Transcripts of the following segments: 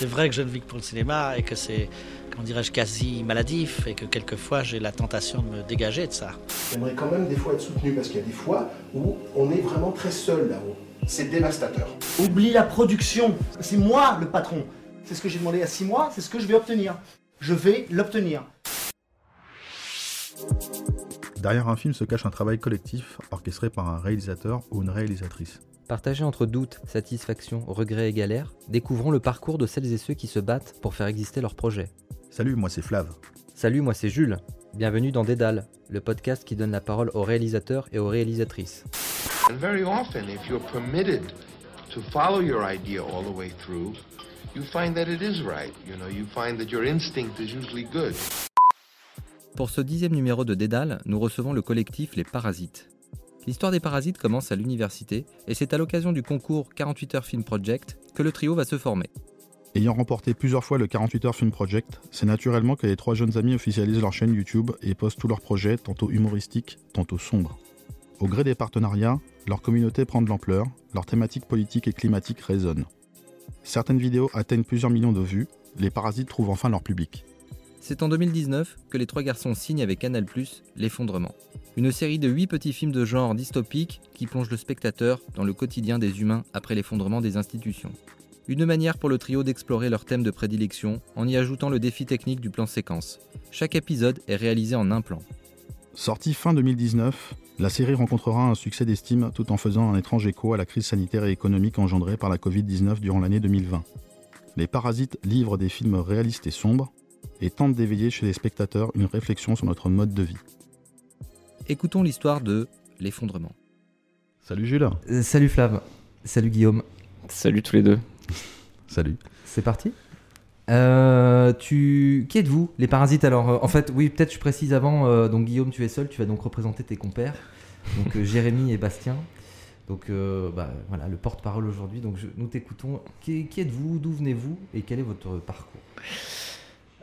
C'est vrai que je ne vis que pour le cinéma et que c'est, comment dirais-je, quasi maladif et que quelquefois j'ai la tentation de me dégager de ça. J'aimerais quand même des fois être soutenu parce qu'il y a des fois où on est vraiment très seul là-haut. C'est dévastateur. Oublie la production. C'est moi le patron. C'est ce que j'ai demandé à six mois, c'est ce que je vais obtenir. Je vais l'obtenir. Derrière un film se cache un travail collectif orchestré par un réalisateur ou une réalisatrice. Partagé entre doute, satisfaction, regret et galère, découvrons le parcours de celles et ceux qui se battent pour faire exister leur projet. Salut, moi c'est Flav. Salut, moi c'est Jules. Bienvenue dans Dédale, le podcast qui donne la parole aux réalisateurs et aux réalisatrices. And very often, if you're permitted to follow your idea all the way through, you find that it is right. You know, you find that your instinct is usually good. Pour ce dixième numéro de Dédale, nous recevons le collectif Les Parasites. L'histoire des Parasites commence à l'université et c'est à l'occasion du concours 48 Heures Film Project que le trio va se former. Ayant remporté plusieurs fois le 48 Heures Film Project, c'est naturellement que les trois jeunes amis officialisent leur chaîne YouTube et postent tous leurs projets, tantôt humoristiques, tantôt sombres. Au gré des partenariats, leur communauté prend de l'ampleur, leurs thématiques politiques et climatiques résonnent. Certaines vidéos atteignent plusieurs millions de vues, les parasites trouvent enfin leur public. C'est en 2019 que les trois garçons signent avec Canal+, L'effondrement. Une série de huit petits films de genre dystopiques qui plongent le spectateur dans le quotidien des humains après l'effondrement des institutions. Une manière pour le trio d'explorer leur thème de prédilection en y ajoutant le défi technique du plan séquence. Chaque épisode est réalisé en un plan. Sortie fin 2019, la série rencontrera un succès d'estime tout en faisant un étrange écho à la crise sanitaire et économique engendrée par la Covid-19 durant l'année 2020. Les Parasites livrent des films réalistes et sombres et tentent d'éveiller chez les spectateurs une réflexion sur notre mode de vie. Écoutons l'histoire de L'effondrement. Salut Jules. Euh, salut Flav. Salut Guillaume. Salut tous les deux. Salut. C'est parti Euh, tu... Qui êtes-vous, les parasites? Alors, euh, en fait, oui, peut-être je précise avant. euh, donc, Guillaume, tu es seul. Tu vas donc représenter tes compères, donc euh, Jérémy et Bastien. Donc, euh, bah, voilà, le porte-parole aujourd'hui. Donc, je- nous t'écoutons. Qui, qui êtes-vous D'où venez-vous Et quel est votre parcours?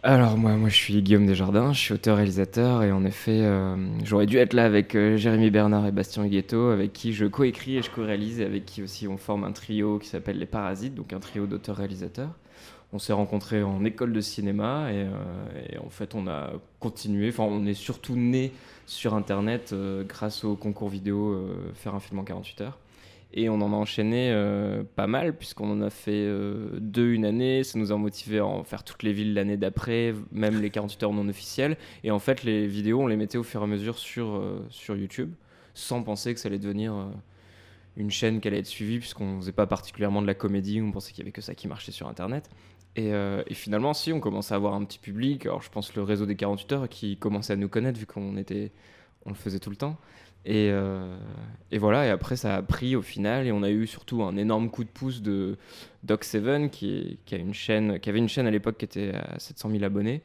Alors moi, moi je suis Guillaume Desjardins, je suis auteur-réalisateur et en effet euh, j'aurais dû être là avec euh, Jérémy Bernard et Bastien Huguetto avec qui je coécris et je co-réalise et avec qui aussi on forme un trio qui s'appelle Les Parasites, donc un trio d'auteurs-réalisateurs. On s'est rencontrés en école de cinéma et, euh, et en fait on a continué, enfin on est surtout né sur internet grâce au concours vidéo Faire un film en 48 heures. Et on en a enchaîné euh, pas mal, puisqu'on en a fait euh, deux une année. Ça nous a motivé à en faire toutes les villes l'année d'après, même les 48 heures non officielles. Et en fait, les vidéos, on les mettait au fur et à mesure sur, euh, sur YouTube, sans penser que ça allait devenir une chaîne qui allait être suivie, puisqu'on faisait pas particulièrement de la comédie, on pensait qu'il y avait que ça qui marchait sur Internet. Et, et finalement, si, on commençait à avoir un petit public. Alors, je pense le réseau des 48 heures qui commençait à nous connaître, vu qu'on était, on le faisait tout le temps. Et, euh, et voilà, et après ça a pris au final, et on a eu surtout un énorme coup de pouce de Doc7 qui, a une chaîne, qui avait une chaîne à l'époque qui était à 700 000 abonnés,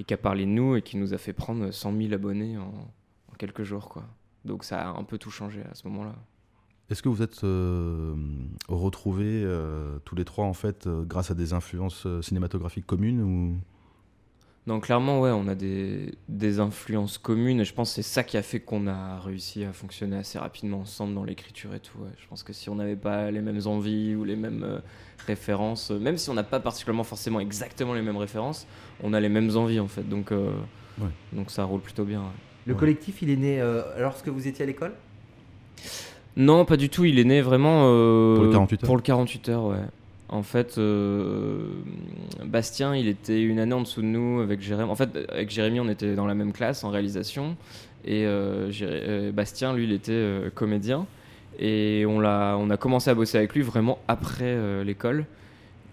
et qui a parlé de nous et qui nous a fait prendre 100 000 abonnés en, quelques jours. Quoi. Donc ça a un peu tout changé à ce moment-là. Est-ce que vous êtes euh, retrouvés euh, tous les trois en fait grâce à des influences cinématographiques communes Non, clairement, ouais, on a des, des influences communes et je pense que c'est ça qui a fait qu'on a réussi à fonctionner assez rapidement ensemble dans l'écriture et tout. ouais. Je pense que si on n'avait pas les mêmes envies ou les mêmes euh, références, euh, même si on n'a pas particulièrement forcément exactement les mêmes références, on a les mêmes envies en fait. Donc, euh, Ouais. donc ça roule plutôt bien. ouais. Le Ouais. collectif, il est né euh, lorsque vous étiez à l'école? Non, pas du tout. Il est né vraiment euh, Pour le 48 heures Pour le 48 heures, ouais. En fait, euh, Bastien, il était une année en dessous de nous avec Jérémy. En fait, avec Jérémy, on était dans la même classe en réalisation. Et euh, Jéré- euh, Bastien, lui, il était euh, comédien. Et on, l'a, on a commencé à bosser avec lui vraiment après euh, l'école.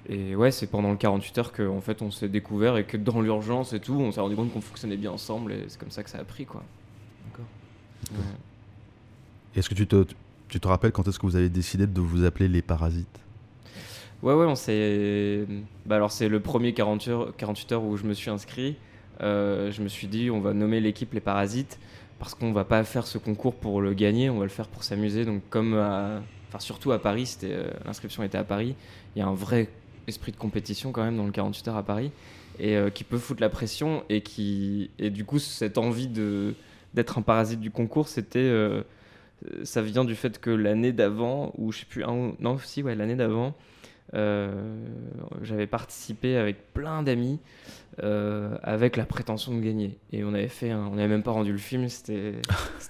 Et ouais, c'est pendant le 48 heures qu'en fait, on s'est découvert et que dans l'urgence et tout, on s'est rendu compte qu'on fonctionnait bien ensemble. Et c'est comme ça que ça a pris, quoi. D'accord. Ouais. Est-ce que tu te, tu te rappelles quand est-ce que vous avez décidé de vous appeler les Parasites? Ouais, ouais, on s'est. Bah alors, c'est le premier 40 heures, 48 heures où je me suis inscrit. Euh, je me suis dit, on va nommer l'équipe les Parasites parce qu'on va pas faire ce concours pour le gagner, on va le faire pour s'amuser. Donc, comme. Enfin, surtout à Paris, c'était, euh, l'inscription était à Paris. Il y a un vrai esprit de compétition quand même dans le 48 heures à Paris et euh, qui peut foutre la pression et qui. Et du coup, cette envie de d'être un parasite du concours, c'était. ça vient du fait que l'année d'avant, ou je sais plus, un non, si, ouais, l'année d'avant, j'avais participé avec plein d'amis euh, avec la prétention de gagner. Et on avait fait, on n'avait même pas rendu le film, c'était,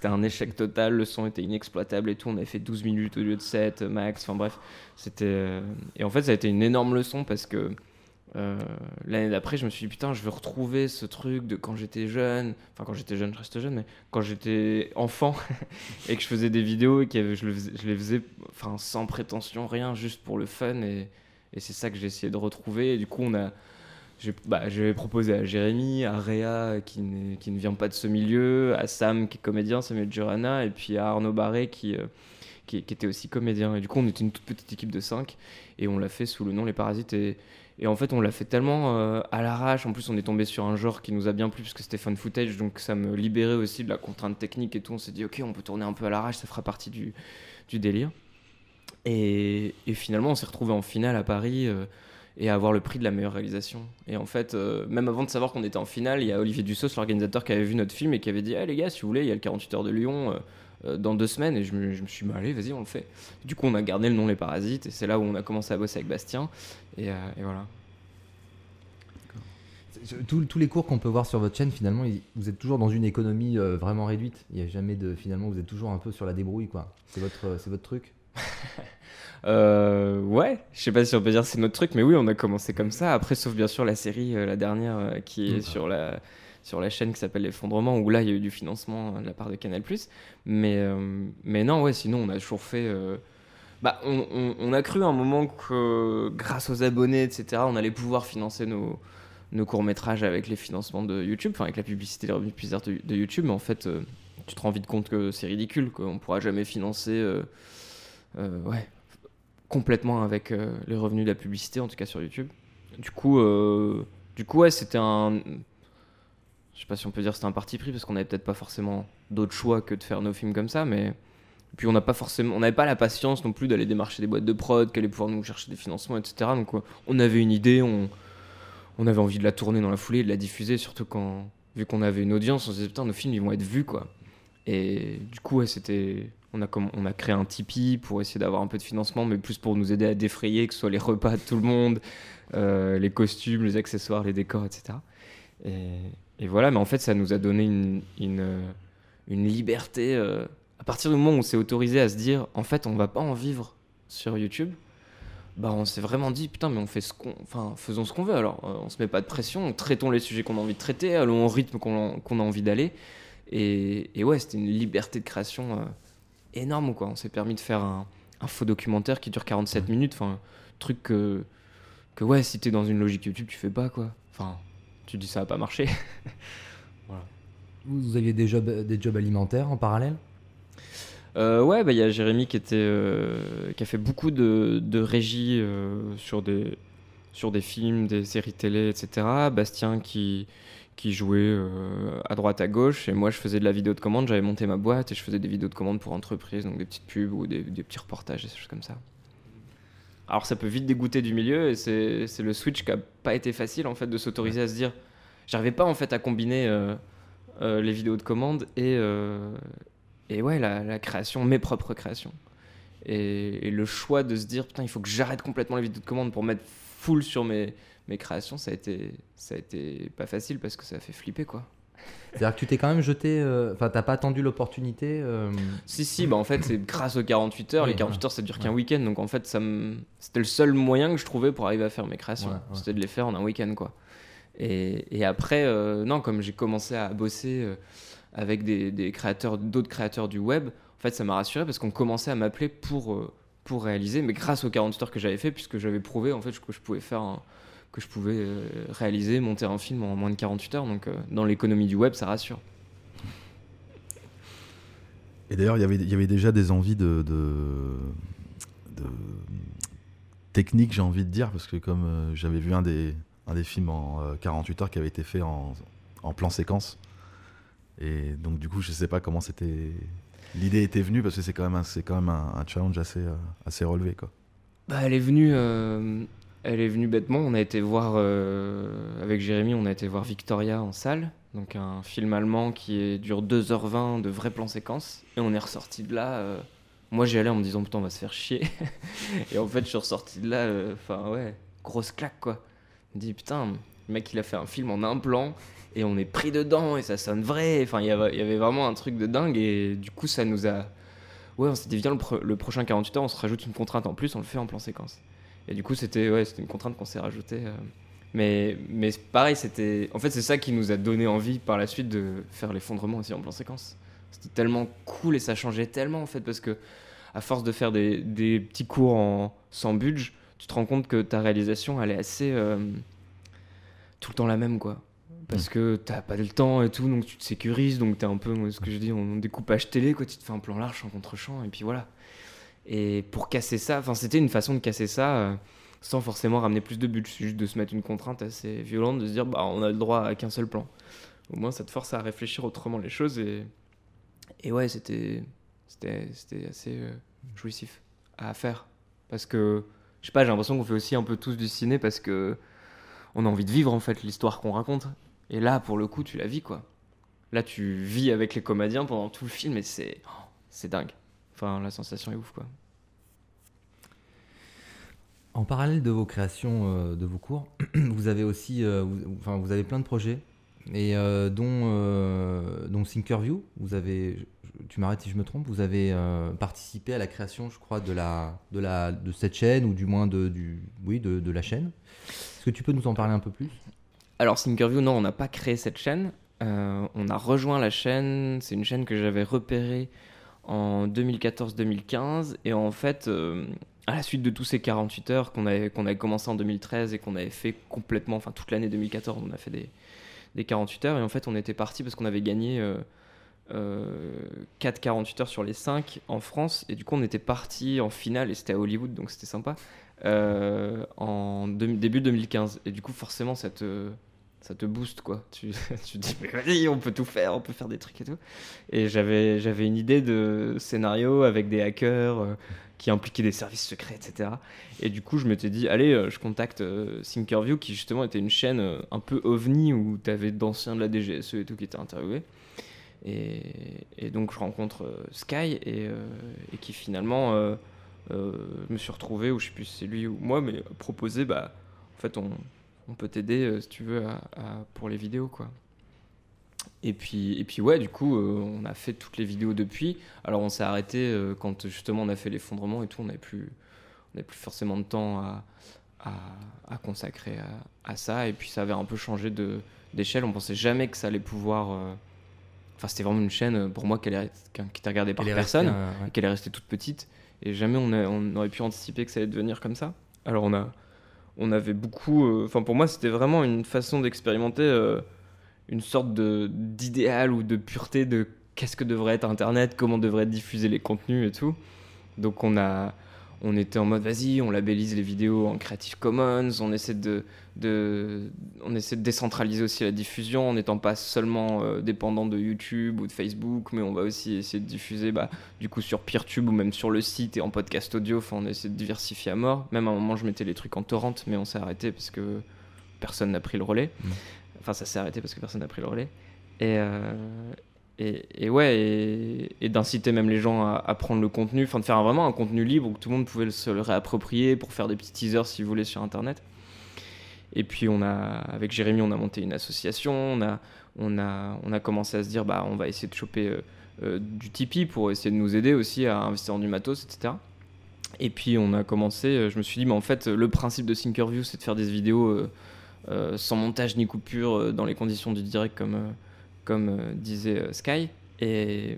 un échec total, le son était inexploitable et tout. On avait fait 12 minutes au lieu de 7 max, enfin bref. C'était, euh, et en fait, ça a été une énorme leçon parce que euh, l'année d'après, je me suis dit putain, je veux retrouver ce truc de quand j'étais jeune. Enfin, quand j'étais jeune, je reste jeune, mais quand j'étais enfant et que je faisais des vidéos et que je, les faisais enfin, sans prétention, rien, juste pour le fun. Et, c'est ça que j'ai essayé de retrouver. Et du coup, on a. J'ai bah, proposé à Jérémy, à Réa qui, ne vient pas de ce milieu, à Sam qui est comédien, Samuel Durana, et puis à Arnaud Barré qui, euh, était aussi comédien. Et du coup, on était une toute petite équipe de 5 et on l'a fait sous le nom Les Parasites. Et en fait, on l'a fait tellement euh, à l'arrache. En plus, on est tombé sur un genre qui nous a bien plu puisque c'était fun footage. Donc, ça me libérait aussi de la contrainte technique et tout. On s'est dit, ok, on peut tourner un peu à l'arrache, ça fera partie du, du délire. Et, finalement, on s'est retrouvé en finale à Paris euh, et à avoir le prix de la meilleure réalisation. Et en fait, euh, même avant de savoir qu'on était en finale, il y a Olivier Dussault, l'organisateur, qui avait vu notre film et qui avait dit, ah les gars, si vous voulez, il y a le 48 heures de Lyon dans deux semaines et je me, je me suis dit allez vas-y on le fait du coup on a gardé le nom les parasites et c'est là où on a commencé à bosser avec Bastien et, et voilà tous, les cours qu'on peut voir sur votre chaîne, finalement, vous êtes toujours dans une économie euh, vraiment réduite. Il n'y a jamais de. Finalement, vous êtes toujours un peu sur la débrouille, quoi. C'est votre, c'est votre truc euh, Ouais, je sais pas si on peut dire c'est notre truc, mais oui, on a commencé comme ça. Après, sauf bien sûr la série, euh, la dernière, qui est sur la sur la chaîne qui s'appelle L'effondrement, où là, il y a eu du financement de la part de Canal+. Mais, mais non, ouais, sinon, on a toujours fait... Bah, on, a cru à un moment que grâce aux abonnés, etc., on allait pouvoir financer nos, nos courts-métrages avec les financements de YouTube, enfin avec la publicité, les revenus publicitaires de, YouTube, mais en fait, euh, tu te rends vite compte que c'est ridicule, qu'on ne pourra jamais financer euh, euh, ouais, complètement avec les revenus de la publicité, en tout cas sur YouTube. Du coup, du coup ouais, c'était un. Je sais pas si on peut dire c'était un parti pris, parce qu'on n'avait peut-être pas forcément d'autres choix que de faire nos films comme ça, mais. Puis on n'a pas forcément, on n'avait pas la patience non plus d'aller démarcher des boîtes de prod, allaient pouvoir nous chercher des financements, etc. Donc on avait une idée, on, avait envie de la tourner dans la foulée, de la diffuser, surtout quand, vu qu'on avait une audience, on se disait putain, nos films ils vont être vus quoi. Et du coup, c'était. On a, comme, on a créé un Tipeee pour essayer d'avoir un peu de financement, mais plus pour nous aider à défrayer, que ce soit les repas de tout le monde, euh, les costumes, les accessoires, les décors, etc. Et, voilà, mais en fait, ça nous a donné une, une, liberté. Euh, à partir du moment où on s'est autorisé à se dire, en fait, on va pas en vivre sur YouTube, bah on s'est vraiment dit putain mais on fait ce qu'on enfin faisons ce qu'on veut alors euh, on se met pas de pression traitons les sujets qu'on a envie de traiter allons au rythme qu'on a envie d'aller et, et, ouais c'était une liberté de création euh, énorme quoi on s'est permis de faire un, un, faux documentaire qui dure 47 minutes enfin truc que que ouais si t'es dans une logique YouTube tu fais pas quoi enfin tu dis ça va pas marcher voilà. vous aviez des jobs des jobs alimentaires en parallèle? Euh, ouais, bah, il y a Jérémy qui, était, euh, qui a fait beaucoup de, de régie euh, sur, des, sur des films, des séries télé, etc. Bastien qui, qui jouait à droite à gauche et moi je faisais de la vidéo de commande, j'avais monté ma boîte et je faisais des vidéos de commande pour entreprises, donc des petites pubs ou des, des petits reportages, des choses comme ça. Alors ça peut vite dégoûter du milieu et c'est le switch qui a pas été facile en fait de s'autoriser à se dire, j'arrivais pas en fait à combiner les vidéos de commande et, et ouais, la, création, mes propres créations. Et, le choix de se dire, putain, il faut que j'arrête complètement les vidéos de commande pour mettre full sur mes, mes créations, ça a, été, ça a été pas facile parce que ça a fait flipper, quoi. C'est-à-dire que tu t'es quand même jeté, euh, enfin, t'as pas attendu l'opportunité euh, Si, si, bah en fait, c'est grâce aux 48 heures. les 48 heures, ça dure qu'un week-end, donc en fait, ça c'était le seul moyen que je trouvais pour arriver à faire mes créations. C'était de les faire en un week-end, quoi. Et, après, euh, non, comme j'ai commencé à bosser avec des, créateurs, d'autres créateurs du web, en fait, ça m'a rassuré parce qu'on commençait à m'appeler pour, euh, pour réaliser, mais grâce aux 40 heures que j'avais fait, puisque j'avais prouvé en fait que je pouvais faire que je pouvais euh, réaliser, monter un film en moins de 48 heures. Donc, euh, dans l'économie du web, ça rassure. Et d'ailleurs, il y avait déjà des envies de, de, de technique, j'ai envie de dire, parce que comme j'avais vu un des, un des films en 48 heures qui avait été fait en, en plan séquence, et donc, du coup, je sais pas comment c'était. L'idée était venue parce que c'est quand même c'est quand même un, challenge assez, euh, assez relevé, quoi. Bah, elle est venue. Euh, elle est venue bêtement. On a été voir euh, avec Jérémy, on a été voir Victoria en salle, donc un film allemand qui est, dure 2h20 de vrais plans séquences, et on est ressorti de là. moi, j'y allais en me disant putain, on va se faire chier, et en fait, je suis ressorti de là. Enfin, ouais, grosse claque, quoi. Me dis, putain, le mec, il a fait un film en un plan et on est pris dedans et ça sonne vrai. Enfin, il y avait, vraiment un truc de dingue et du coup, ça nous a. Ouais, on s'est dit, le, le prochain 48 heures, on se rajoute une contrainte en plus, on le fait en plan séquence. Et du coup, c'était ouais, une contrainte qu'on s'est rajoutée. euh. Mais, mais pareil, c'était. En fait, c'est ça qui nous a donné envie par la suite de faire l'effondrement aussi en plan séquence. C'était tellement cool et ça changeait tellement en fait parce que à force de faire des, des petits cours en, sans budget, tu te rends compte que ta réalisation elle est assez euh, tout le temps la même quoi. Parce que t'as pas le temps et tout, donc tu te sécurises, donc t'es un peu, moi, ce que je dis, en découpage télé, quoi, tu te fais un plan large en contre-champ, et puis voilà. Et pour casser ça, enfin c'était une façon de casser ça euh, sans forcément ramener plus de budget, juste de se mettre une contrainte assez violente, de se dire, bah on a le droit à qu'un seul plan. Au moins ça te force à réfléchir autrement les choses, et, et ouais, c'était c'était c'était assez euh, jouissif à faire. Parce que, je sais pas, j'ai l'impression qu'on fait aussi un peu tous du ciné parce que on a envie de vivre en fait l'histoire qu'on raconte. Et là, pour le coup, tu la vis quoi. Là, tu vis avec les comédiens pendant tout le film et c'est c'est dingue. Enfin, la sensation est ouf quoi. En parallèle de vos créations, euh, de vos cours, vous avez aussi, euh, enfin, vous avez plein de projets, et euh, dont, dont Thinkerview. Vous avez, tu m'arrêtes si je me trompe, vous avez euh, participé à la création, je crois, de la, de la, de cette chaîne ou du moins de, du, oui, de, de la chaîne. Est-ce que tu peux nous en parler un peu plus? Alors, Thinkerview, non, on n'a pas créé cette chaîne. Euh, on a rejoint la chaîne. C'est une chaîne que j'avais repérée en 2014-2015. Et en fait, euh, à la suite de tous ces 48 heures qu'on avait, qu'on avait commencé en 2013 et qu'on avait fait complètement, enfin toute l'année 2014, on a fait des, des 48 heures. Et en fait, on était parti parce qu'on avait gagné 4 48 heures sur les 5 en France. Et du coup, on était parti en finale et c'était à Hollywood, donc c'était sympa. euh, en deux- début 2015. Et du coup, forcément, ça te, ça te booste, quoi. Tu, dis, mais vas-y, on peut tout faire, on peut faire des trucs et tout. Et j'avais, une idée de scénario avec des hackers euh, qui impliquaient des services secrets, etc. Et du coup, je m'étais dit, allez, euh, je contacte euh, Thinkerview, qui justement était une chaîne euh, un peu ovni où tu avais d'anciens de la DGSE et tout qui étaient interviewés. Et, donc, je rencontre euh, Sky et, euh, et qui finalement. euh, me suis retrouvé, ou je sais plus si c'est lui ou moi, mais proposé, bah, en fait, on, peut t'aider si tu veux pour les vidéos, quoi. Et puis, et puis ouais, du coup, on a fait toutes les vidéos depuis. Alors, on s'est arrêté quand justement on a fait l'effondrement et tout. On n'avait plus, on n'avait plus forcément de temps à, consacrer à, ça. Et puis, ça avait un peu changé d'échelle. On pensait jamais que ça allait pouvoir. Enfin, c'était vraiment une chaîne euh, pour moi qui allait- qui était regardée par Elle personne restée, euh, ouais. qu'elle est restée toute petite. Et jamais on, a- on aurait pu anticiper que ça allait devenir comme ça. Alors on a, on avait beaucoup. euh, Enfin pour moi c'était vraiment une façon d'expérimenter euh, une sorte de d'idéal ou de pureté de qu'est-ce que devrait être Internet, comment devraient être diffusés les contenus et tout. Donc on a, on était en mode vas-y, on labellise les vidéos en Creative Commons, on essaie de, de, on essaie de décentraliser aussi la diffusion en n'étant pas seulement euh, dépendant de YouTube ou de Facebook, mais on va aussi essayer de diffuser bah, du coup sur PeerTube ou même sur le site et en podcast audio. Enfin, on essaie de diversifier à mort. Même à un moment, je mettais les trucs en torrent, mais on s'est arrêté parce que personne n'a pris le relais. Mm. Enfin, ça s'est arrêté parce que personne n'a pris le relais. Et, euh, et, ouais, et, d'inciter même les gens à, prendre le contenu, enfin de faire vraiment un contenu libre où tout le monde pouvait se le réapproprier pour faire des petits teasers si vous voulez sur Internet. Et puis on a, avec Jérémy, on a monté une association, on a, on a, on a commencé à se dire, bah, on va essayer de choper euh, euh, du Tipeee pour essayer de nous aider aussi à investir dans du matos, etc. Et puis on a commencé, euh, je me suis dit, mais en fait, le principe de Thinkerview, c'est de faire des vidéos sans montage ni coupure, dans les conditions du direct, comme, comme euh, disait euh, Sky. Et,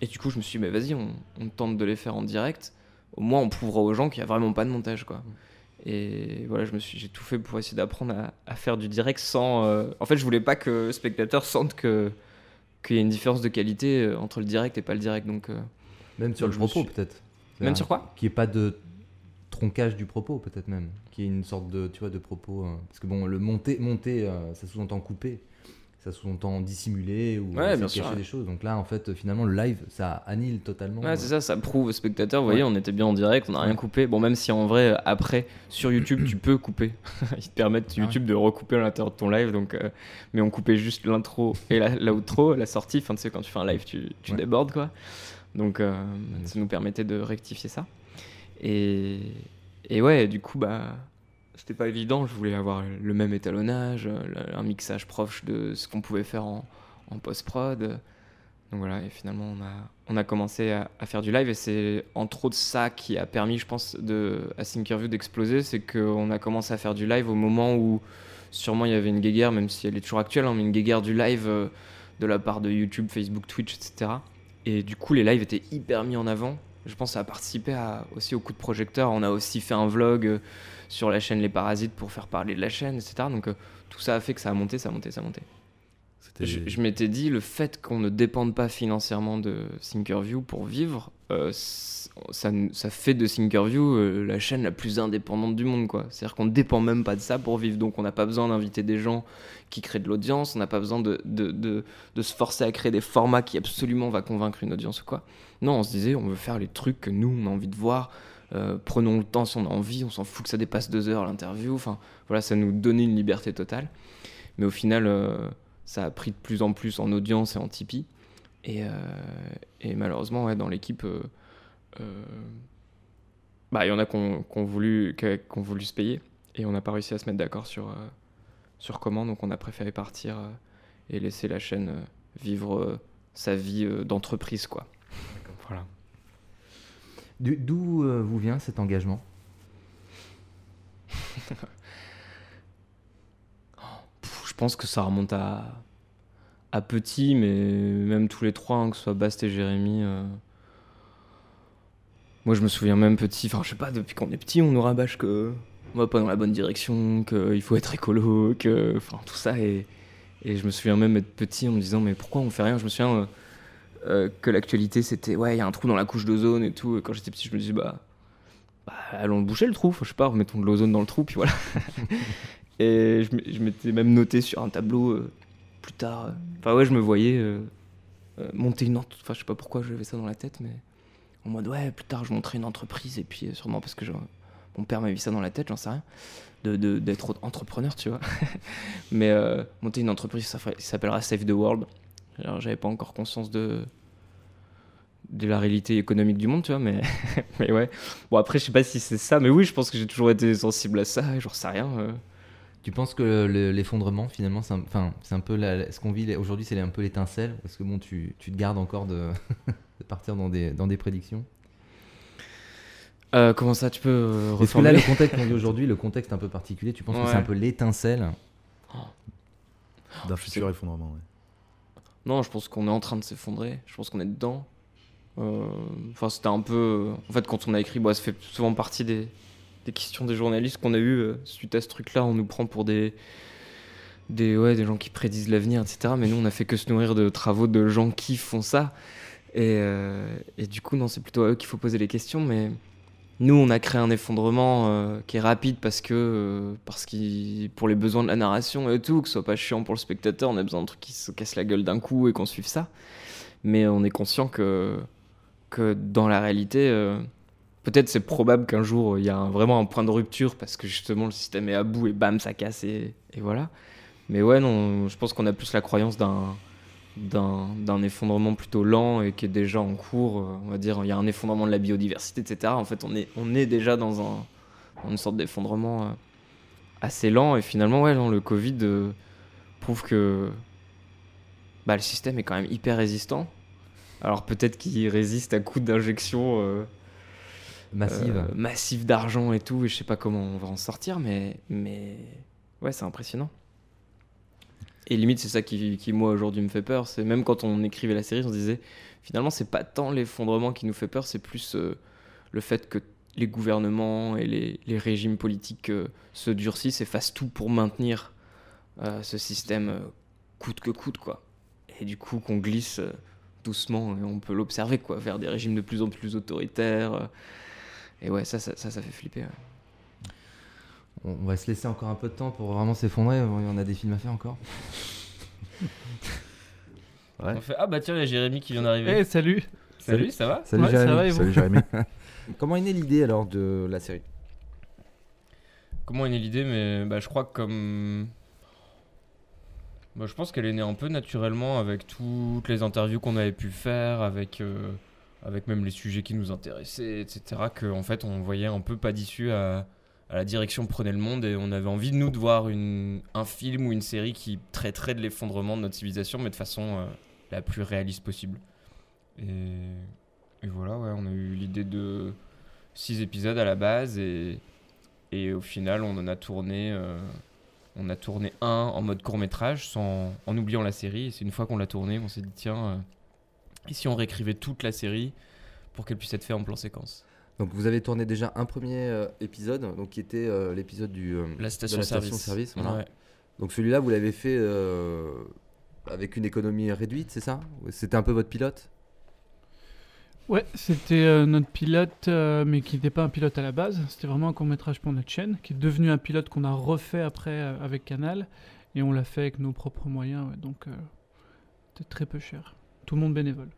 et du coup, je me suis dit, mais vas-y, on, on tente de les faire en direct. Au moins, on prouvera aux gens qu'il n'y a vraiment pas de montage, quoi. Et voilà, je me suis, j'ai tout fait pour essayer d'apprendre à, à faire du direct sans. euh, En fait, je voulais pas que le spectateur sente que qu'il y a une différence de qualité entre le direct et pas le direct. Donc, euh, Même sur donc le propos, suis- peut-être. Même sur quoi? Qu'il n'y ait pas de troncage du propos, peut-être même. Qu'il y ait une sorte de, tu vois, de propos. euh, Parce que bon, le monter, monter ça sous-entend couper. Ça sous-entend dissimuler ou Ouais, bien sûr, cacher ouais. des choses. Donc là, en fait, finalement, le live, ça annule totalement. Ouais, euh, c'est ça, ça prouve au spectateur. Vous voyez, on était bien en direct, on n'a rien coupé. Bon, même si en vrai, après, sur YouTube, tu peux couper. Ils te permettent. YouTube, de recouper à l'intérieur de ton live. Donc, euh, mais on coupait juste l'intro et la, l'outro, la sortie. Enfin, tu sais, quand tu fais un live, tu, débordes, quoi. Donc, euh, ça nous permettait de rectifier ça. Et, et ouais, du coup, bah, c'était pas évident. Je voulais avoir le même étalonnage, euh, un mixage proche de ce qu'on pouvait faire en, en post-prod. Donc voilà, et finalement, on a, on a commencé à, faire du live. Et c'est entre autres ça qui a permis, je pense, de, à Thinkerview d'exploser. C'est qu'on a commencé à faire du live au moment où, sûrement, il y avait une guéguerre, même si elle est toujours actuelle, hein, mais une guéguerre du live euh, de la part de YouTube, Facebook, Twitch, etc. Et du coup, les lives étaient hyper mis en avant. Je pense que ça a participé aussi au coup de projecteur. On a aussi fait un vlog euh, sur la chaîne Les Parasites pour faire parler de la chaîne, etc. Donc euh, tout ça a fait que ça a monté, ça a monté, ça a monté. Je, je m'étais dit, le fait qu'on ne dépende pas financièrement de Thinkerview pour vivre, euh, ça, ça fait de Thinkerview euh, la chaîne la plus indépendante du monde. quoi. C'est-à-dire qu'on ne dépend même pas de ça pour vivre. Donc on n'a pas besoin d'inviter des gens qui créent de l'audience, on n'a pas besoin de, de, de- de se forcer à créer des formats qui absolument va convaincre une audience ou quoi. Non, on se disait, on veut faire les trucs que nous, on a envie de voir. Euh, prenons le temps si on a envie, on s'en fout que ça dépasse deux heures l'interview. Enfin, voilà, ça nous donnait une liberté totale. Mais au final, euh, ça a pris de plus en plus en audience et en Tipeee. Et, euh, malheureusement, ouais, dans l'équipe, bah, il y en a qui ont voulu, voulu se payer. Et on n'a pas réussi à se mettre d'accord sur, sur comment. Donc on a préféré partir et laisser la chaîne vivre sa vie d'entreprise. quoi. Voilà. D'où euh, vous vient cet engagement je pense que ça remonte à, petit, mais même tous les trois, hein, que ce soit Bast et Jérémy. euh, Moi, je me souviens même petit, enfin, je sais pas, depuis qu'on est petit, on nous rabâche que on va pas dans la bonne direction, qu'il faut être écolo, que. Enfin, tout ça. Et, et je me souviens même être petit en me disant, mais pourquoi on fait rien? Je me souviens euh, euh, que l'actualité, c'était, ouais, il y a un trou dans la couche d'ozone et tout. Et quand j'étais petit, je me disais, bah. bah, allons boucher le trou, je sais pas, remettons de l'ozone dans le trou, puis voilà. Et je, m'étais même noté sur un tableau euh, plus tard. Enfin, ouais, je me voyais euh, monter une entreprise. Enfin, je sais pas pourquoi j'avais ça dans la tête, mais en mode, ouais, plus tard, je monterai une entreprise. Et puis, sûrement parce que mon père m'avait mis ça dans la tête, j'en sais rien. de- de- D'être entrepreneur, tu vois. mais monter une entreprise, ça ça s'appellera Save the World. Alors, j'avais pas encore conscience de de la réalité économique du monde, tu vois, mais, mais ouais. Bon, après, je sais pas si c'est ça, mais oui, je pense que j'ai toujours été sensible à ça, et j'en sais rien. euh. Tu penses que le- l'effondrement, finalement, c'est un, enfin, c'est un peu la- ce qu'on vit aujourd'hui, c'est un peu l'étincelle? Parce que bon, tu, tu te gardes encore de, de partir dans des, dans des prédictions? Euh, comment ça, tu peux euh, Est-ce que là, le contexte qu'on vit aujourd'hui, le contexte un peu particulier, tu penses que c'est un peu l'étincelle? D'un futur effondrement, ouais. Non, je pense qu'on est en train de s'effondrer. Je pense qu'on est dedans. Euh, Enfin, c'était un peu. En fait, quand on a écrit, bon, ça fait souvent partie des, questions des journalistes qu'on a eu euh, suite à ce truc-là. On nous prend pour des. Des, ouais, des gens qui prédisent l'avenir, etc. Mais nous, on a fait que se nourrir de travaux de gens qui font ça. Et, euh, et du coup, non, c'est plutôt à eux qu'il faut poser les questions. Mais nous, on a créé un effondrement euh, qui est rapide parce que, euh, parce qu'il, pour les besoins de la narration et tout, que ce soit pas chiant pour le spectateur, on a besoin d'un truc qui se casse la gueule d'un coup et qu'on suive ça. Mais on est conscient que, que dans la réalité, euh, peut-être c'est probable qu'un jour il y a vraiment un point de rupture parce que justement le système est à bout et bam, ça casse et, voilà. Mais ouais, non, je pense qu'on a plus la croyance d'un effondrement plutôt lent et qui est déjà en cours. euh, On va dire, il y a un effondrement de la biodiversité, etc. En fait, on est, déjà dans, un, dans une sorte d'effondrement euh, assez lent. Et finalement, ouais, le Covid euh, prouve que bah, le système est quand même hyper résistant. Alors peut-être qu'il résiste à coup d'injections euh, massive euh, massives d'argent et tout, et je sais pas comment on va en sortir, mais, mais ouais, c'est impressionnant. Et limite, c'est ça qui, qui, moi, aujourd'hui, me fait peur. C'est même quand on écrivait la série, on se disait, finalement, c'est pas tant l'effondrement qui nous fait peur, c'est plus euh, le fait que les gouvernements et les, les régimes politiques euh, se durcissent et fassent tout pour maintenir ce système coûte que coûte, quoi. Et du coup, qu'on glisse doucement, et on peut l'observer, quoi, vers des régimes de plus en plus autoritaires. euh. et ouais, ça, ça, ça, ça fait flipper. ouais. On va se laisser encore un peu de temps pour vraiment s'effondrer. On a des films à faire encore. Ouais. On fait Ah bah tiens, il y a Jérémy qui vient d'arriver. Eh, salut Salut, ça va? Salut Ouais, ça Jérémy. va et vous? Salut Jérémy. Comment est née l'idée alors de la série? Comment est née l'idée Mais bah, je crois que comme. Bah, je pense qu'elle est née un peu naturellement avec toutes les interviews qu'on avait pu faire, avec, euh, avec même les sujets qui nous intéressaient, etc. Qu'en fait, on voyait un peu pas d'issue à, à la direction prenait le monde et on avait envie de nous de voir une, un film ou une série qui traiterait de l'effondrement de notre civilisation, mais de façon euh, la plus réaliste possible. Et, et voilà, ouais, on a eu l'idée de six épisodes à la base et, et au final on en a tourné. euh, on a tourné un en mode court métrage sans, en oubliant la série. Et c'est une fois qu'on l'a tourné qu'on s'est dit tiens, euh, et si on réécrivait toute la série pour qu'elle puisse être faite en plan séquence? Donc vous avez tourné déjà un premier euh, épisode, donc qui était euh, l'épisode du euh, La de station la service. station-service, voilà. Ouais. Donc celui-là, vous l'avez fait avec une économie réduite, c'est ça? C'était un peu votre pilote? Ouais, c'était euh, notre pilote, euh, mais qui n'était pas un pilote à la base. C'était vraiment un court métrage pour notre chaîne, qui est devenu un pilote qu'on a refait après euh, avec Canal. Et on l'a fait avec nos propres moyens, ouais, donc c'était très peu cher. Tout le monde bénévole.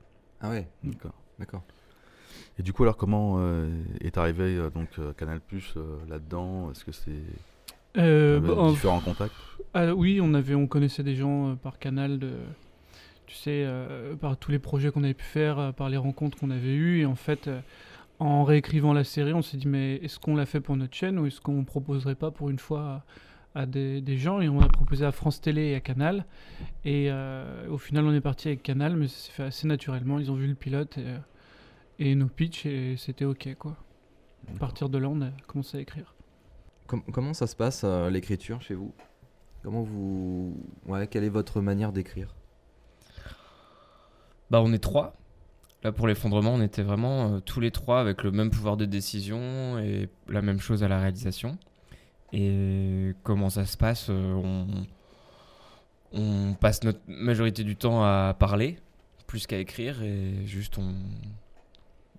Ah ouais, D'accord. d'accord. Et du coup, alors, comment est arrivé donc Canal Plus là-dedans? Est-ce que c'est bah, en- différents contacts? Ah oui, on avait, on connaissait des gens par canal de, tu sais, euh, par tous les projets qu'on avait pu faire, euh, par les rencontres qu'on avait eues, et en fait, euh, en réécrivant la série, on s'est dit mais est-ce qu'on l'a fait pour notre chaîne ou est-ce qu'on proposerait pas pour une fois à, des, des gens? Et on a proposé à France Télé et à Canal et euh, au final on est parti avec Canal mais ça s'est fait assez naturellement. Ils ont vu le pilote et, et nos pitchs et c'était ok quoi. À partir de là, on a commencé à écrire. Com- comment ça se passe euh, l'écriture chez vous? Comment vous, ouais, quelle est votre manière d'écrire? Bah, on est trois. Là, pour l'effondrement, on était vraiment euh, tous les trois avec le même pouvoir de décision et la même chose à la réalisation. Et comment ça se passe euh, on, on passe notre majorité du temps à parler plus qu'à écrire et juste on,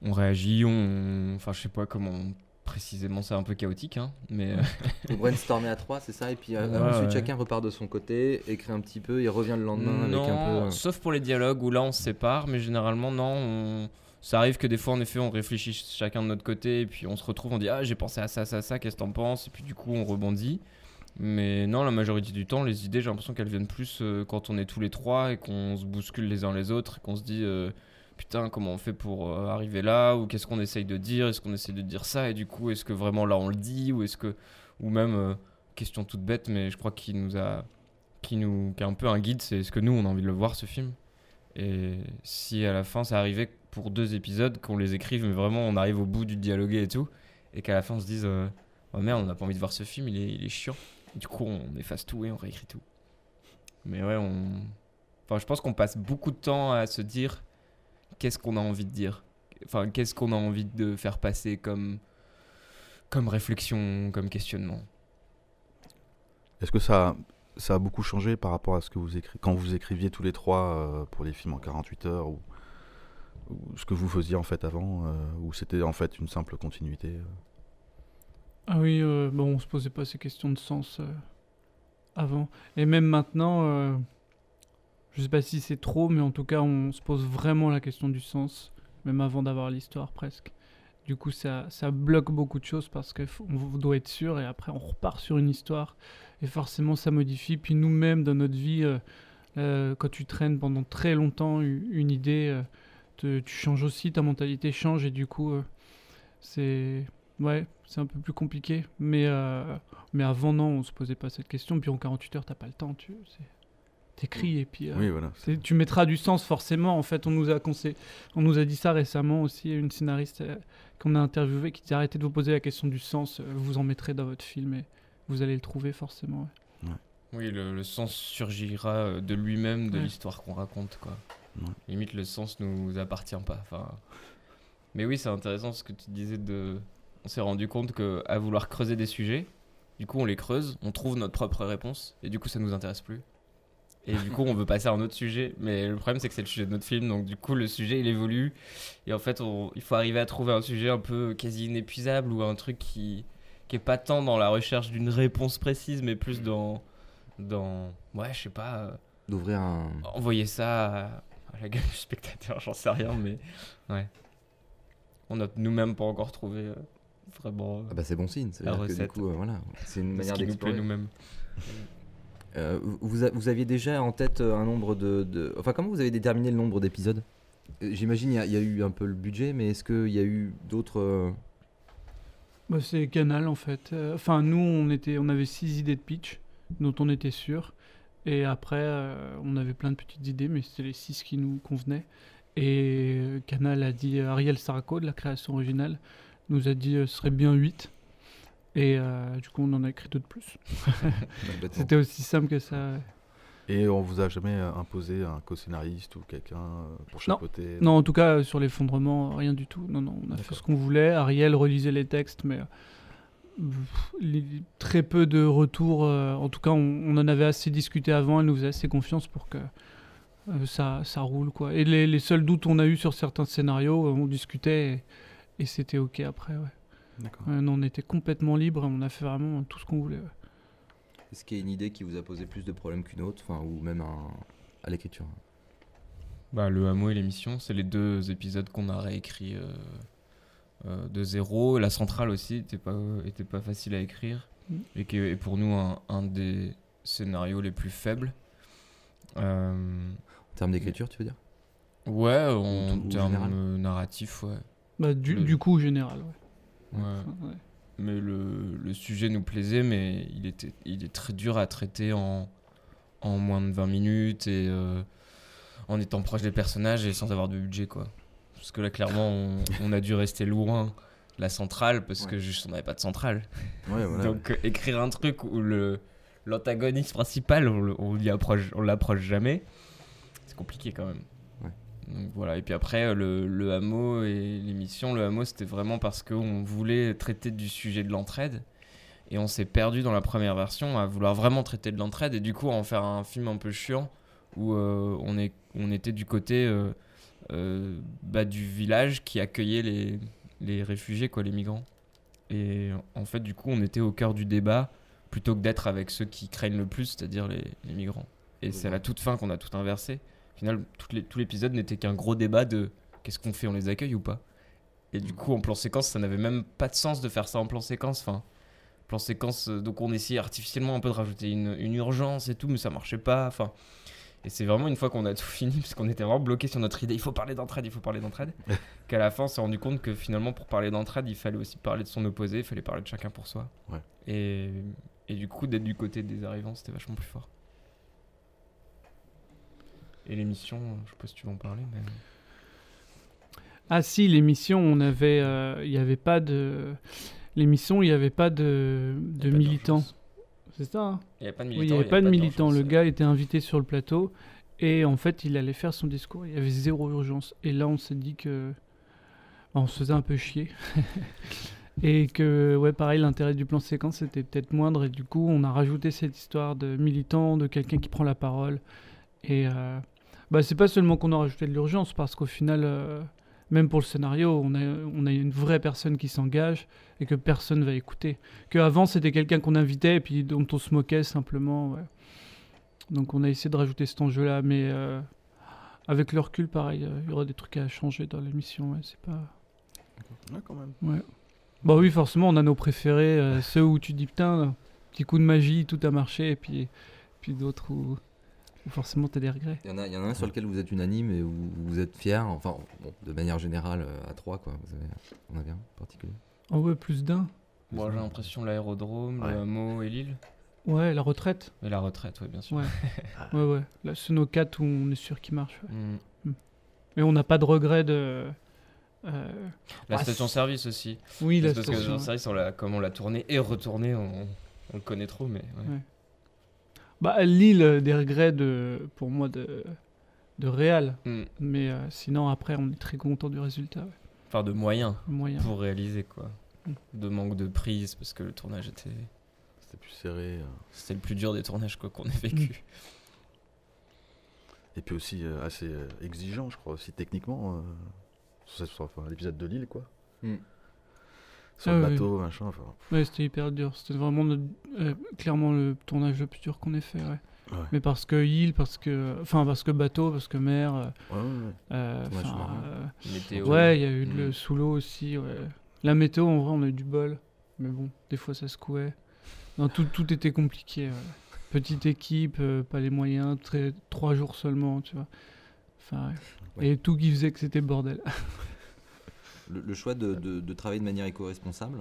on réagit, on, enfin je sais pas comment précisément, c'est un peu chaotique, hein, mais euh, Vous brainstormez à trois, c'est ça Et puis euh, Ouais, ensuite ouais. chacun repart de son côté, écrit un petit peu, il revient le lendemain non, avec un peu. euh, sauf pour les dialogues où là on se sépare, mais généralement non. on- Ça arrive que des fois en effet on réfléchit chacun de notre côté et puis on se retrouve, on dit ah j'ai pensé à ça, ça, ça, qu'est-ce que t'en penses? Et puis du coup on rebondit. Mais non, la majorité du temps, les idées, j'ai l'impression qu'elles viennent plus euh, quand on est tous les trois et qu'on se bouscule les uns les autres, et qu'on se dit euh, putain, comment on fait pour euh, arriver là Ou qu'est-ce qu'on essaye de dire Est-ce qu'on essaie de dire ça Et du coup, est-ce que vraiment là on le dit Ou est-ce que. Ou même, euh, question toute bête, mais je crois qu'il nous a. Qui, nous, qui un peu un guide, c'est est-ce que nous on a envie de le voir ce film Et si à la fin ça arrivait pour deux épisodes, qu'on les écrive, mais vraiment on arrive au bout du dialogue et tout, et qu'à la fin on se dise euh, oh merde, on n'a pas envie de voir ce film, il est, chiant. Du coup, on efface tout et on réécrit tout. Mais ouais. Enfin, je pense qu'on passe beaucoup de temps à se dire qu'est-ce qu'on a envie de dire? Enfin, qu'est-ce qu'on a envie de faire passer comme, comme réflexion, comme questionnement? Est-ce que ça, ça a beaucoup changé par rapport à ce que vous écrivez quand vous écriviez tous les trois euh, pour les films en 48 heures ou, ou ce que vous faisiez en fait avant euh, ou c'était en fait une simple continuité euh? Ah oui, euh, bon, on se posait pas ces questions de sens euh, avant. Et même maintenant, euh, je sais pas si c'est trop, mais en tout cas, on se pose vraiment la question du sens, même avant d'avoir l'histoire presque. Du coup, ça, ça bloque beaucoup de choses parce qu'on doit être sûr et après, on repart sur une histoire et forcément, ça modifie. Puis nous-mêmes, dans notre vie, euh, euh, quand tu traînes pendant très longtemps une idée, euh, tu changes aussi, ta mentalité change et du coup, c'est Ouais, c'est un peu plus compliqué. Mais, mais avant, non, on se posait pas cette question. Puis en 48 heures, t'as pas le temps. Tu t'écris et puis euh, Oui, voilà. c'est- tu mettras du sens forcément. En fait, on nous a conseillé, on nous a dit ça récemment aussi. Une scénariste euh, qu'on a interviewée qui dit arrêtez de vous poser la question du sens. euh, Vous en mettrez dans votre film et vous allez le trouver forcément. ouais. Oui, le, le sens surgira de lui-même de Ouais. l'histoire qu'on raconte, quoi. Ouais. Limite, le sens nous appartient pas. Enfin, mais oui, c'est intéressant ce que tu disais de. On s'est rendu compte que à vouloir creuser des sujets, du coup, on les creuse, on trouve notre propre réponse, et du coup, ça nous intéresse plus. Et du coup, on veut passer à un autre sujet, mais le problème, c'est que c'est le sujet de notre film, donc du coup, le sujet, il évolue, et en fait, on- il faut arriver à trouver un sujet un peu quasi inépuisable ou un truc qui qui est pas tant dans la recherche d'une réponse précise, mais plus dans dans ouais, je sais pas. euh, D'ouvrir un. envoyer ça à, à la gueule du spectateur, j'en sais rien, mais ouais. On n'a nous-mêmes pas encore trouvé euh, vraiment euh, Ah bah c'est bon signe, coup, euh, voilà, c'est une manière d'explorer. nous-mêmes. Euh, vous, a- vous aviez déjà en tête euh, un nombre de, de- Enfin, comment vous avez déterminé le nombre d'épisodes? Euh, J'imagine il y, a- il y a eu un peu le budget, mais est-ce qu'il y a eu d'autres. Bah, c'est Canal en fait. Euh, Enfin, nous, on, était, on avait six idées de pitch dont on était sûr. Et après, euh, on avait plein de petites idées, mais c'était les six qui nous convenaient. Et euh, Canal a dit, Ariel Saraco de la création originale, nous a dit euh, ce serait bien 8. Et euh, du coup, on en a écrit deux de plus. C'était aussi simple que ça. ouais. Et on vous a jamais euh, imposé un co-scénariste ou quelqu'un euh, pour Non. chapeauter Non, en tout cas, sur l'effondrement, rien du tout. Non, non, on a fait ce qu'on voulait. Ariel relisait les textes, mais très peu de retours. en tout cas, on, on en avait assez discuté avant. Elle nous faisait assez confiance pour que ça, ça roule, quoi. Et les, les seuls doutes qu'on a eu sur certains scénarios, on discutait et, et c'était OK après, ouais. Non, on était complètement libre on a fait vraiment tout ce qu'on voulait. ouais. Est-ce qu'il y a une idée qui vous a posé plus de problèmes qu'une autre, enfin, ou même un- à l'écriture? Bah, le hameau et l'émission, c'est les deux épisodes qu'on a réécrits euh, euh, de zéro. La centrale aussi était pas, était pas facile à écrire. Mm. Et qui est pour nous un, un des scénarios les plus faibles. Euh, En termes d'écriture, tu veux dire? Ouais, en termes euh, narratifs, ouais. Bah, du, Le- du coup, général, ouais. Ouais. Enfin, ouais. Mais le, le sujet nous plaisait, mais il, était, il est très dur à traiter en, en moins de 20 minutes et euh, en étant proche des personnages et sans avoir de budget, quoi. Parce que là, clairement, on, on a dû rester loin de la centrale parce que Ouais. juste on n'avait pas de centrale. Voilà. Donc, euh, écrire un truc où le l'antagoniste principal, on, on l'approche jamais, c'est compliqué quand même. Donc voilà, et puis après, le, le hameau et l'émission, le hameau, c'était vraiment parce qu'on voulait traiter du sujet de l'entraide. Et on s'est perdu dans la première version à vouloir vraiment traiter de l'entraide et du coup à en faire un film un peu chiant où euh, on, est, on était du côté euh, euh, bah, du village qui accueillait les, les réfugiés, quoi, les migrants. Et en fait, du coup, on était au cœur du débat plutôt que d'être avec ceux qui craignent le plus, c'est-à-dire les, les migrants. Et c'est à la toute fin qu'on a tout inversé. Final, les- tout l'épisode n'était qu'un gros débat de qu'est-ce qu'on fait, on les accueille ou pas. Et du coup, en plan séquence, ça n'avait même pas de sens de faire ça en plan séquence. Enfin, plan séquence, euh, donc on essayait artificiellement un peu de rajouter une, une urgence et tout, mais ça marchait pas. Enfin, et c'est vraiment une fois qu'on a tout fini, parce qu'on était vraiment bloqué sur notre idée, il faut parler d'entraide, il faut parler d'entraide, qu'à la fin on s'est rendu compte que finalement pour parler d'entraide, il fallait aussi parler de son opposé, il fallait parler de chacun pour soi. Ouais. Et, et du coup, d'être du côté des arrivants, c'était vachement plus fort. Et l'émission, je sais pas si tu veux en parler, mais. Ah si, l'émission, on avait, euh, il n'y avait pas de, l'émission, il n'y avait pas de, de pas militants. C'est ça. hein? Il n'y avait pas de oui, militants. il n'y avait pas de militants. Le gars était invité sur le plateau et en fait, il allait faire son discours. Il y avait zéro urgence. Et là, on s'est dit que, bah, on se faisait un peu chier. et que, ouais, pareil, l'intérêt du plan séquence était peut-être moindre. Et du coup, on a rajouté cette histoire de militant, de quelqu'un qui prend la parole. Et euh, bah, c'est pas seulement qu'on a rajouté de l'urgence, parce qu'au final, euh, même pour le scénario, on a, on a une vraie personne qui s'engage et que personne va écouter. Que avant c'était quelqu'un qu'on invitait et puis dont on se moquait simplement. ouais. Donc on a essayé de rajouter cet enjeu-là, mais euh, avec le recul, pareil, euh, il y aura des trucs à changer dans l'émission. ouais, c'est pas. Ouais, quand même. Ouais. Bah oui, forcément, on a nos préférés, euh, ceux où tu dis putain, petit coup de magie, tout a marché, et puis, puis d'autres où, où forcément t'as des regrets. Il y, en a, il y en a un sur lequel vous êtes unanime et où vous êtes fier, enfin, bon, de manière générale, euh, à trois, quoi. Vous avez, on a bien en particulier. Oh ouais, plus d'un. Moi, j'ai l'impression l'aérodrome, Ouais. le hameau et l'île. Ouais, la retraite. Et la retraite, ouais, bien sûr. Ouais. Ouais, ouais. Là, c'est nos quatre où on est sûr qu'ils marchent. ouais. Mm. Mais on n'a pas de regret de. euh, La Ouais, station-service aussi. Oui, la C'est parce que la ouais. station-service, on l'a- comme on l'a tourné et retourné, on, on le connaît trop, mais. ouais. Bah, Lille, des regrets de, pour moi de, de Réal. Mm. Mais euh, sinon, après, on est très content du résultat. ouais. Enfin, de moyens Moyen. pour réaliser, quoi. Mm. De manque de prise, parce que le tournage était. C'était plus serré. euh. C'était le plus dur des tournages, quoi, qu'on ait vécu. Et puis aussi euh, assez exigeant, je crois, aussi techniquement. euh, sur cette- sur- enfin, l'épisode de Lille, quoi. Sur Ah le oui. bateau, machin. Enfin, Ouais, c'était hyper dur. C'était vraiment notre- euh, clairement le tournage le plus dur qu'on ait fait. Ouais. Ouais. Mais parce que île, parce que. Enfin, parce que bateau, parce que mer. euh, ouais, ouais, ouais. euh, euh, Météo. Ouais, il y a eu Mm. le sous l'eau aussi. Ouais. La météo, en vrai, on a eu du bol. Mais bon, des fois, ça secouait. Non, tout, tout était compliqué. ouais. Petite équipe, euh, pas les moyens, très, trois jours seulement, tu vois. Enfin, ouais. Ouais. Et tout qui faisait que c'était le bordel. Le, choix de, travailler de manière éco-responsable,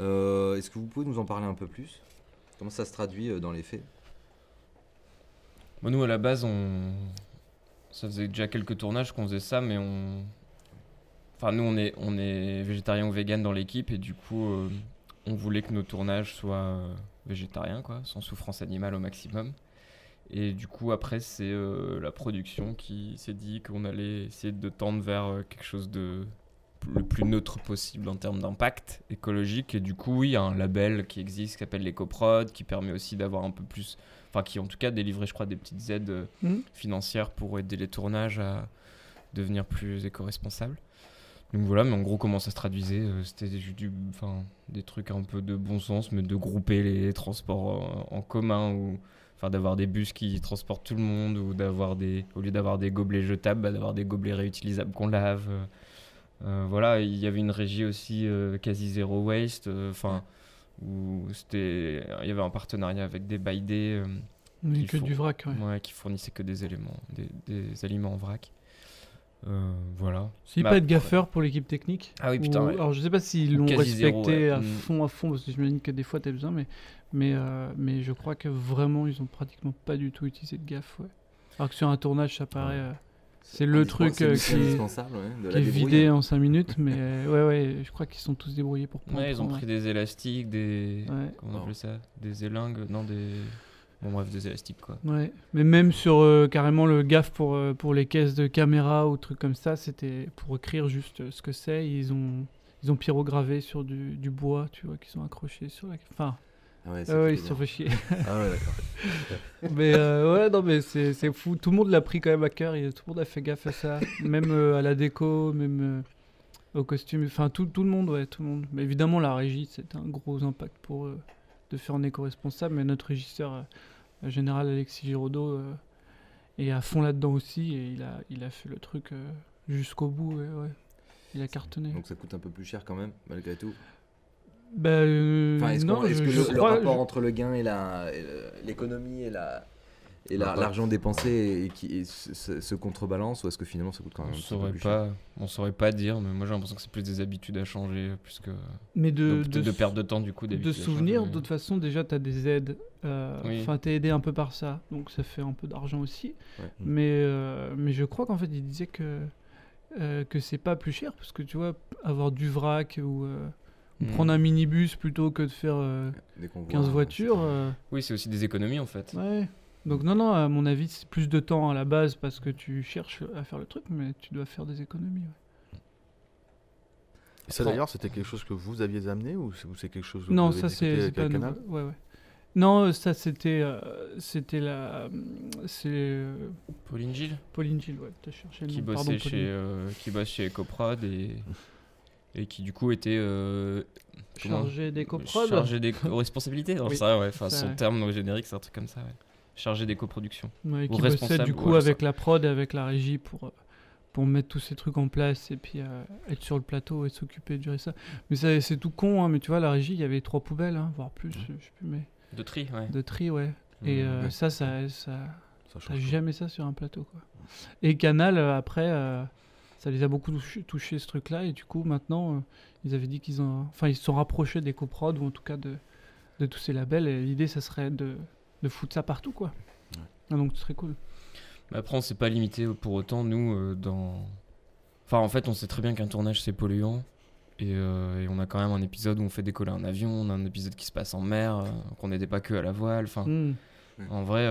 Euh, Est-ce que vous pouvez nous en parler un peu plus? Comment ça se traduit euh, dans les faits? Bon, nous, à la base, on... ça faisait déjà quelques tournages qu'on faisait ça, mais on. Enfin, nous, on est, on végétarien ou vegan dans l'équipe, et du coup, euh, on voulait que nos tournages soient végétariens, quoi, sans souffrance animale au maximum. Et du coup, après, c'est euh, la production qui s'est dit qu'on allait essayer de tendre vers euh, quelque chose de le plus neutre possible en termes d'impact écologique. Et du coup, oui, il y a un label qui existe qui s'appelle l'EcoProd, qui permet aussi d'avoir un peu plus. Enfin, qui en tout cas délivrait, je crois, des petites aides euh, Mhm. financières pour aider les tournages à devenir plus éco-responsables. Donc voilà, mais en gros, comment ça se traduisait C'était du, enfin, des trucs un peu de bon sens, mais de grouper les transports en, en commun ou enfin, d'avoir des bus qui transportent tout le monde ou d'avoir des, au lieu d'avoir des gobelets jetables, bah, d'avoir des gobelets réutilisables qu'on lave. euh. Euh, voilà, il y avait une régie aussi euh, quasi zéro waste, enfin où c'était, il y avait un partenariat avec des baïdés. Mais que du vrac, ouais. ouais, qui fournissaient que des éléments, des, des aliments en vrac. Euh, voilà. C'est Bah, pas être gaffeur pour l'équipe technique. Ah oui, putain, Ou- ouais. Alors je sais pas s'ils l'ont zéro, respecté ouais. à Mm. fond, à fond, parce que j'imagine que des fois t'as besoin, mais, mais, euh, mais je crois que vraiment ils ont pratiquement pas du tout utilisé de gaffe, ouais. Alors que sur un tournage, ça paraît. euh, c'est le truc euh, qui, indispensable, ouais, de qui la est vidé en 5 minutes, mais euh, ouais, ouais, je crois qu'ils sont tous débrouillés pour prendre. Ouais, ils ont pris des élastiques, des. Ouais. Comment on appelait ça Des élingues Non, des. Bon, bref, des élastiques, quoi. Ouais, mais même sur euh, carrément le gaffe pour, euh, pour les caisses de caméra ou trucs comme ça, c'était pour écrire juste ce que c'est. Ils ont, ils ont pyrogravé sur du, du bois, tu vois, qu'ils ont accroché sur la. Enfin. Ah ouais, c'est ouais, ils se sont fait chier. Ah ouais, d'accord. mais euh, ouais, non, mais c'est c'est fou. Tout le monde l'a pris quand même à cœur. et Tout le monde a fait gaffe à ça. même euh, à la déco, même euh, au costume. Enfin, tout, tout le monde, ouais, tout le monde. Mais évidemment, la régie, c'était un gros impact pour eux de faire en éco-responsable. Mais notre régisseur, euh, général Alexis Giraudot, est à fond là-dedans aussi. Et il a, il a fait le truc jusqu'au bout. ouais, ouais. Il a cartonné. Donc ça coûte un peu plus cher quand même, malgré tout. Bah, euh, Enfin, est-ce non, qu'on- est-ce je- que je le, le crois- rapport je- entre le gain et la- et le- l'économie et la et la- l'argent dépensé et qui et se, se- se contrebalance ou est-ce que finalement ça coûte quand même On un petit peu saurait plus cher? pas, on saurait pas dire, mais moi j'ai l'impression que c'est plus des habitudes à changer, plus que. Mais de, de, s- perte de temps du coup. De souvenirs, de toute façon, déjà, tu as des aides. euh, Oui. Enfin, t'es aidé un peu par ça, donc ça fait un peu d'argent aussi. Ouais. Mais, euh, mais je crois qu'en fait, il disait que, euh, que c'est pas plus cher, parce que tu vois, avoir du vrac ou, euh, Hmm. prendre un minibus plutôt que de faire euh, Des convois, 15 hein, voitures. euh, Oui, c'est aussi des économies en fait. ouais. Donc, non, non, à mon avis, c'est plus de temps à la base parce que tu cherches à faire le truc, mais tu dois faire des économies. ouais. Et ça d'ailleurs, c'était quelque chose que vous aviez amené ou c'est quelque chose que Non, vous avez ça discuté c'est pas canal Ouais, ouais. Non, ça c'était euh, c'était la c'est euh, Pauline Gilles? Pauline Gilles, ouais, t'as cherché le qui nom. bossait Pardon, chez Pauline. euh, qui bosse chez EcoProd et et qui du coup était euh, comment Chargé d'éco-prod. chargé des responsabilités dans Oui, ça ouais enfin son terme générique c'est un truc comme ça ouais. chargé des coproductions Ouais, ou qui bossait responsable du ou coup ouais, avec ça. la prod et avec la régie pour, euh, pour mettre tous ces trucs en place et puis euh, être sur le plateau et s'occuper de gérer ça. Mais ça, c'est tout con, hein, mais tu vois, la régie, il y avait trois poubelles, hein, voire plus, je sais plus, mais de tri ouais de tri, ouais. Et Mmh, euh, ouais. ça, ça, ça, Ça jamais ça sur un plateau, quoi. Et Canal, euh, après, euh, ça les a beaucoup touché, touché, ce truc-là, et du coup, maintenant, euh, ils avaient dit qu'ils ont... Enfin, ils se sont rapprochés des coprods, ou en tout cas de, de tous ces labels, et l'idée, ça serait de, de foutre ça partout, quoi. Ouais. Ah, donc, ce serait cool. Mais après, on s'est pas limité pour autant, nous, euh, dans. Enfin, en fait, on sait très bien qu'un tournage, c'est polluant. Et, euh, et on a quand même un épisode où on fait décoller un avion, on a un épisode qui se passe en mer, qu'on n'était pas que à la voile. Enfin, Hmm. en vrai,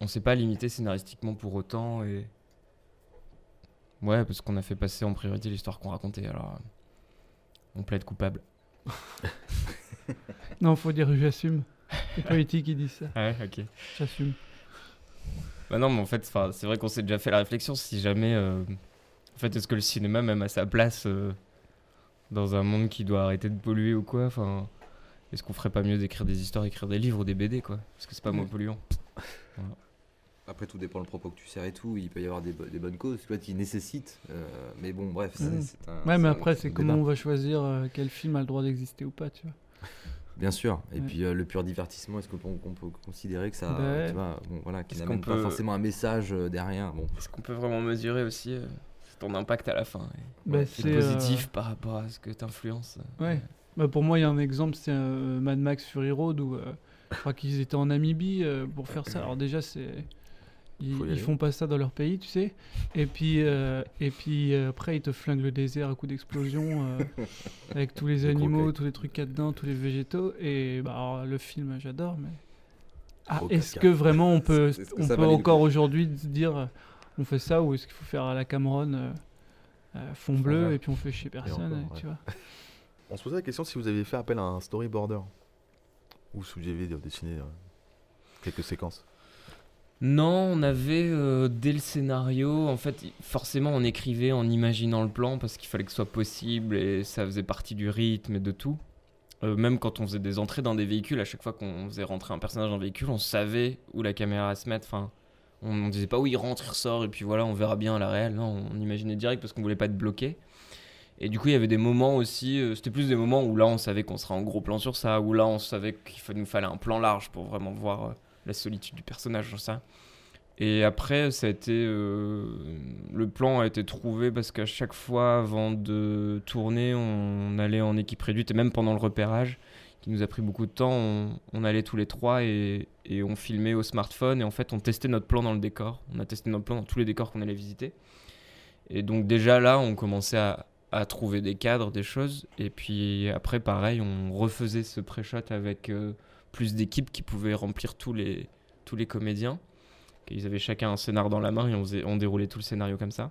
on s'est pas limité scénaristiquement pour autant. Et. Ouais, parce qu'on a fait passer en priorité l'histoire qu'on racontait. Alors, euh, on plaide coupable. Non, faut dire j'assume. C'est politique qui dit ça. Ouais, ok. J'assume. Bah non, mais en fait, c'est vrai qu'on s'est déjà fait la réflexion si jamais. euh, en fait, est-ce que le cinéma, même à sa place, euh, dans un monde qui doit arrêter de polluer ou quoi Enfin, est-ce qu'on ferait pas mieux d'écrire des histoires, écrire des livres ou des BD, quoi? Parce que c'est pas moins polluant. Après, tout dépend le propos que tu sers et tout. Il peut y avoir des, bo- des bonnes causes, tu vois, qui nécessitent. euh, mais bon, bref, c'est un. Ouais, mais après, c'est débat. comment on va choisir euh, quel film a le droit d'exister ou pas, tu vois. Bien sûr. Et Ouais. puis euh, le pur divertissement, est-ce qu'on peut, considérer que ça, Bah ouais. tu vois, bon, voilà, qui n'amène qu'on pas forcément un message euh, derrière. Bon, Est-ce qu'on peut vraiment mesurer aussi euh, ton impact à la fin et, Bah, c'est, positif euh, par rapport à ce que t'influences euh, Ouais. Bah, pour moi, il y a un exemple, c'est euh, Mad Max Fury Road où euh, je crois qu'ils étaient en Namibie euh, pour faire ça. Alors déjà, c'est ils, ils font pas ça dans leur pays, tu sais. Et puis euh, et puis euh, après, ils te flinguent le désert à coups d'explosion euh, avec tous les animaux, croquettes. tous les trucs qu'il y a dedans, tous les végétaux. Et bah, alors, le film, j'adore, mais ah, est-ce que vraiment on peut, on peut encore aujourd'hui dire on fait ça ou est-ce qu'il faut faire à la Cameron fond bleu et puis on fait chier personne, encore, et- ouais. tu vois. On se posait la question si vous avez fait appel à un storyboarder. Ou si vous avez dessiné quelques séquences. Non, on avait euh, dès le scénario, en fait, forcément on écrivait en imaginant le plan parce qu'il fallait que ce soit possible et ça faisait partie du rythme et de tout. Euh, même quand on faisait des entrées dans des véhicules, à chaque fois qu'on faisait rentrer un personnage dans un véhicule, on savait où la caméra allait se mettre. Enfin, on, on disait pas où il rentre, il ressort et puis voilà, on verra bien la réelle. Non, on imaginait direct parce qu'on voulait pas être bloqué. Et du coup, il y avait des moments aussi, euh, c'était plus des moments où là on savait qu'on serait en gros plan sur ça, où là on savait qu'il nous fallait un plan large pour vraiment voir la solitude du personnage sur ça. Et après, ça a été. euh, le plan a été trouvé parce qu'à chaque fois, avant de tourner, on allait en équipe réduite, et même pendant le repérage, qui nous a pris beaucoup de temps, on, allait tous les trois et, on filmait au smartphone, et en fait, on testait notre plan dans le décor. On a testé notre plan dans tous les décors qu'on allait visiter. Et donc, déjà là, on commençait à, à trouver des cadres, des choses, et puis après, pareil, on refaisait ce pré-shot avec euh, plus d'équipes qui pouvaient remplir tous les, tous les comédiens. Ils avaient chacun un scénar dans la main et on, faisait- on déroulait tout le scénario comme ça.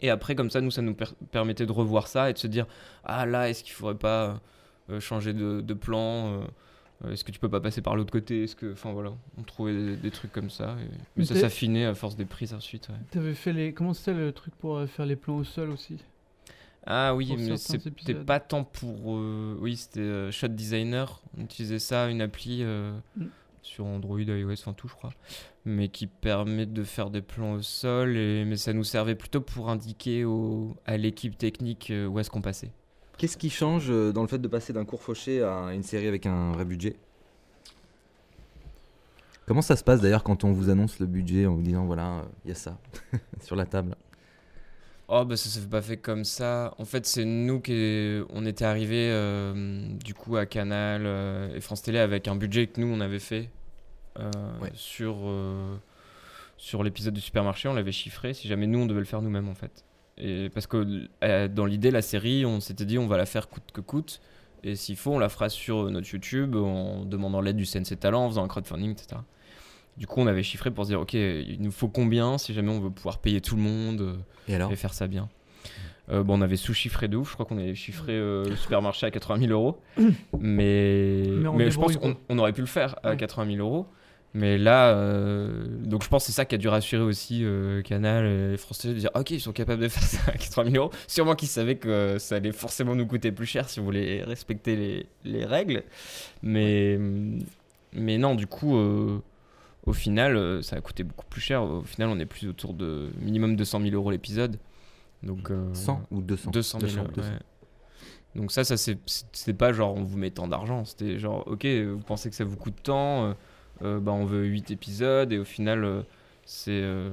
Et après, comme ça, nous, ça nous per- permettait de revoir ça et de se dire Ah là, est-ce qu'il faudrait pas euh, changer de, de plan euh, Est-ce que tu peux pas passer par l'autre côté Est-ce que. Enfin voilà, on trouvait des, des trucs comme ça. et- Mais ça s'affinait à force des prises ensuite. ouais. T'avais fait les. Comment c'était le truc pour euh, faire les plans au sol aussi? Ah oui, mais c'était pas tant pour. euh, oui, c'était euh, Shot Designer. On utilisait ça, une appli euh, Mm. sur Android, iOS, enfin tout, je crois. Mais qui permet de faire des plans au sol. Et, mais ça nous servait plutôt pour indiquer au, à l'équipe technique euh, où est-ce qu'on passait. Qu'est-ce qui change dans le fait de passer d'un court fauché à une série avec un vrai budget? Comment ça se passe d'ailleurs quand on vous annonce le budget en vous disant voilà, il y a ça sur la table? Oh bah ça s'est pas fait comme ça. En fait c'est nous qui on était arrivé du coup à Canal euh, et France Télé avec un budget que nous on avait fait euh, Ouais. sur euh, sur l'épisode du supermarché. On l'avait chiffré. Si jamais nous on devait le faire nous-mêmes en fait. Et parce que euh, dans l'idée la série on s'était dit on va la faire coûte que coûte. Et s'il faut on la fera sur notre YouTube en demandant l'aide du CNC Talent, en faisant un crowdfunding etc. Du coup on avait chiffré pour se dire ok il nous faut combien si jamais on veut pouvoir payer tout le monde. euh, Et alors et faire ça bien. Euh, bon, on avait sous-chiffré de ouf, je crois qu'on avait chiffré euh, le supermarché à 80 000 euros. Mais, Mais je pense qu'on on aurait pu le faire à Ouais. 80 000 euros. Mais là, euh, donc je pense que c'est ça qui a dû rassurer aussi euh, Canal et France Télé de dire Ok, ils sont capables de faire ça à 80 000 euros. Sûrement qu'ils savaient que ça allait forcément nous coûter plus cher si on voulait respecter les, les règles. Mais, mais non, du coup, euh, au final, euh, ça a coûté beaucoup plus cher. Au final, on est plus autour de minimum 200 000 euros l'épisode. Donc, euh, 100 ou 200 200 000. 200, ouais. 200. Donc ça, ça c'est- c'était pas genre on vous met tant d'argent, c'était genre ok, vous pensez que ça vous coûte tant, euh, euh, bah on veut 8 épisodes et au final euh, c'est euh,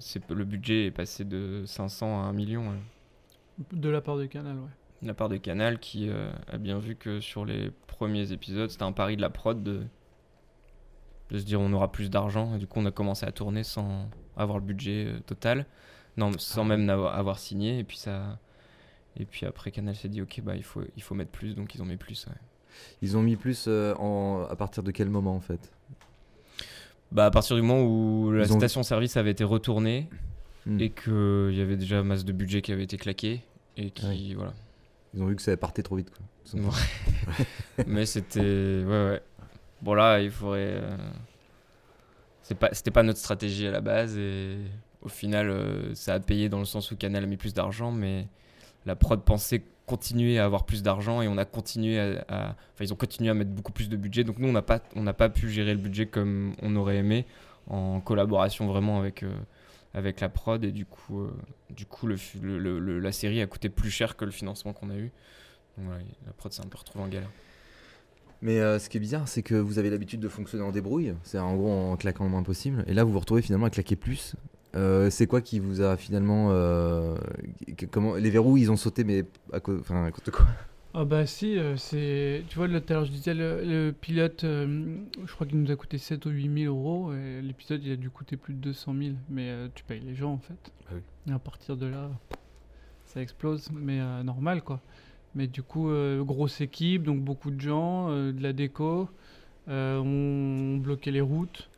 c'est le budget est passé de 500 à 1 million. ouais. De la part de Canal, ouais. De la part de Canal qui euh, a bien vu que sur les premiers épisodes, c'était un pari de la prod de de se dire on aura plus d'argent et du coup on a commencé à tourner sans avoir le budget euh, total, non sans même n'avoir- avoir signé et puis ça et puis après Canal s'est dit ok bah il faut il faut mettre plus donc ils ont mis plus. ouais. Ils ont mis plus euh, en... à partir de quel moment en fait? Bah à partir du moment où la ont- station-service avait été retournée Hmm. et qu'il y avait déjà masse de budget qui avait été claqué et qui Ouais. voilà. Ils ont vu que ça partait trop vite quoi. Ouais. Mais c'était ouais ouais. Bon là il faudrait. euh, pas c'était pas notre stratégie à la base et au final euh, ça a payé dans le sens où Canal a mis plus d'argent mais la prod pensait continuer à avoir plus d'argent et on a continué à, à- ils ont continué à mettre beaucoup plus de budget. Donc nous on n'a pas on n'a pas pu gérer le budget comme on aurait aimé en collaboration vraiment avec euh, avec la prod. Et du coup du coup la série a coûté plus cher que le financement qu'on a eu. La prod s'est un peu retrouvée en galère Mais euh, ce qui est bizarre, c'est que vous avez l'habitude de fonctionner en débrouille, c'est en gros en claquant le moins possible, et là vous vous retrouvez finalement à claquer plus. Euh, c'est quoi qui vous a finalement. euh, comment, les verrous ils ont sauté, mais à cause. Enfin, à cause de quoi? Ah bah si, c'est... Tu vois, là, tout à l'heure, je disais, le, le pilote, euh, je crois qu'il nous a coûté 7 ou 8 000 euros, et l'épisode, il a dû coûter plus de 200 000. Mais euh, tu payes les gens, en fait. Ah oui. Et à partir de là, ça explose, mais euh, normal, quoi. Mais du coup, euh, grosse équipe, donc beaucoup de gens, euh, de la déco, euh, on bloquait les routes,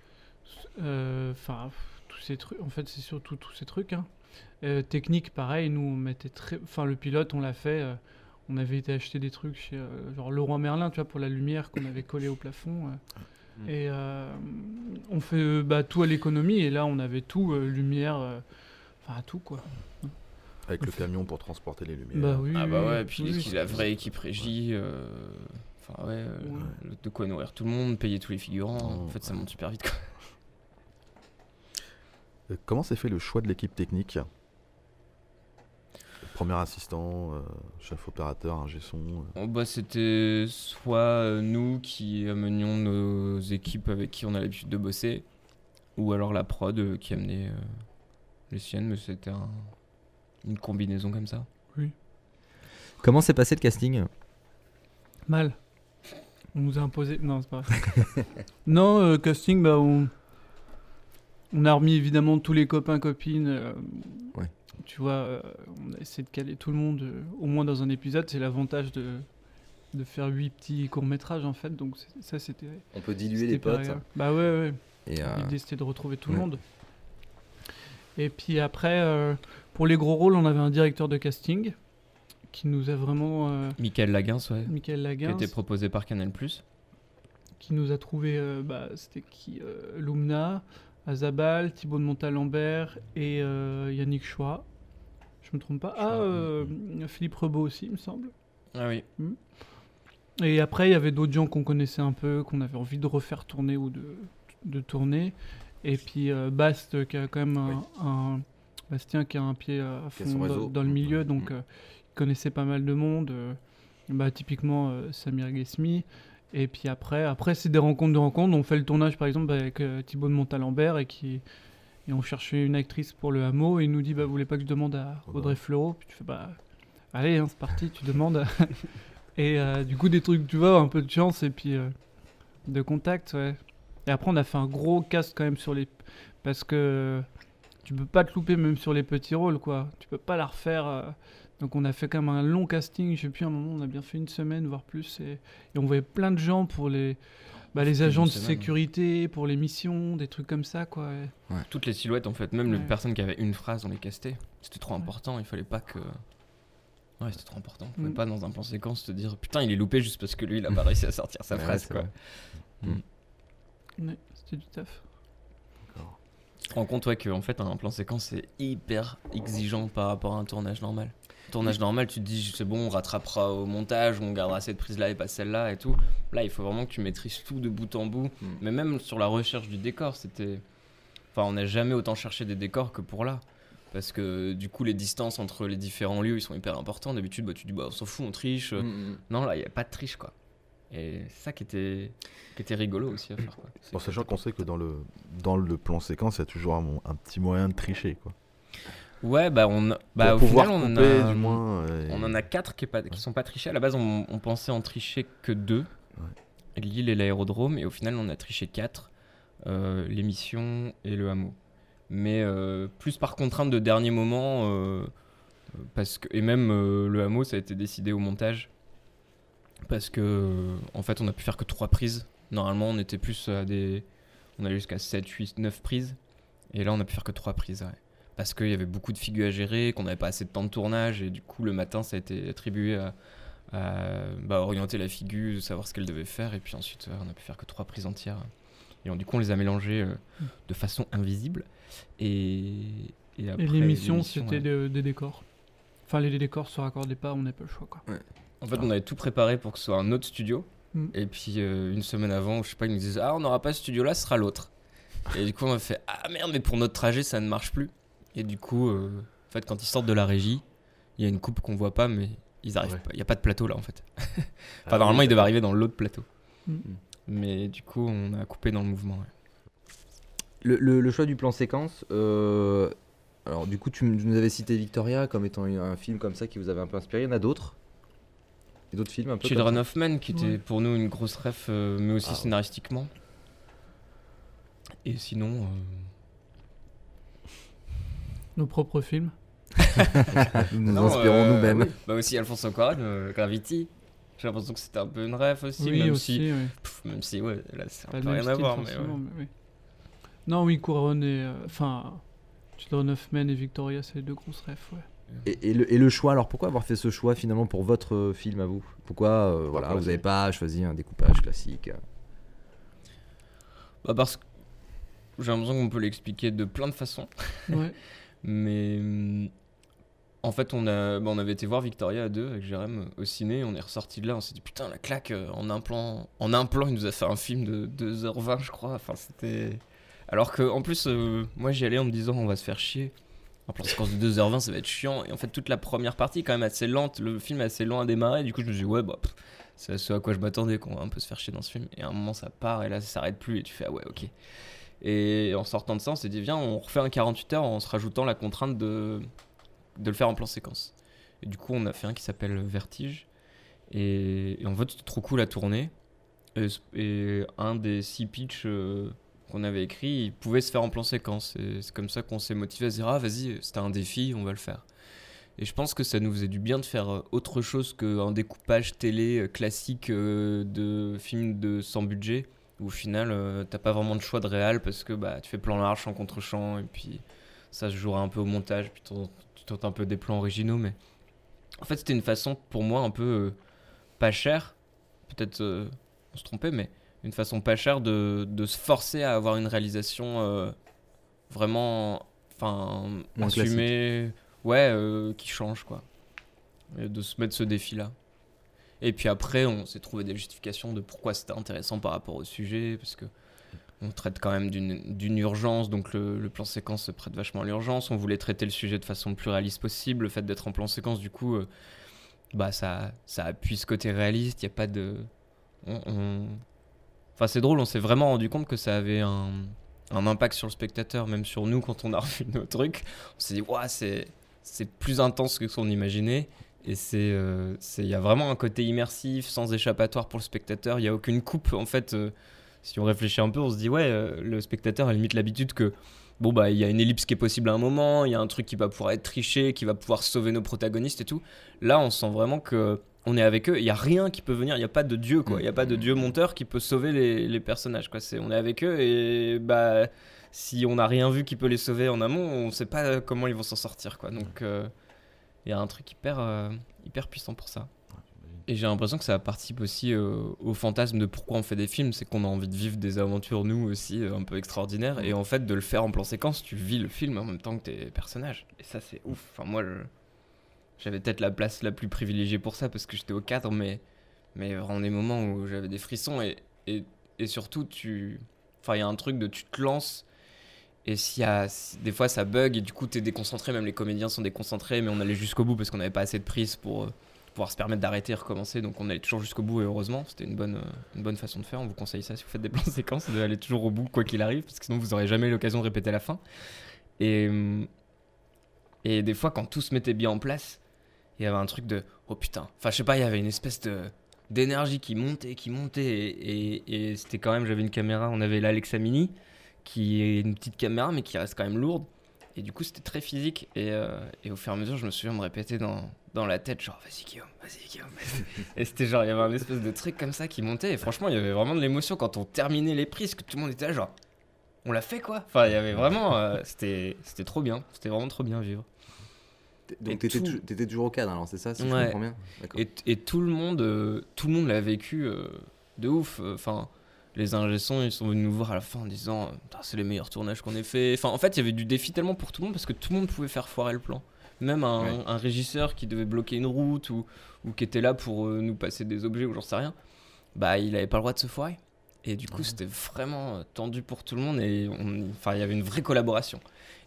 enfin, tous ces trucs, en fait, c'est surtout tous ces trucs, hein. Technique, pareil, nous, on mettait très... Enfin, le pilote, on l'a fait... on avait été acheter des trucs chez genre Leroy Merlin, tu vois, pour la lumière qu'on avait collée au plafond. Mm. Et on fait bah, tout à l'économie. Et là, on avait tout, lumière, enfin tout quoi. Avec le camion pour transporter les lumières. Bah oui. Ah bah ouais, puis oui, la vraie équipe régie, euh, enfin ouais, euh, Ouais. de quoi nourrir tout le monde, payer tous les figurants, Oh, en fait ça monte super vite quoi. Euh, Comment s'est fait le choix de l'équipe technique? Premier assistant, euh, chef opérateur, ingé son. euh. Bon, bah, c'était soit nous qui amenions nos équipes avec qui on a l'habitude de bosser, ou alors la prod qui amenait euh, les siennes, mais c'était un- une combinaison comme ça. Comment s'est passé le casting Mal. On nous a imposé. Non, c'est pas vrai. non, euh, casting, bah on. On a remis évidemment tous les copains, copines. euh, Ouais. Tu vois, euh, on a essayé de caler tout le monde, euh, au moins dans un épisode. C'est l'avantage de, de faire huit petits courts-métrages en fait. Donc ça, c'était. On peut diluer les potes. hein. Bah ouais, ouais. Et, euh, L'idée c'était de retrouver tout le monde. Et puis après, euh, pour les gros rôles, on avait un directeur de casting qui nous a vraiment. euh, Michael Laguins, ouais, Michael qui été proposé par Canal+. qui nous a trouvé. euh, bah, c'était qui euh, Lumna, Azabal, Thibaut de Montalembert et euh, Yannick Choix. Je me trompe pas. Ah, Philippe Rebaud aussi, il me semble. Ah oui. Et après, il y avait d'autres gens qu'on connaissait un peu, qu'on avait envie de refaire tourner ou de, de tourner. Et puis euh, Bast, qui a quand même un, un- Bastien qui a un pied à fond dans, le milieu, donc euh, il connaissait pas mal de monde. euh, bah, typiquement euh, Samir Ghesmi. Et puis après, après c'est des rencontres de rencontres. On fait le tournage par exemple bah, avec Thibaut de Montalembert et qui et on cherchait une actrice pour le hameau et il nous dit bah vous voulez pas que je demande à Oh. Audrey Fleurot? Puis tu fais bah allez hein, c'est parti tu demandes et euh, du coup des trucs tu vois un peu de chance et puis euh, de contact ouais et après on a fait un gros cast quand même sur les parce que tu peux pas te louper même sur les petits rôles quoi tu peux pas la refaire euh. donc on a fait quand même un long casting je sais plus un moment on a bien fait une semaine voire plus et, et on voyait plein de gens pour les bah, les agents de semaine. sécurité pour les missions des trucs comme ça quoi Toutes les silhouettes en fait, même les Ouais. personnes qui avaient une phrase, on les castait. C'était trop important, il fallait pas que... Ouais, c'était trop important. On pouvait Mm. pas dans un plan séquence te dire putain il est loupé juste parce que lui il a pas réussi à sortir sa phrase quoi. ouais, c'était du taf Tu te rends compte ouais, que en fait un plan séquence c'est hyper exigeant par rapport à un tournage normal. Tournage normal, tu te dis c'est bon, on rattrapera au montage, on gardera cette prise là et pas celle-là et tout. Là, il faut vraiment que tu maîtrises tout de bout en bout. Mm. Mais même sur la recherche du décor, c'était. Enfin, on n'a jamais autant cherché des décors que pour là. Parce que du coup, les distances entre les différents lieux, ils sont hyper importants. D'habitude, bah, tu dis, bah, on s'en fout, on triche. Mm, mm. Non, là, il n'y a pas de triche, quoi. Et c'est ça qui était, qui était rigolo aussi à faire, quoi. Bon, sachant qu'on sait que dans le, dans le plan séquence, il y a toujours un, un petit moyen de tricher. Quoi. Ouais, bah, on, bah, Pour au final, on en a. moins. On en a quatre qui, est pas, qui sont pas trichés. À la base, on, on pensait en tricher que deux. Ouais. L'île et l'aérodrome. Et au final, on a triché quatre. Euh, L'émission et le hameau. Mais euh, plus par contrainte de dernier moment. euh, parce que, et même le hameau, ça a été décidé au montage. Parce que, en fait, on a pu faire que trois prises. Normalement, on était plus à des. On allait jusqu'à 7, 8, 9 prises. Et là, on a pu faire que trois prises. ouais parce qu'il y avait beaucoup de figures à gérer, qu'on n'avait pas assez de temps de tournage, et du coup, le matin, ça a été attribué à, à, bah, orienter la figure, savoir ce qu'elle devait faire, et puis ensuite, euh, on a pu faire que trois prises entières. Et on- du coup, on les a mélangées euh, de façon invisible. Et, et après, Et l'émission, c'était ouais. des décors. Enfin, les décors se raccordaient pas, on n'a pas le choix, quoi. En fait, on avait tout préparé pour que ce soit un autre studio. Mm. Et puis, euh, une semaine avant, je sais pas, ils nous disaient Ah, on n'aura pas ce studio-là, ce sera l'autre. et du coup, on a fait Ah merde, mais pour notre trajet, ça ne marche plus. Et du coup, euh, en fait, quand ils sortent de la régie, il y a une coupe qu'on voit pas, mais ils arrivent Ouais. pas. Il n'y a pas de plateau là, en fait. enfin, Ah, normalement, oui, ils devaient arriver dans l'autre plateau. Mm. Mais du coup, on a coupé dans le mouvement. ouais. Le, le- le choix du plan séquence, euh, alors du coup tu nous avais cité Victoria comme étant un film comme ça qui vous avait un peu inspiré, il y en a d'autres Et d'autres films un peu Children ça of Men, qui était Ouais. pour nous une grosse ref, euh, mais aussi Ah scénaristiquement. Et sinon. euh, Nos propres films. Nous nous non, inspirons euh, nous-mêmes. oui. Bah aussi Alfonso Cuarón, euh, Gravity. J'ai l'impression que c'était un peu une ref aussi, oui, même aussi. si. pff, même si, ouais, là, peu même rien à voir, mais forcément, ouais. mais oui. Non, oui, Couronne et. euh, Enfin. Children of Men et Victoria, c'est les deux grosses refs, ouais. Et, et le, et le choix, alors pourquoi avoir fait ce choix finalement pour votre euh, film à vous? Pourquoi euh, voilà, vous n'avez pas choisi un découpage classique Bah parce que j'ai l'impression qu'on peut l'expliquer de plein de façons. Ouais. Mais hum, en fait, on, a, bah, on avait été voir Victoria à deux avec Jérém euh, au ciné. On est ressorti de là, on s'est dit putain, la claque, euh, en un plan, en un plan, il nous a fait un film de 2h20, je crois. Enfin, c'était. Alors que, en plus, euh, moi j'y allais en me disant on va se faire chier. En plan séquence de 2h20, ça va être chiant. Et en fait, toute la première partie quand même assez lente. Le film est assez lent à démarrer. Du coup, je me suis dit, ouais, bah, c'est ce à quoi je m'attendais, qu'on va un peu se faire chier dans ce film. Et à un moment, ça part et là, ça s'arrête plus. Et tu fais, ah ouais, ok. Et en sortant de ça, on s'est dit, viens, on refait un 48 heures en se rajoutant la contrainte de, de le faire en plan séquence. Et du coup, on a fait un qui s'appelle Vertige. Et, et en fait, c'était trop cool à tourner. Et, et un des six pitchs euh, qu'on avait écrit, il pouvait se faire en plan séquence. Et c'est comme ça qu'on s'est motivé à se dire, ah vas-y, c'était un défi, on va le faire. Et je pense que ça nous faisait du bien de faire euh, autre chose qu'un découpage télé euh, classique euh, de film de sans budget, où au final, t'as pas vraiment de choix de réal parce que bah, tu fais plan large, champ contre champ, et puis ça se jouera un peu au montage, puis tu tentes un peu des plans originaux, mais en fait, c'était une façon pour moi un peu pas chère, peut-être on se trompait, mais une façon pas chère de, de se forcer à avoir une réalisation euh, vraiment enfin assumée, ouais, euh, qui change quoi. Et de se mettre ce défi-là. Et puis après, on s'est trouvé des justifications de pourquoi c'était intéressant par rapport au sujet, parce que on traite quand même d'une d'une urgence, donc le, le plan séquence se prête vachement à l'urgence. On voulait traiter le sujet de façon le plus réaliste possible. Le fait d'être en plan séquence, du coup, euh, bah ça, ça appuie ce côté réaliste. Il n'y a pas de. on- on- Enfin, c'est drôle, on s'est vraiment rendu compte que ça avait un, impact sur le spectateur, même sur nous quand on a revu nos trucs. On s'est dit, Ouah, c'est plus intense que ce qu'on imaginait. Et c'est, euh, c'est- il y a vraiment un côté immersif, sans échappatoire pour le spectateur. Il n'y a aucune coupe. En fait, euh, si on réfléchit un peu, on se dit, ouais, euh, le spectateur a limite l'habitude que, bon, bah, il y a une ellipse qui est possible à un moment, il y a un truc qui va pouvoir être triché, qui va pouvoir sauver nos protagonistes et tout. Là, on sent vraiment que on est avec eux. Il n'y a rien qui peut venir. Il n'y a pas de dieu, quoi. Il n'y a pas de dieu monteur qui peut sauver les, les personnages, quoi. C'est, on est avec eux et, bah, si on n'a rien vu qui peut les sauver en amont, on ne sait pas comment ils vont s'en sortir, quoi. Donc, euh, il y a un truc hyper, euh, hyper puissant pour ça. Et j'ai l'impression que ça participe aussi euh, au fantasme de pourquoi on fait des films, c'est qu'on a envie de vivre des aventures, nous aussi, un peu extraordinaires. Et en fait, de le faire en plan séquence, tu vis le film en même temps que tes personnages. Et ça, c'est ouf. Enfin, moi, je- j'avais peut-être la place la plus privilégiée pour ça parce que j'étais au cadre, mais mais vraiment des moments où j'avais des frissons et, et, et surtout, tu. Enfin, il y a un truc de tu te lances. Et s'il y a, des fois ça bug et du coup t'es déconcentré, même les comédiens sont déconcentrés, mais on allait jusqu'au bout parce qu'on n'avait pas assez de prise pour euh, pouvoir se permettre d'arrêter et recommencer. Donc on allait toujours jusqu'au bout et heureusement, c'était une bonne, euh, une bonne façon de faire. On vous conseille ça si vous faites des plans séquences, d'aller toujours au bout quoi qu'il arrive, parce que sinon vous aurez jamais l'occasion de répéter la fin. Et, et des fois quand tout se mettait bien en place, il y avait un truc de oh putain, enfin je sais pas, il y avait une espèce de d'énergie qui montait, qui montait et, c'était quand même, j'avais une caméra, on avait l'Alexa Mini qui est une petite caméra mais qui reste quand même lourde. Et du coup c'était très physique et, euh, et au fur et à mesure je me souviens me répéter dans, dans la tête genre vas-y Guillaume, vas-y Guillaume. Et c'était genre il y avait un espèce de truc comme ça qui montait et franchement il y avait vraiment de l'émotion quand on terminait les prises que tout le monde était là genre on l'a fait quoi. Enfin il y avait vraiment euh, c'était trop bien c'était vraiment trop bien vivre Donc t'étais tout- tou- t'étais toujours au cadre, alors c'est ça, si je Ouais. comprends bien? D'accord. Et, et tout le monde, euh, tout le monde l'a vécu euh, de ouf. Enfin, les ingé sons, ils sont venus nous voir à la fin en disant, euh, c'est les meilleurs tournages qu'on ait fait. Enfin, en fait, il y avait du défi tellement pour tout le monde parce que tout le monde pouvait faire foirer le plan. Même un, Ouais. un régisseur qui devait bloquer une route ou, ou qui était là pour euh, nous passer des objets ou j'en sais rien, bah il avait pas le droit de se foirer. Et du coup, c'était vraiment euh, tendu pour tout le monde et enfin, il y avait une vraie collaboration.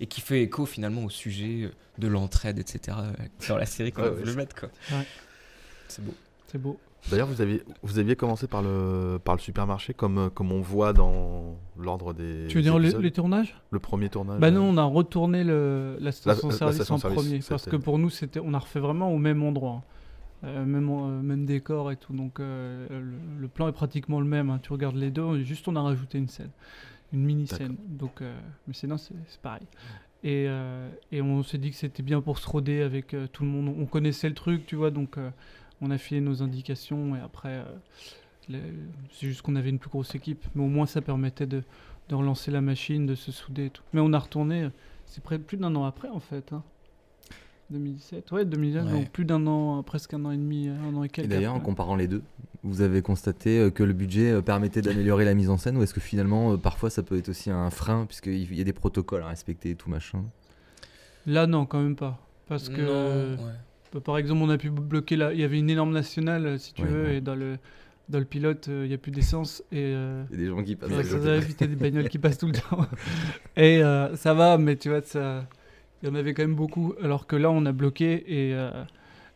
Et qui fait écho finalement au sujet euh, de l'entraide, etc. euh, dans la série qu'on Ouais, ouais, c'est- mettre, quoi. Ouais. C'est beau. C'est beau. D'ailleurs, vous aviez, vous aviez commencé par le, par le supermarché, comme, euh, comme on voit dans l'ordre des. Tu veux dire le- les tournages? Le premier tournage Bah euh, non, on a retourné le, la station la service station en service, premier parce que pour nous c'était, on a refait vraiment au même endroit. Euh, même, euh, même décor et tout. Donc euh, le, le plan est pratiquement le même. hein. Tu regardes les deux, juste on a rajouté une scène, une mini scène. Donc, euh, mais sinon c'est pareil. Et, euh, et on s'est dit que c'était bien pour se roder avec euh, tout le monde. On connaissait le truc, tu vois, donc on a filé nos indications et après, c'est juste qu'on avait une plus grosse équipe. Mais au moins ça permettait de, de relancer la machine, de se souder et tout. Mais on a retourné, c'est près plus d'un an après en fait. hein. 2017, ouais, 2017, Ouais. donc plus d'un an, euh, presque un an et demi, euh, un an et Et quelques. d'ailleurs, en comparant les deux, vous avez constaté euh, que le budget euh, permettait d'améliorer la mise en scène ou est-ce que finalement, euh, parfois, ça peut être aussi un frein puisqu'il y a des protocoles à respecter et tout machin? Là, non, quand même pas. Parce que, Non, ouais. bah, par exemple, on a pu bloquer. Il y avait une énorme nationale, euh, si tu Ouais, veux, ouais. et dans le, dans le pilote, euh, il n'y a plus d'essence. Et. euh, Il y a des gens qui passent ça va éviter des bagnoles qui passent tout le temps. Et euh, ça va, mais tu vois, ça, il y en avait quand même beaucoup. Alors que là, on a bloqué et, euh,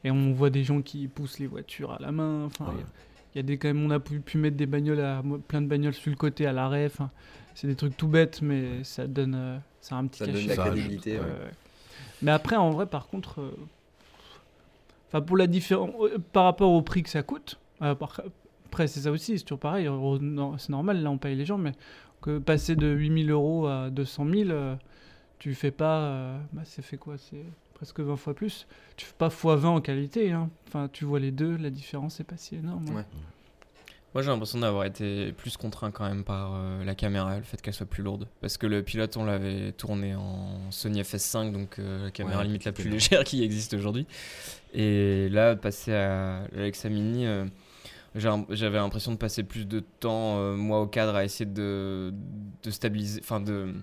et on voit des gens qui poussent les voitures à la main. Enfin, il y a- il y, a des quand même, on a pu, pu mettre des bagnoles, à, plein de bagnoles sur le côté à l'arrêt. Enfin, c'est des trucs tout bêtes, mais ça donne, euh, ça a un petit Ça donne cachet. la quoi. crédibilité, ouais. Mais après, en vrai, par contre, euh, enfin pour la différence, par rapport au prix que ça coûte. euh, par- après, c'est ça aussi, c'est toujours pareil. C'est normal, là, on paye les gens, mais que passer de 8000 euros à 200 000, euh, tu fais pas. euh, bah, c'est fait quoi C'est presque 20 fois plus. Tu fais pas x20 en qualité. hein. Enfin, tu vois les deux, la différence est pas si énorme. hein. Moi j'ai l'impression d'avoir été plus contraint quand même par euh, la caméra, le fait qu'elle soit plus lourde. Parce que le pilote on l'avait tourné en Sony FS5, donc euh, la caméra Ouais, limite la plus légère qui existe aujourd'hui. Et là, passer à l'Alexa Mini, euh, j'avais l'impression de passer plus de temps, euh, moi au cadre, à essayer de, de stabiliser, enfin de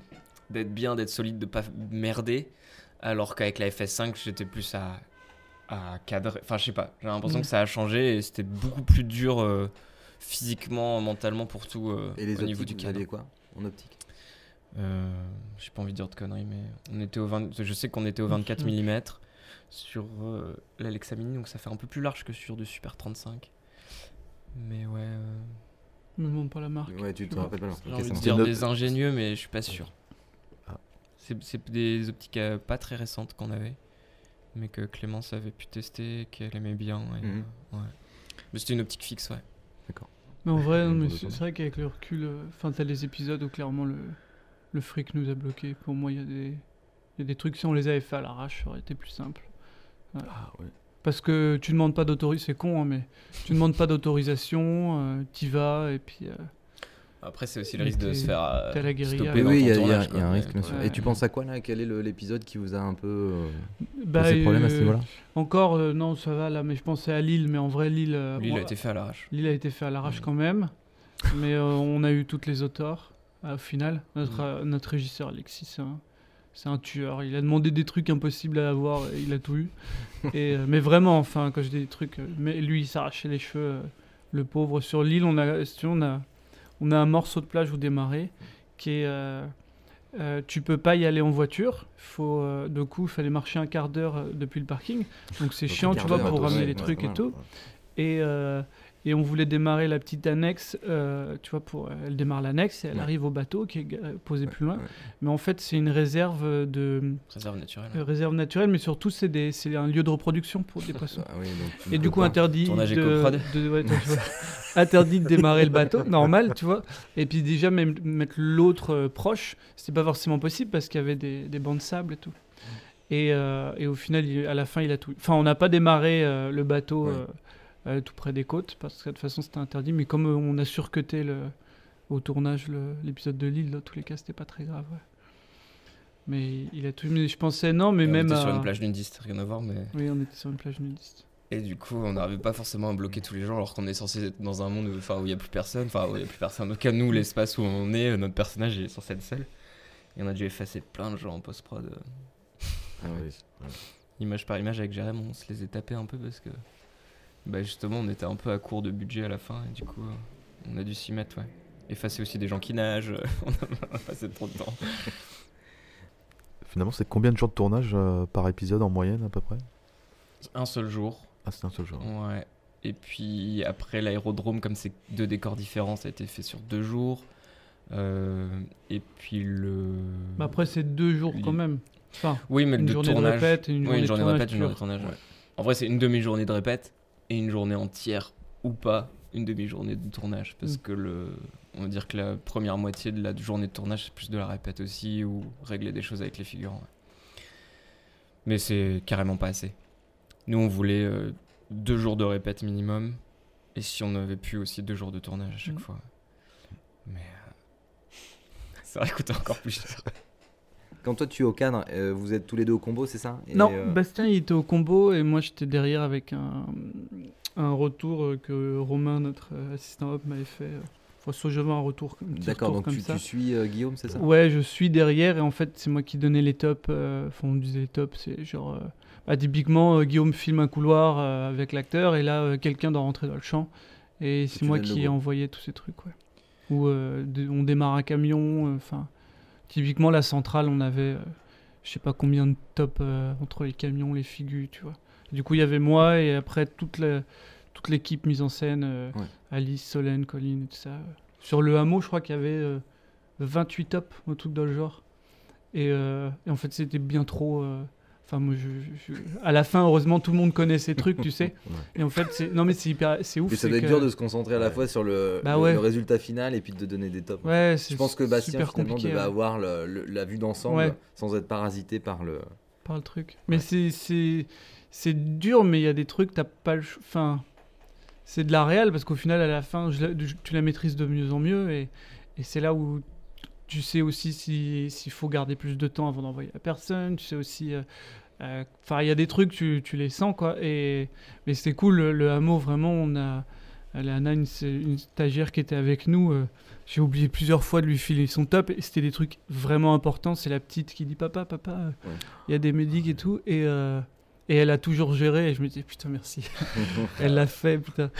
d'être bien, d'être solide, de pas merder. Alors qu'avec la FS5, j'étais plus à, à cadrer. Enfin, je sais pas, j'ai l'impression Mm. que ça a changé et c'était beaucoup plus dur euh, physiquement, mentalement pour tout euh, Et les au niveau du cadre. quoi en optique? Euh, J'ai pas envie de dire de conneries, mais on était au 20 je sais qu'on était au 24 mm sur euh, l'Alexa Mini, donc ça fait un peu plus large que sur du Super 35. Mais ouais. euh, Me demande pas la marque. Ouais, tu te rappelles pas. J'ai envie de dire des ingénieux, mais je suis pas sûr. C'est c'est des optiques euh, pas très récentes qu'on avait, mais que Clémence avait pu tester, qu'elle aimait bien. et, Mhm. euh, ouais. Mais c'était une optique fixe, ouais. Mais en vrai, c'est vrai qu'avec le recul, euh, enfin, t'as les épisodes où clairement le, le fric nous a bloqué. Pour moi, il y, a des- il y a des trucs, si on les avait fait à l'arrache, ça aurait été plus simple. Ouais. Ah ouais. Parce que tu demandes pas d'autorisation, c'est con, hein, mais tu demandes pas d'autorisation, euh, t'y vas, et puis. euh, Après, c'est aussi le risque de se faire euh, la stopper Oui, dans oui, ton il y, a- un risque, bien sûr. Ouais. Et tu penses à quoi là? Quel est l'épisode qui vous a un peu euh, bah, posé problème à ce euh, niveau-là? Encore, euh, non, ça va là, mais je pensais à Lille, mais en vrai, Lille. euh, il a été fait à l'arrache. Lille a été fait à l'arrache quand même, mais euh, on a eu toutes les auteurs euh, au final. Notre, notre régisseur Alexis, c'est un, c'est un tueur. Il a demandé des trucs impossibles à avoir, et il a tout eu. Et, euh, mais vraiment, enfin, quand je dis des trucs, mais lui, il s'arrachait les cheveux, euh, le pauvre. Sur l'île, on a, on a, on a un morceau de plage où démarrer qui est. euh, euh, tu peux pas y aller en voiture. Faut, euh, du coup, il fallait marcher un quart d'heure depuis le parking. Donc c'est chiant, tu vois, pour ramener les ouais, trucs et tout. ouais. Et, euh, et on voulait démarrer la petite annexe, euh, tu vois, pour, elle démarre l'annexe et elle Ouais. arrive au bateau qui est euh, posé plus loin. ouais. Mais en fait, c'est une réserve de Réserve naturelle. euh, réserve naturelle, mais surtout c'est des- c'est un lieu de reproduction pour des poissons. Ah oui, donc tu Et du coup, pas. interdit Tournage de, éco-prod. de- ouais, tu vois, interdit de démarrer le bateau, normal, tu vois. Et puis déjà, même mettre l'autre euh, proche, c'était pas forcément possible parce qu'il y avait des, des bancs de sable et tout. Et, euh, et au final, il- à la fin, il a tout. Enfin, on n'a pas démarré euh, le bateau Ouais. euh, euh, tout près des côtes parce que de toute façon, c'était interdit. Mais comme euh, on a surcuté le, au tournage l'épisode de Lille, dans tous les cas, c'était pas très grave. ouais. Mais il a tout. Mais je pensais non, mais Et on même. était sur à- une plage nudiste, rien à voir, mais. Oui, on était sur une plage nudiste. Et du coup, on n'arrivait pas forcément à bloquer tous les gens alors qu'on est censé être dans un monde où enfin, où il n'y a plus personne. Enfin, où il n'y a plus personne. En tout cas, nous, l'espace où on est, euh, notre personnage est censé être seul. Et on a dû effacer plein de gens en post-prod. euh, Ah ouais. Ouais. image par image avec Jérém, on se les est tapés un peu parce que bah, justement, on était un peu à court de budget à la fin. Et du coup, euh, on a dû s'y mettre, ouais. Effacer aussi des gens qui nagent. on a passé trop de temps. Finalement, c'est combien de jours de tournage euh, par épisode en moyenne à peu près? Un seul jour. Ah, c'est un seul jour. Ouais. Et puis après l'aérodrome, comme c'est deux décors différents, ça a été fait sur deux jours. Euh, et puis le. Bah après, c'est deux jours quand même. Enfin, Oui, mais une le journée de tournage. répète et une oui, journée de tournage une journée de tournage. ouais. En vrai, c'est une demi-journée de répète. Et une journée entière ou pas une demi-journée de tournage parce Mm. que le on va dire que la première moitié de la journée de tournage c'est plus de la répète aussi ou régler des choses avec les figurants. ouais. Mais c'est carrément pas assez. Nous on voulait euh, deux jours de répète minimum et si on avait pu aussi deux jours de tournage à chaque Mm. fois. Mais euh, ça aurait coûté encore plus cher. Quand toi tu es au cadre, euh, vous êtes tous les deux au combo, c'est ça Et, Non, euh, Bastien il était au combo et moi j'étais derrière avec un, un retour que Romain, notre euh, assistant hop, m'avait fait. Enfin, soit un retour, un petit D'accord, retour donc comme tu, ça. tu suis Guillaume, c'est ça? Ouais, je suis derrière et en fait c'est moi qui donnais les tops. Enfin, on disait les tops, c'est genre. bah, typiquement, Guillaume filme un couloir avec l'acteur et là quelqu'un doit rentrer dans le champ et c'est moi qui ai envoyé tous ces trucs. Ouais. Euh, de- on démarre un camion. euh, Enfin, typiquement la centrale, on avait. euh, je sais pas combien de tops euh, entre les camions, les figures, tu vois. Du coup, il y avait moi et après toute la- toute l'équipe mise en scène, euh, Ouais. Alice, Solène, Colline et tout ça. Sur le hameau, je crois qu'il y avait euh, 28 tops, un truc dans le genre. Et, et en fait, c'était bien trop. Enfin, moi, je, je- à la fin, heureusement, tout le monde connaît ces trucs, tu sais. Ouais. Et en fait, c'est non mais c'est hyper, c'est ouf. Mais ça doit être que- dur de se concentrer à la fois sur le, Bah le- ouais. le résultat final et puis de donner des tops. Ouais, c'est Je pense que Bastien super finalement compliqué, devait ouais. avoir le- le- la vue d'ensemble Ouais. sans être parasité par le. par le truc. Mais c'est c'est c'est dur, mais il y a des trucs t'as pas le. ch- Enfin, c'est de la réal parce qu'au final à la fin je la- je- tu la maîtrises de mieux en mieux et, et c'est là où tu sais aussi si- s'il faut garder plus de temps avant d'envoyer la personne. Tu sais aussi. euh, euh, Enfin, il y a des trucs tu, tu les sens quoi. Et mais c'est cool le, le hameau vraiment on a. Léana, une, une stagiaire qui était avec nous, euh, j'ai oublié plusieurs fois de lui filer son top. Et c'était des trucs vraiment importants. C'est la petite qui dit Papa, papa, euh, il y a des médics et tout. Et, euh, et elle a toujours géré. Et je me dis Putain, merci. elle l'a fait, putain.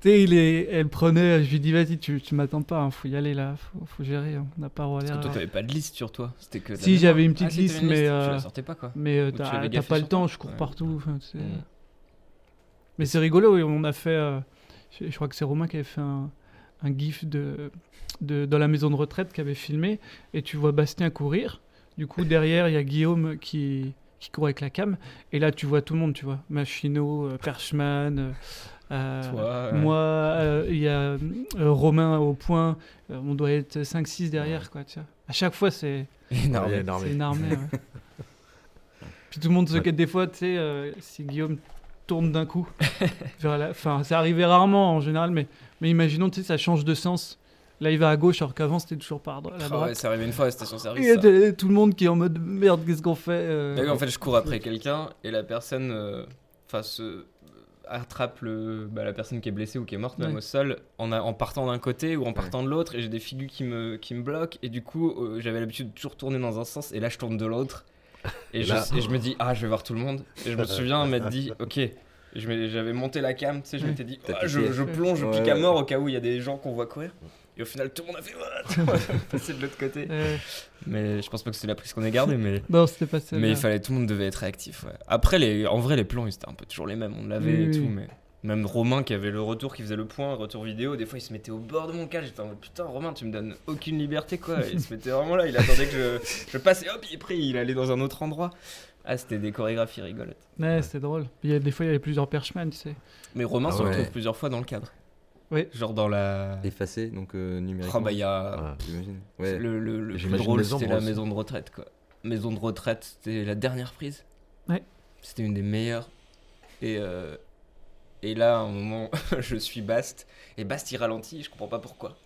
Tu sais, il est, elle prenait. Je lui dis Vas-y, tu, tu m'attends pas, hein, faut y aller là, faut, faut gérer. hein, On n'a pas Parce que toi t'avais pas de liste sur toi, c'était que Si, j'avais une Ah, petite liste, une mais. liste, tu euh, la sortais pas quoi. Mais euh, tu t'as pas le temps, je cours Ouais. partout. Mm. Mais c'est rigolo, oui, on a fait. euh, je, je crois que c'est Romain qui avait fait un, un gif de, de, dans la maison de retraite qui avait filmé. Et tu vois Bastien courir. Du coup, derrière, il y a Guillaume qui, qui court avec la cam. Et là, tu vois tout le monde, tu vois. Machino, euh, Perchman. euh, euh, Toi, moi, euh, il y a Romain au point. On doit être 5-6 derrière, quoi, tu vois. À chaque fois, c'est. Armée. C'est ouais. Puis tout le monde se quête des fois, tu sais, si Guillaume tourne d'un coup. vers la... Enfin, ça arrivait rarement en général, mais, mais imaginons, tu sais, ça change de sens. Là, il va à gauche, alors qu'avant, c'était toujours par dro- la Ah droite. ouais, c'est arrivé une fois à la station Et service. il y a ça. tout le monde qui est en mode merde, qu'est-ce qu'on fait euh, en fait, je cours après quelqu'un et la personne euh, enfin, se- attrape le, bah, la personne qui est blessée ou qui est morte, même Ouais. au sol, en, a- en partant d'un côté ou en partant de l'autre. Et j'ai des figures qui me, qui me bloquent. Et du coup, euh, j'avais l'habitude de toujours tourner dans un sens. Et là, je tourne de l'autre. Et, Et je, là- et je me dis, ah, je vais voir tout le monde. Et je me souviens m'être dit, ok. J'avais monté la cam, tu sais, je m'étais dit, ah, je, je plonge, je pique à mort au cas où il y a des gens qu'on voit courir. Et au final, tout le monde a fait, est passé de l'autre côté. Mais je pense pas que c'est la prise qu'on ait gardée, mais. Non, c'était pas ça. Mais il fallait, tout le monde devait être réactif. ouais. Après, les, en vrai, les plans, ils étaient un peu toujours les mêmes. On l'avait Oui, et oui. tout, mais même Romain qui avait le retour, qui faisait le point, retour vidéo, des fois, il se mettait au bord de mon cas. J'étais en mode putain, Romain, tu me donnes aucune liberté, quoi. Il se mettait vraiment là. Il attendait que je, je passe et hop, et après, il allait dans un autre endroit. Ah, c'était des chorégraphies rigolotes. Ouais, c'était drôle. Il y a, des fois, il y avait plusieurs perchemans, tu sais. Mais Romain Ah se ouais. retrouve plusieurs fois dans le cadre. Oui. Genre dans la. Effacé, donc euh, numériquement. Oh, bah, il y a. Ah. Ouais. Le, le, le plus drôle, c'était la maison de retraite, quoi. Maison de retraite, c'était la dernière prise. Ouais. C'était une des meilleures. Et, euh, et là, à un moment, je suis Bast. Et Bast, il ralentit, je comprends pas pourquoi.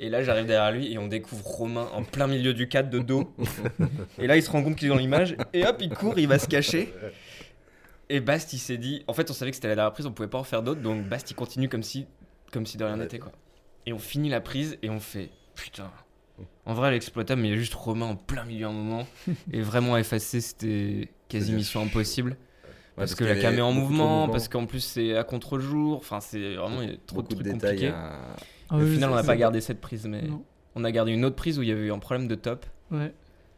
Et là, j'arrive derrière lui et on découvre Romain en plein milieu du cadre de dos. et là, il se rend compte qu'il est dans l'image. Et hop, il court, il va se cacher. Et Bast, il s'est dit. En fait, on savait que c'était la dernière prise, on pouvait pas en faire d'autres. Donc Bast, il continue comme si, comme si de rien n'était, quoi. Et on finit la prise et on fait putain. En vrai, l'exploitable, mais il y a juste Romain en plein milieu à un moment. et vraiment effacé, c'était quasi mission impossible. Ouais, parce, que la avait cam est en mouvement, parce qu'en plus c'est à contre-jour. Enfin, c'est vraiment il y a trop Beaucoup de trucs compliqués. à- Ah Au final, on n'a pas gardé cette prise, mais Non. on a gardé une autre prise où il y avait eu un problème de top. Ouais.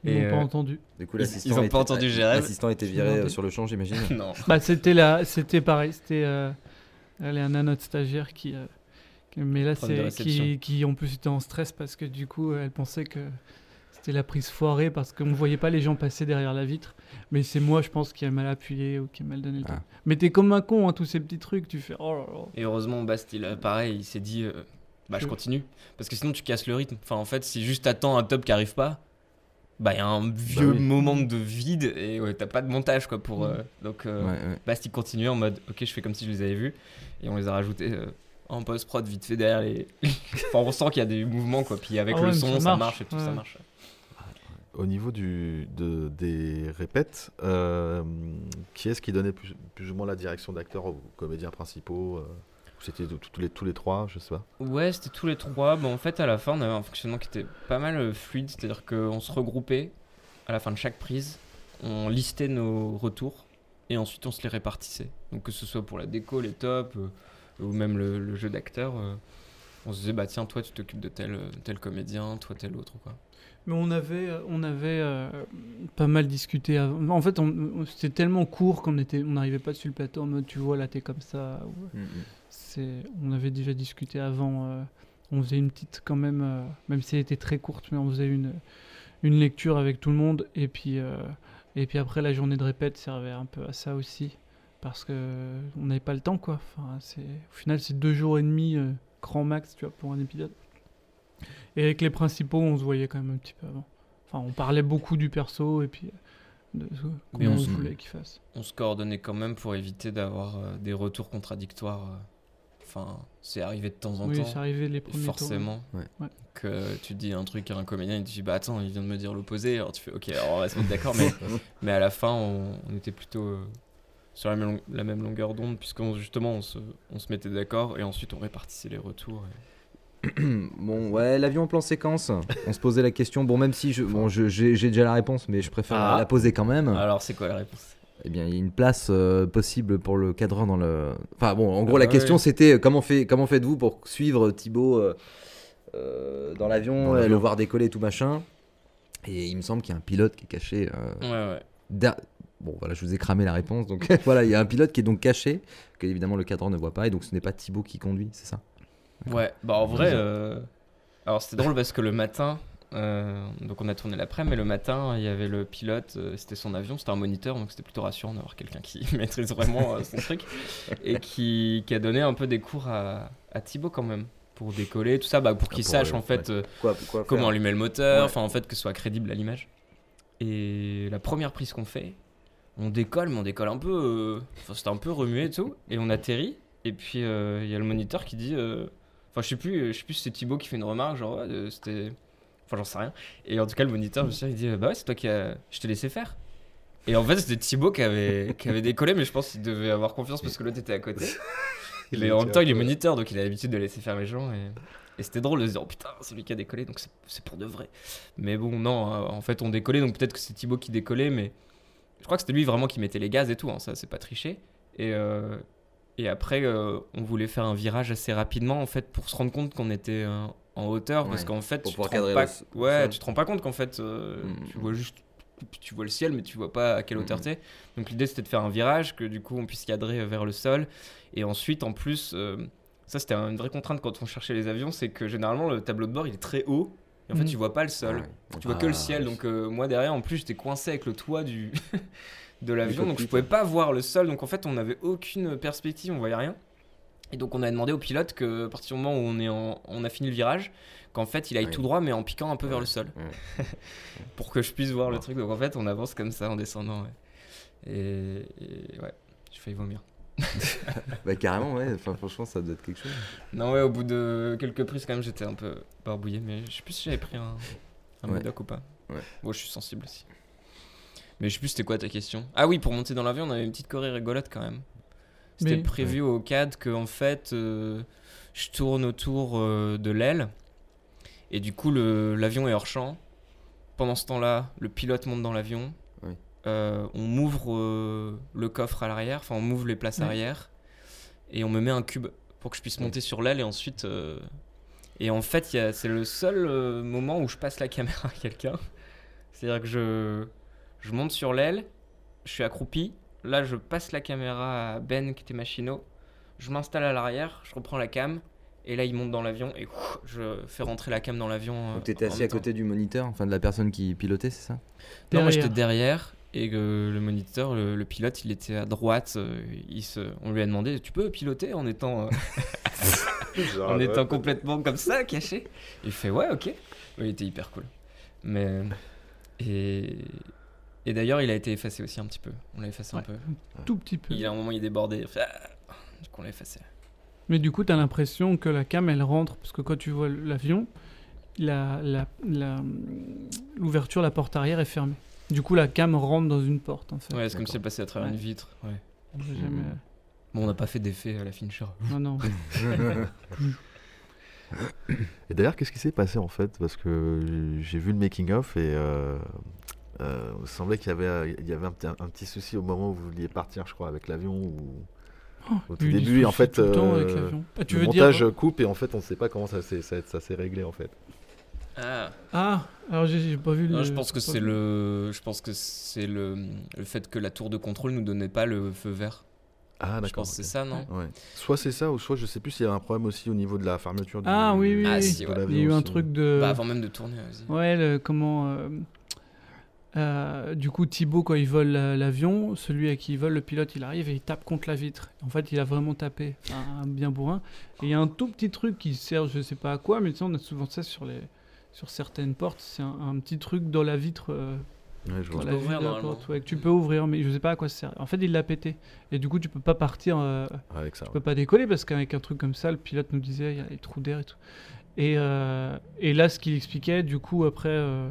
Ils Et, n'ont pas euh, entendu. Du coup, Ils- l'assistant. ils ont pas entendu Jérém. L'assistant était viré euh, sur le champ, j'imagine. non. Bah, c'était la... c'était pareil. C'était euh... Léana, notre stagiaire, qui. euh, qui- Mais là, c'est qui... qui en plus était en stress parce que du coup, elle pensait que c'était la prise foirée parce qu'on ne voyait pas les gens passer derrière la vitre. Mais c'est moi, je pense, qui a mal appuyé ou qui a mal donné le Ah. temps. Mais t'es comme un con, hein, tous ces petits trucs, tu fais oh là là. Et heureusement, Bast, il a pareil, il s'est dit, euh, bah je continue. Parce que sinon, tu casses le rythme. Enfin, en fait, si juste t'attends un top qui arrive pas, bah il y a un vieux oui. moment de vide et ouais, t'as pas de montage quoi pour. euh, donc, euh, Ouais, ouais. Bast, il continuait en mode, ok, je fais comme si je les avais vus. Et on les a rajoutés euh, en post-prod vite fait derrière les. enfin, on sent qu'il y a des mouvements quoi. Puis avec Ah le ouais, son, ça ça marche, et tout, ouais. ça marche. Au niveau du, de, des répètes, euh, qui est-ce qui donnait plus, plus ou moins la direction d'acteurs aux comédiens principaux euh, ou C'était tous tous les, tous les trois, je sais pas. Ouais, c'était tous les trois. Bon, en fait, à la fin, on avait un fonctionnement qui était pas mal euh, fluide, c'est-à-dire qu'on se regroupait à la fin de chaque prise, on listait nos retours et ensuite on se les répartissait. Donc que ce soit pour la déco, les tops euh, ou même le, le jeu d'acteur, euh, on se disait bah tiens toi tu t'occupes de tel euh, tel comédien, toi tel autre quoi. Mais on avait, euh, on avait euh, pas mal discuté avant. En fait, on- on- c'était tellement court qu'on était, on n'arrivait pas sur le plateau en mode tu vois là t'es comme ça. ou- Mm, mm. C'est, on avait déjà discuté avant. euh, on faisait une petite quand même, euh, même si elle était très courte, mais on faisait une, une lecture avec tout le monde. Et puis, euh, et puis après la journée de répète servait un peu à ça aussi, parce que on n'avait pas le temps quoi. Enfin, c'est, au final c'est deux jours et demi euh, grand max, tu vois, pour un épisode. Et avec les principaux, on se voyait quand même un petit peu avant. Enfin, on parlait beaucoup du perso et puis euh, de ce- combien on voulait qu'il fasse. On se coordonnait quand même pour éviter d'avoir euh, des retours contradictoires. euh. Enfin, c'est arrivé de temps en Oui, temps. c'est arrivé les premiers tours, forcément ouais. Ouais. que tu dis un truc à un comédien il te dit bah attends il vient de me dire l'opposé alors tu fais ok alors on va se mettre d'accord mais, mais à la fin on, on était plutôt euh, sur la même, long- la même longueur d'onde puisqu'on justement on se, on se mettait d'accord et ensuite on répartissait les retours et- bon, ouais, l'avion en plan séquence. On se posait la question. Bon, même si je, bon, je- j'ai j'ai déjà la réponse, mais je préfère Ah. la poser quand même. alors c'est quoi la réponse? Eh bien, il y a une place euh, possible pour le cadreur dans le. Enfin, bon, en gros, Ah la question c'était euh, comment, fait, comment faites-vous pour suivre Thibaut euh, euh, dans l'avion, Dans et le voir décoller, tout machin? Et il me semble qu'il y a un pilote qui est caché. euh, ouais ouais Bon, voilà, je vous ai cramé la réponse. Donc voilà, il y a un pilote qui est donc caché, que évidemment le cadreur ne voit pas, et donc ce n'est pas Thibaut qui conduit, c'est ça? Ouais, bah en vrai, euh, alors c'était drôle parce que le matin, euh, donc on a tourné l'après, mais le matin, il y avait le pilote, euh, c'était son avion, c'était un moniteur, donc c'était plutôt rassurant d'avoir quelqu'un qui maîtrise vraiment son truc et qui, qui a donné un peu des cours à, à Thibaut quand même pour décoller, tout ça, bah, pour qu'il pour, sache euh, en fait ouais. euh, Quoi, quoi comment allumer le moteur, Ouais. enfin en fait que ce soit crédible à l'image. Et la première prise qu'on fait, on décolle, mais on décolle un peu, euh, enfin c'était un peu remué et tout, et on atterrit. Et puis euh, il y a le moniteur qui dit, euh, enfin je sais plus, je sais plus si c'est Thibaut qui fait une remarque, genre ouais, c'était, enfin j'en sais rien. Et en tout cas le moniteur, je me souviens, il dit, bah ouais c'est toi qui a, je t'ai laissé faire. Et en fait c'était Thibaut qui avait, qui avait décollé, mais je pense qu'il devait avoir confiance parce que l'autre était à côté. Il mais en même temps il est moniteur, donc il a l'habitude de laisser faire les gens et. Et c'était drôle de se dire, oh putain, c'est lui qui a décollé, donc c'est- pour de vrai. Mais bon, non, en fait, on décollait, donc peut-être que c'est Thibaut qui décollait, mais crois que c'était lui vraiment qui mettait les gaz et tout, hein, ça, c'est pas triché. Et, euh, et après, euh, on voulait faire un virage assez rapidement, en fait, pour se rendre compte qu'on était euh, en hauteur, parce qu'en fait, pour tu te, rends pas... le ouais, tu te rends pas compte qu'en fait, Mm. tu vois juste tu vois le ciel, mais tu vois pas à quelle hauteur Mm. t'es. Donc l'idée c'était de faire un virage, que du coup on puisse cadrer vers le sol. Et ensuite, en plus, euh, ça c'était une vraie contrainte quand on cherchait les avions, c'est que généralement le tableau de bord il est très haut. Et en fait, Mm. tu vois pas le sol. Ouais. Tu vois que le Ah, ciel. Donc euh, moi derrière, en plus, j'étais coincé avec le toit du de l'avion, donc je pouvais pas voir le sol. Donc en fait, on n'avait aucune perspective, on voyait rien. Et donc on a demandé au pilote que à partir du moment où on est en- on a fini le virage, qu'en fait il aille Ouais. tout droit mais en piquant un peu vers le sol Ouais. pour que je puisse voir le truc. Donc en fait, on avance comme ça en descendant. ouais. Et, et ouais, j'ai failli vomir. Bah, carrément, ouais, enfin, franchement, ça doit être quelque chose. Non ouais, au bout de quelques prises quand même, j'étais un peu barbouillé, mais je sais plus si j'avais pris un, un Ouais. Modoc ou pas. Ouais. Bon, je suis sensible aussi. Mais je sais plus c'était quoi ta question? Ah oui, pour monter dans l'avion, on avait une petite choré rigolote quand même. C'était Mais- prévu au CAD que en fait, euh, je tourne autour euh, de l'aile et du coup le- l'avion est hors champ. Pendant ce temps-là, le pilote monte dans l'avion. Euh, on m'ouvre euh, le coffre à l'arrière, enfin on m'ouvre les places Ouais. arrière et on me met un cube pour que je puisse monter sur l'aile et ensuite. euh, Et en fait, c'est le seul euh, moment où je passe la caméra à quelqu'un. C'est-à-dire que je, je monte sur l'aile, je suis accroupi. Là, je passe la caméra à Ben qui était machino. Je m'installe à l'arrière, je reprends la cam Et là, il monte dans l'avion et ouf, je fais rentrer la cam dans l'avion. euh, Donc t'étais assis à côté du moniteur, enfin de la personne qui pilotait, c'est ça? Non, moi j'étais derrière et que le moniteur, le, le pilote, il était à droite. euh, il se, on lui a demandé Tu peux piloter en étant, euh, en étant complètement comme ça, caché? Il fait Ouais, ok. Il était hyper cool. Mais. Et, et d'ailleurs, il a été effacé aussi un petit peu. On l'a effacé un peu. Tout petit peu. Il a un moment, il est débordé. il fait, Ah du coup, on l'a effacé. Mais du coup, tu as l'impression que la cam, elle rentre, parce que quand tu vois l'avion, la, la, la- l'ouverture, la porte arrière est fermée. Du coup, la cam rentre dans une porte, en fait. Ouais, c'est comme si elle passait à travers Ouais. une vitre. Ouais. J'ai jamais- Bon, on n'a pas fait d'effet à la Fincher. Non, non. Et d'ailleurs, qu'est-ce qui s'est passé en fait? Parce que j'ai- vu le making of et euh, euh, il semblait qu'il y avait, il y avait un, petit- un petit souci au moment où vous vouliez partir, je crois, avec l'avion ou au tout début. En fait, tout le temps avec euh, l'avion. Ah, tu le veux dire- montage coupe et en fait, on ne sait pas comment ça s'est ça, ça s'est réglé en fait. Ah. Ah, alors j'ai pas vu Non, le. je pense que c'est le, je pense que c'est le, le fait que la tour de contrôle nous donnait pas le feu vert. Ah Je d'accord. pense que c'est ça, non Ouais. Soit c'est ça, ou soit je sais plus s'il y a un problème aussi au niveau de la fermeture du Ah oui, oui, Ah, oui. si, de ouais. l'avion Il y a eu un truc de. Bah, avant même de tourner. Ouais, le- comment. euh, euh, du coup, Thibaut, quand il vole la- l'avion, celui à qui il vole, le pilote, il arrive et il tape contre la vitre. En fait, il a vraiment tapé, un, un bien bourrin. Et il y a un tout petit truc qui sert, je sais pas à quoi, mais tu sais, on a souvent ça sur, les, sur certaines portes. C'est un, un petit truc dans la vitre. euh, Ouais, je dans vois. la peux vue ouvrir, de la normalement. porte, ouais, que tu peux ouvrir, mais je sais pas à quoi ça sert. En fait, il l'a pété. Et du coup, tu peux pas partir. euh, Avec ça. tu ouais. peux pas décoller parce qu'avec un truc comme ça, le pilote nous disait il y a les trous d'air et tout. Et, euh, et là, ce qu'il expliquait, du coup, après, euh,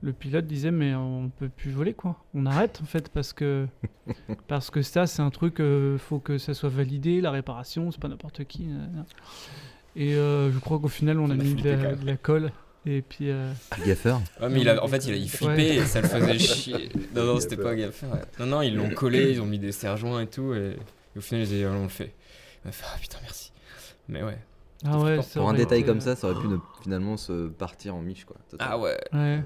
le pilote disait mais on peut plus voler quoi. On arrête en fait parce que parce que ça, c'est un truc, euh, faut que ça soit validé, la réparation, c'est pas n'importe qui. Et euh, je crois qu'au final, on a mis la, de la colle. Et puis. euh, Gaffeur Ouais, mais il a, en fait, il, a, il flippait Ouais. et ça le faisait chier. Non, non, c'était pas gaffe. ouais. Non, non, ils l'ont collé, ils ont mis des serre-joints et tout. Et, et au final, ils ont dit, on le fait. Il m'a fait, ah putain, merci. Mais ouais. Ah ouais, Pour un détail été, comme euh, ça, ça aurait pu ne- finalement se partir en miche quoi. Ah ouais. Ouais.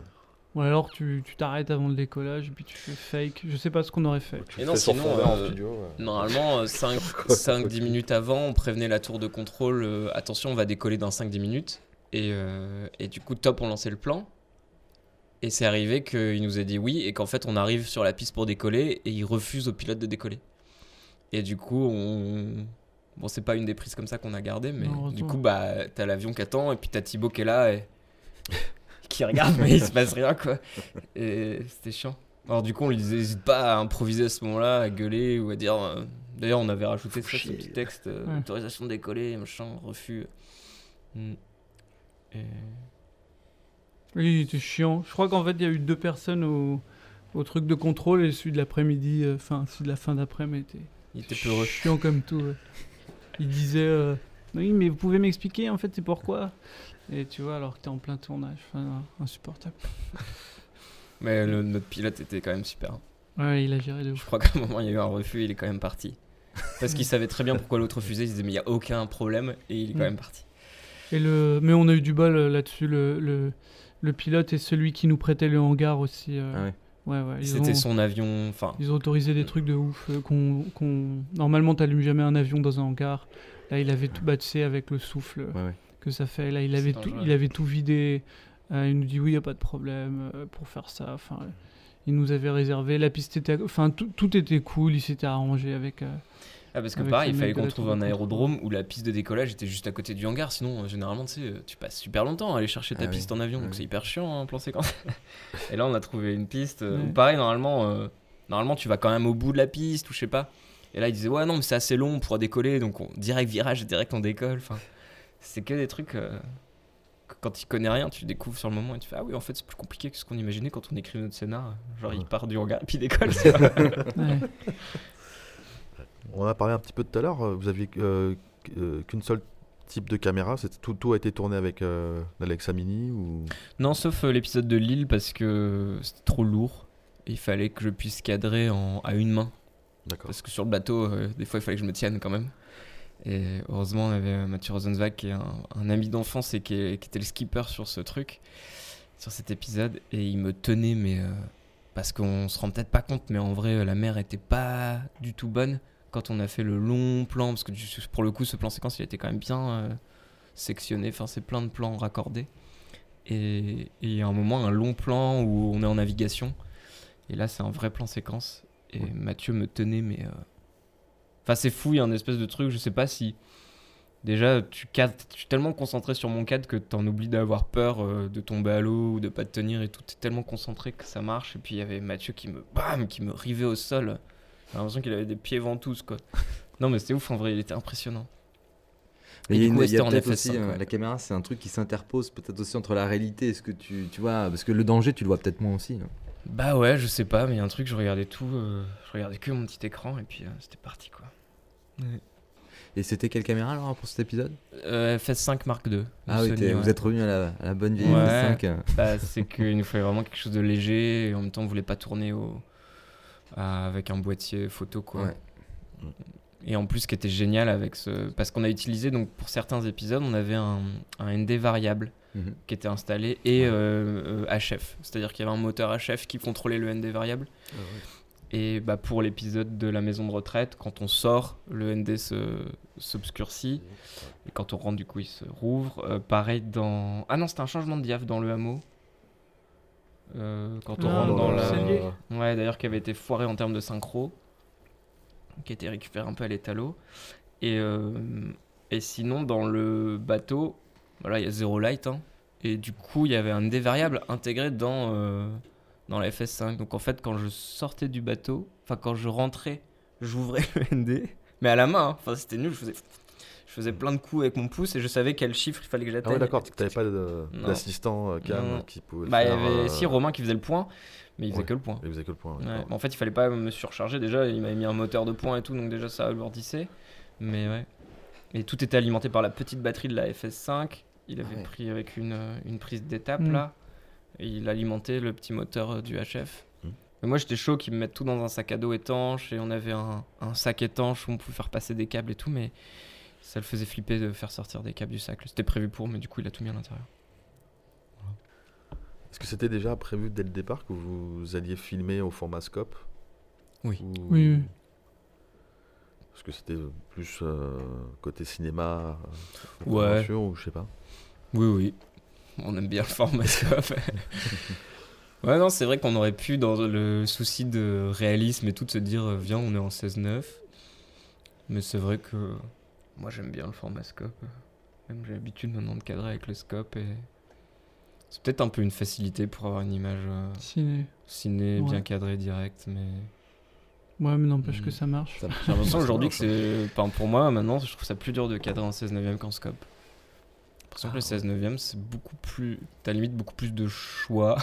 Ou alors tu tu t'arrêtes avant le décollage et puis tu fais fake. Je sais pas ce qu'on aurait fait. Et non, sinon, euh, normalement, 5-10 minutes avant, on prévenait la tour de contrôle euh, attention, on va décoller dans 5-10 minutes. Et, euh, et du coup, top, on lançait le plan. Et c'est arrivé qu'il nous a dit oui, et qu'en fait, on arrive sur la piste pour décoller, et il refuse au pilote de décoller. Et du coup, on. Bon, c'est pas une des prises comme ça qu'on a gardé, mais Non, du coup, bah, t'as l'avion qui attend, et puis t'as Thibaut qui est là, et. qui regarde, mais il se passe rien, quoi. Et c'était chiant. Alors, du coup, on lui disait, n'hésite pas à improviser à ce moment-là, à gueuler, ou à dire. euh, D'ailleurs, on avait rajouté ça, ce petit texte euh, Ouais. autorisation de décoller, machin, refus. Mm. Et... Oui, il était chiant. Je crois qu'en fait, il y a eu deux personnes au, au truc de contrôle et celui de l'après-midi, euh, enfin, celui de la fin d'après-midi était, Il était peureux. chiant comme tout. ouais. Il disait euh, Oui, mais vous pouvez m'expliquer en fait, c'est pourquoi? Et tu vois, alors que t'es en plein tournage, enfin, insupportable. Mais le- notre pilote était quand même super. Ouais, il a géré de Je ouf. crois qu'à un moment, il y a eu un refus, il est quand même parti. Parce qu'il savait très bien pourquoi l'autre refusait, il se disait, mais il n'y a aucun problème, et il est quand Mm. même parti. Et le... Mais on a eu du bol euh, là-dessus. Le, le, le pilote et celui qui nous prêtait le hangar aussi. euh, Ah ouais. Ouais, C'était ont- son avion, enfin, Ils ont autorisé des trucs de ouf. euh, qu'on, qu'on... Normalement, t'allumes jamais un avion dans un hangar. Là, il avait tout battu avec le souffle Ouais, ouais. que ça fait. Là, il avait, tout, il avait tout vidé. Euh, il nous dit oui, il n'y a pas de problème euh, pour faire ça. Enfin, euh, il nous avait réservé. La piste était. Enfin, tout, tout était cool. Il s'était arrangé avec. Ah, parce que Avec pareil, il fallait qu'on trouve un aérodrome où la piste de décollage était juste à côté du hangar. Sinon, euh, généralement, tu sais, euh, tu passes super longtemps à aller chercher ta Ah oui. piste en avion. Ah donc oui. c'est hyper chiant, hein, plan séquence. Et là, on a trouvé une piste. euh, où pareil, normalement, euh, normalement, tu vas quand même au bout de la piste ou je sais pas. Et là, il disait, ouais, non, mais c'est assez long, on pourra décoller. Donc, on, direct virage, direct on décolle. Enfin, c'est que des trucs. euh, quand tu connais rien, tu découvres sur le moment et tu fais, ah oui, en fait, c'est plus compliqué que ce qu'on imaginait quand on écrit notre scénar. Genre, il part du hangar et puis il décolle. On en a parlé un petit peu tout à l'heure. euh, Vous aviez euh, euh, qu'une seule type de caméra. C'est tout, tout a été tourné avec euh, l'Alexa Mini ou? Non, sauf euh, l'épisode de Lille parce que c'était trop lourd. Il fallait que je puisse cadrer en, à une main. D'accord. Parce que sur le bateau, euh, des fois, il fallait que je me tienne quand même. Et heureusement, on avait Mathieu Rosenzweig qui est un, un ami d'enfance et qui, est- qui était le skipper sur ce truc, sur cet épisode. Et il me tenait, mais. parce qu'on se rend peut-être pas compte, mais en vrai, la mer était pas du tout bonne quand on a fait le long plan. Parce que pour le coup, ce plan séquence, il était quand même bien. euh, sectionnés. Enfin, c'est plein de plans raccordés. Et et il y a un moment, un long plan où on est en navigation. Et là, c'est un vrai plan séquence. Et Mathieu me tenait, mais. euh, Enfin, c'est fou, il y a un espèce de truc, je sais pas si. Déjà, tu cadres, je suis tellement concentré sur mon cadre que t'en oublies d'avoir peur euh, de tomber à l'eau ou de pas te tenir et tout. T'es tellement concentré que ça marche. Et puis il y avait Mathieu qui me, bam, qui me rivait au sol. J'ai l'impression qu'il avait des pieds ventous, quoi. Non, mais c'était ouf, en vrai, il était impressionnant. Mais il y a, une- coup, il y a peut-être FS5, aussi, euh, la caméra, c'est un truc qui s'interpose peut-être aussi entre la réalité et ce que tu, tu vois, parce que le danger, tu le vois peut-être moins aussi. hein. Bah ouais, je sais pas, mais il y a un truc, je regardais tout, euh, je regardais que mon petit écran et puis euh, c'était parti, quoi. Et c'était quelle caméra alors pour cet épisode? Euh, FS5 Mark II. Ah oui, Sony, t'es- ouais. vous êtes revenu à la, à la bonne vieille Ouais, FS5. euh. bah, c'est qu'il nous fallait vraiment quelque chose de léger et en même temps on voulait pas tourner au... à- avec un boîtier photo quoi. Ouais. Et en plus ce qui était génial avec ce... Parce qu'on a utilisé donc pour certains épisodes on avait un, un ND variable Mhm. qui était installé et euh, euh, HF. C'est-à-dire qu'il y avait un moteur HF qui contrôlait le ND variable. Et bah, pour l'épisode de la maison de retraite, quand on sort, le ND se- s'obscurcit. Et quand on rentre, du coup, il se rouvre. Euh, pareil dans. Ah non, c'était un changement de diaph dans le hameau. Euh, quand on Ah, rentre dans la. Ouais, d'ailleurs, qui avait été foiré en termes de synchro. Qui a été récupéré un peu à l'étalot. Et, euh, et sinon, dans le bateau, voilà, il y a zéro light. hein. Et du coup, il y avait un ND variable intégré dans, euh, dans la FS5. Donc en fait, quand je sortais du bateau, enfin quand je rentrais, j'ouvrais le ND, mais à la main. hein. Enfin, c'était nul. Je faisais, je faisais plein de coups avec mon pouce et je savais quel chiffre il fallait que Ah j'atteigne. ouais, d'accord, t'avais pas de- Non. d'assistant euh, cam Non. qui pouvait Bah, il y avait euh, si Romain qui faisait le point, mais il faisait Ouais, que le point. il faisait que le point, Ouais, En fait, il fallait pas me surcharger déjà. Il m'avait mis un moteur de point et tout, donc déjà ça alourdissait. Mais ouais. Et tout était alimenté par la petite batterie de la FS5. Il avait ouais. pris avec une, euh, une prise d'étape Mm. là. Et il alimentait le petit moteur du HF. Mm. Mais moi j'étais chaud qu'ils me mettent tout dans un sac à dos étanche. Et on avait un, un sac étanche où on pouvait faire passer des câbles et tout. Mais ça le faisait flipper de faire sortir des câbles du sac. C'était prévu pour, mais du coup il a tout mis à l'intérieur. Est-ce que c'était déjà prévu dès le départ que vous alliez filmer au format scope Oui. Ou- Oui, oui. Parce que c'était plus euh, côté cinéma, euh, Ouais. ou je sais pas. Oui, oui. On aime bien le format scope. ouais, non, c'est vrai qu'on aurait pu, dans le souci de réalisme et tout, se dire, euh, viens, on est en 16-9. Mais c'est vrai que moi, j'aime bien le format scope. Même j'ai l'habitude maintenant de cadrer avec le scope. Et c'est peut-être un peu une facilité pour avoir une image euh, Ciné. ciné, Ouais. bien cadrée, directe. Mais Ouais, mais n'empêche que ça marche. Ça- j'ai l'impression aujourd'hui que c'est. Enfin, pour moi, maintenant, je trouve ça plus dur de cadrer en 16 neuvième qu'en scope. J'ai l'impression que le 16 neuvième, c'est beaucoup plus. T'as limite beaucoup plus de choix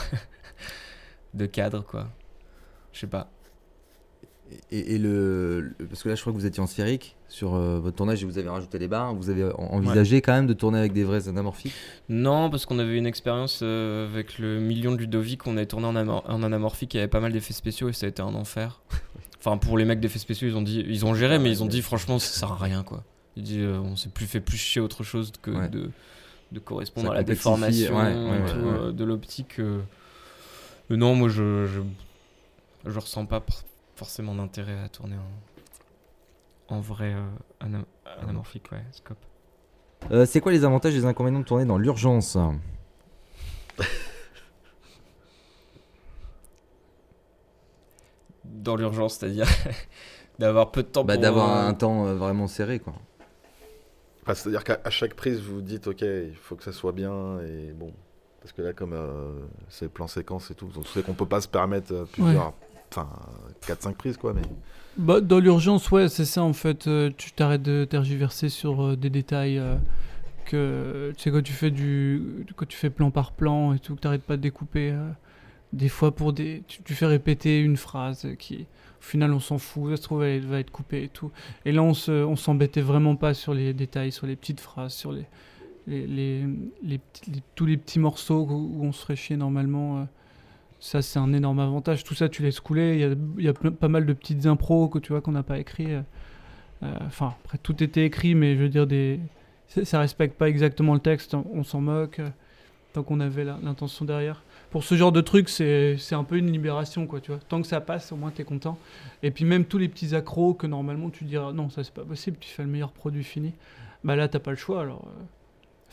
de cadre, quoi. Je sais pas. Et, et le, le- Parce que là, je crois que vous étiez en sphérique sur euh, votre tournage et vous avez rajouté les barres. Vous avez en- envisagé quand même de tourner avec des vrais anamorphiques? Non, parce qu'on avait une expérience euh, avec le million de Ludovic, on avait tourné en, en anamorphique, il y avait pas mal d'effets spéciaux et ça a été un enfer. Enfin, pour les mecs d'effets spéciaux, ils ont dit, ils ont géré, mais ils ont dit franchement, ça sert à rien, quoi. Ils disent, euh, on s'est plus fait plus chier autre chose que Ouais. de, de correspondre Ça à la déformation ouais, et tout, de l'optique. non, moi, je, je, je ressens pas forcément d'intérêt à tourner en, en vrai euh, ana- anamorphique, ouais, scope. Euh, C'est quoi les avantages et les inconvénients de tourner dans l'urgence? Dans l'urgence, c'est-à-dire d'avoir peu de temps Bah, pour. D'avoir un temps euh, vraiment serré, quoi. Enfin, C'est-à-dire qu'à chaque prise, vous vous dites, ok, il faut que ça soit bien, et bon. Parce que là, comme euh, c'est plan séquence et tout, donc c'est qu'on peut pas se permettre plusieurs. Enfin, 4-5 prises, quoi, mais. Bah, dans l'urgence, ouais, c'est ça en fait. euh, tu t'arrêtes de tergiverser sur euh, des détails euh, que tu sais quand tu fais du quand tu fais plan par plan et tout, que t'arrêtes pas de découper. des fois pour des, tu, tu fais répéter une phrase qui, au final, on s'en fout. Ça se trouve, elle va être coupée et tout. Et là, on se, on s'embêtait vraiment pas sur les détails, sur les petites phrases, sur les, les- tous les petits morceaux où, où on se ferait chier normalement. Ça, c'est un énorme avantage. Tout ça, tu laisses couler. Il y a, y a pas mal de petites impros que tu vois qu'on n'a pas écrit. euh, euh, Enfin, après, tout était écrit, mais je veux dire, des... ça, respecte pas exactement le texte. On, s'en moque. euh, tant qu'on avait l'intention derrière. Pour ce genre de truc, c'est un peu une libération, quoi, tu vois. Tant que ça passe, au moins, t'es content. Et puis même tous les petits accros que normalement, tu diras, non, ça, c'est pas possible, tu fais le meilleur produit fini. Bah là, t'as pas le choix, alors...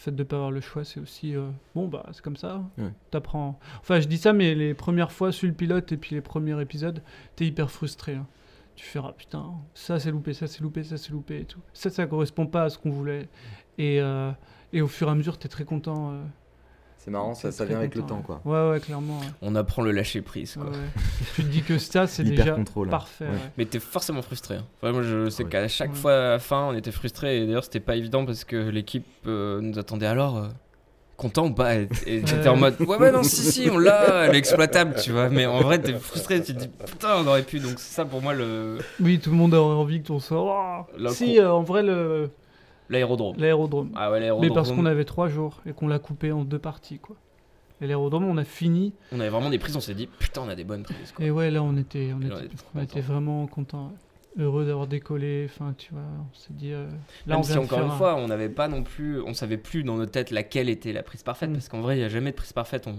fait de pas avoir le choix, c'est aussi euh, bon bah c'est comme ça. Ouais. T'apprends. Enfin je dis ça, mais les premières fois sur le pilote et puis les premiers épisodes, t'es hyper frustré. hein. Tu fais ah putain, ça c'est loupé, ça c'est loupé, ça c'est loupé et tout. Ça ça correspond pas à ce qu'on voulait. Et, euh, et au fur et à mesure, t'es très content. euh, C'est marrant, ça, ça vient avec le temps, quoi. Ouais ouais, clairement. ouais. On apprend le lâcher prise. Quoi. Ouais, ouais. tu te dis que ça c'est déjà contrôle, hein. parfait. Ouais. ouais. Mais t'es forcément frustré. hein. Enfin, moi, je sais Ouais. qu'à chaque Ouais. fois à la fin, on était frustré. Et d'ailleurs, c'était pas évident parce que l'équipe euh, nous attendait alors. euh, content ou pas Et j'étais en mode Ouais, ouais, non, si, si, on l'a, elle est exploitable, tu vois. Mais en vrai, t'es frustré. Tu te dis Putain, on aurait pu. Donc, c'est ça pour moi le Oui, tout le monde aurait envie que ton soit. Oh si, euh, en vrai, le l'aérodrome. l'aérodrome. Ah ouais, l'aérodrome. Mais parce qu'on avait trois jours et qu'on l'a coupé en deux parties, quoi. Et l'aérodrome, on a fini. On avait vraiment des prises, on s'est dit Putain, on a des bonnes prises. Quoi. Et ouais, là, on était, on était, on était on vraiment contents. Heureux d'avoir décollé. Enfin, tu vois, on s'est dit. euh, là, Même on si encore une un- fois, on n'avait pas non plus, on savait plus dans notre tête laquelle était la prise parfaite, Mm. parce qu'en vrai, il n'y a jamais de prise parfaite. On,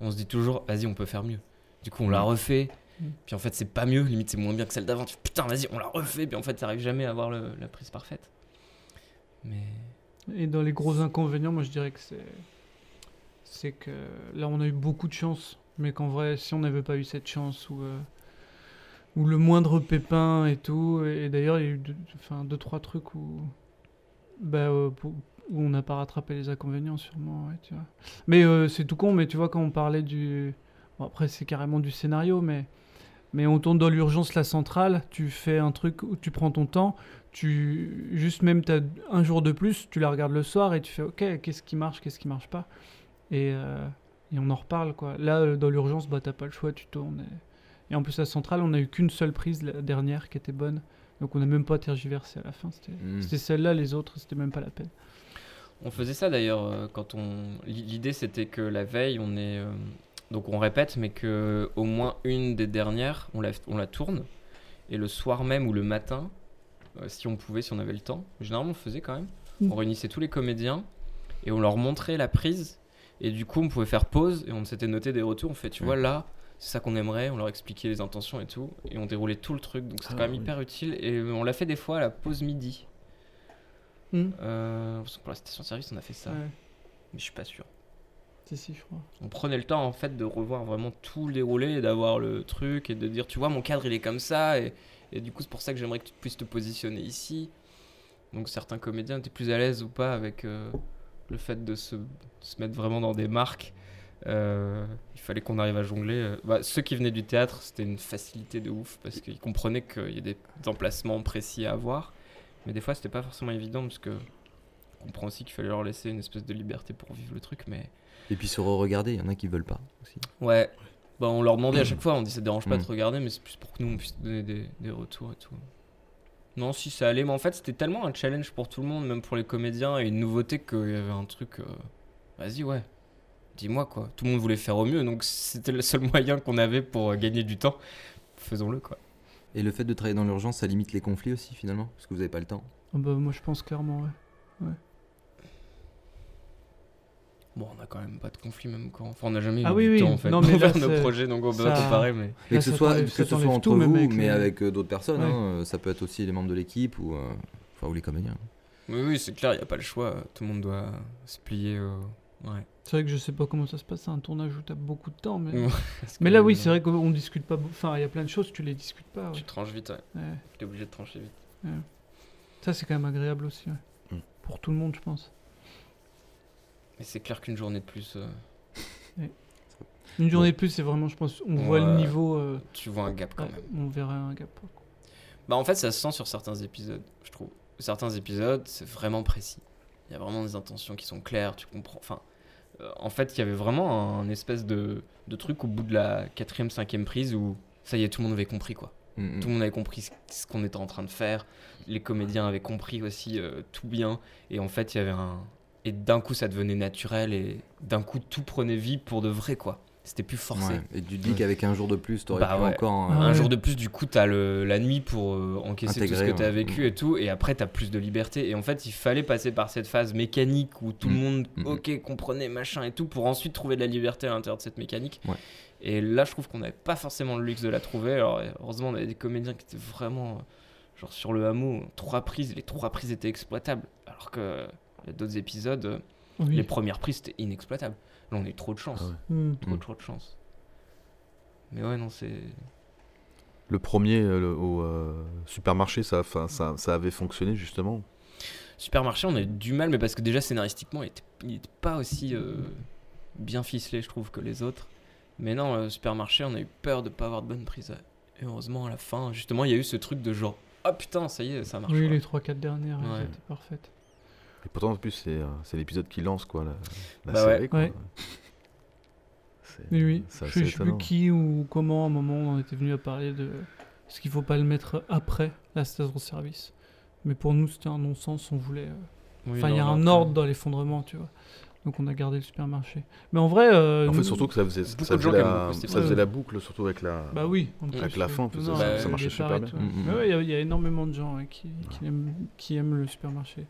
on se dit toujours, vas-y, on peut faire mieux. Du coup, on l'a refait, Mm. puis en fait, c'est pas mieux, limite, c'est moins bien que celle d'avant. Putain, vas-y, on l'a refait, puis en fait, t'arrives jamais à avoir le- la prise parfaite. Et dans les gros inconvénients, moi, je dirais que c'est. C'est que là, on a eu beaucoup de chance. Mais qu'en vrai, si on n'avait pas eu cette chance, ou. euh, le moindre pépin et tout. Et, d'ailleurs, il y a eu deux, enfin, deux trois trucs où. Bah, euh, où on n'a pas rattrapé les inconvénients, sûrement. Mais euh, c'est tout con, mais tu vois, quand on parlait du. Bon, après, c'est carrément du scénario, mais. Mais on tourne dans l'urgence la centrale, tu fais un truc où tu prends ton temps, tu juste même t'as un jour de plus, tu la regardes le soir et tu fais ok qu'est-ce qui marche, qu'est-ce qui marche pas? Et, euh, et on en reparle quoi. Là euh, dans l'urgence bah t'as pas le choix, tu tournes et, et en plus la centrale on a eu qu'une seule prise la dernière qui était bonne donc on n'a même pas tergiversé à la fin, c'était Mm. c'était celle-là, les autres c'était même pas la peine. on faisait ça d'ailleurs euh, quand on. L'idée, c'était que la veille, on est. euh, donc, on répète, mais que au moins une des dernières, on la, on la tourne, et le soir même ou le matin, si on pouvait, si on avait le temps, généralement, on le faisait quand même. Mm. On réunissait tous les comédiens et on leur montrait la prise. Et du coup, on pouvait faire pause et on s'était noté des retours. On fait, tu Ouais. vois, là, c'est ça qu'on aimerait. On leur expliquait les intentions et tout. Et on déroulait tout le truc. Donc, c'est Ah, quand même oui. hyper utile. Et on l'a fait des fois à la pause midi. Mm. Euh, pour la station service, on a fait ça. Ouais. Mais je suis pas sûr. Si si je crois. On prenait le temps en fait de revoir vraiment tout le déroulé et d'avoir le truc et de dire, tu vois, mon cadre il est comme ça. Et, et du coup, c'est pour ça que j'aimerais que tu puisses te positionner ici. Donc, certains comédiens étaient plus à l'aise ou pas avec euh, le fait de se, de se mettre vraiment dans des marques? Euh, il fallait qu'on arrive à jongler. euh. Bah, ceux qui venaient du théâtre, c'était une facilité de ouf parce qu'ils comprenaient qu'il y a des emplacements précis à avoir. Mais des fois, c'était pas forcément évident parce que on comprend aussi qu'il fallait leur laisser une espèce de liberté pour vivre le truc. Mais Et puis se re-regarder, il y en a qui veulent pas aussi. ouais, bah, on leur demandait à chaque fois, on dit ça te dérange pas de Mm. regarder, mais c'est plus pour que nous on puisse donner des, des retours et tout. Non, si ça allait, mais en fait, c'était tellement un challenge pour tout le monde, même pour les comédiens, et une nouveauté qu'il y avait un truc. euh, Vas-y, ouais. Dis-moi quoi. Tout le monde voulait faire au mieux, donc c'était le seul moyen qu'on avait pour euh, gagner du temps. Faisons-le quoi. Et le fait de travailler dans l'urgence, ça limite les conflits aussi finalement, parce que vous avez pas le temps. Ah bah, moi je pense clairement ouais. Bon, on a quand même pas de conflit, même quand. Enfin, on n'a jamais Ah eu oui, du oui. temps en fait Non, pour mais là, faire nos projets, donc on peut pas ça- comparer, mais. Et Là, que ce soit, que ce soit entre tout, vous, avec mais les- avec euh, d'autres personnes, Ouais. hein, euh, ça peut être aussi les membres de l'équipe ou, euh, enfin, ou les comédiens. Oui, oui, c'est clair, il n'y a pas le choix. Tout le monde doit se plier. Ouais. C'est vrai que je sais pas comment ça se passe, c'est un tournage où t'as beaucoup de temps, mais. Mais là, oui, euh, c'est vrai qu'on discute pas. Enfin, il y a plein de choses, tu les discutes pas. ouais. Tu tranches vite, ouais. Ouais. T'es obligé de trancher vite. Ça, c'est quand même agréable aussi. ouais. Mm. Pour tout le monde, je pense. Mais c'est clair qu'une journée de plus, euh, Une journée de plus, c'est vraiment, je pense, on voit le niveau. euh, tu vois un gap quand ouais, même. on verrait un gap. quoi. Bah, en fait, ça se sent sur certains épisodes, je trouve. Certains épisodes, c'est vraiment précis. Il y a vraiment des intentions qui sont claires, tu comprends. Enfin, euh, en fait, il y avait vraiment un espèce de, de truc au bout de la quatrième, cinquième prise où ça y est, tout le monde avait compris quoi. Mm. Tout le monde avait compris ce, ce qu'on était en train de faire. Les comédiens avaient compris aussi euh, tout bien. Et en fait, il y avait un. Et d'un coup, ça devenait naturel et d'un coup, tout prenait vie pour de vrai, quoi. C'était plus forcé. Ouais. Et tu dis qu'avec un jour de plus, t'aurais Bah pu ouais. encore. euh, Ah Un ouais. jour de plus, du coup, t'as le, la nuit pour euh, encaisser tout ce que t'as vécu Mm. et tout. Et après, t'as plus de liberté. Et en fait, il fallait passer par cette phase mécanique où tout le Mm. monde, Mm. ok, comprenait, machin et tout, pour ensuite trouver de la liberté à l'intérieur de cette mécanique. Ouais. Et là, je trouve qu'on n'avait pas forcément le luxe de la trouver. Alors, heureusement, on avait des comédiens qui étaient vraiment. euh, Genre, sur le hameau, trois prises, les trois prises étaient exploitables. Alors que il y a d'autres épisodes, euh, Oui. Les premières prises, c'était inexploitable. Là, on a eu trop de chance. Ah ouais. Hmm. Trop, trop de chance. Mais ouais, non, c'est. Le premier euh, le- au euh, supermarché, ça, enfin, ça, ça avait fonctionné justement? Supermarché, on a eu du mal, mais parce que déjà scénaristiquement, il était, il était pas aussi euh, bien ficelé, je trouve, que les autres. Mais non, euh, supermarché, on a eu peur de pas avoir de bonne prise. Et heureusement, à la fin, justement, il y a eu ce truc de genre, ah putain, ça y est, ça marche. Oui, quoi. les 3-4 dernières, Ouais. étaient parfaites. Et pourtant, en plus, c'est euh, c'est l'épisode qui lance quoi, la, la Bah ouais. série. quoi. Ouais. C'est- Oui, Je assez sais plus qui ou comment, à un moment, on était venu à parler de. Est-ce qu'il faut pas le mettre après la station-service Mais pour nous, c'était un non-sens, on voulait. euh, Oui, Enfin, il y a un ordre dans l'effondrement, tu vois. Donc on a gardé le supermarché. Mais en vrai. euh, En fait, surtout que ça faisait, ça de faisait, la, beaucoup cet ça faisait épisode. la boucle, surtout avec la, Bah oui, en avec plus, la fin, non, ça, bah, ça le marchait super bien. Mm, mm. Ouais, il y a- il y, a énormément de gens hein, qui, qui aiment, qui aiment le supermarché.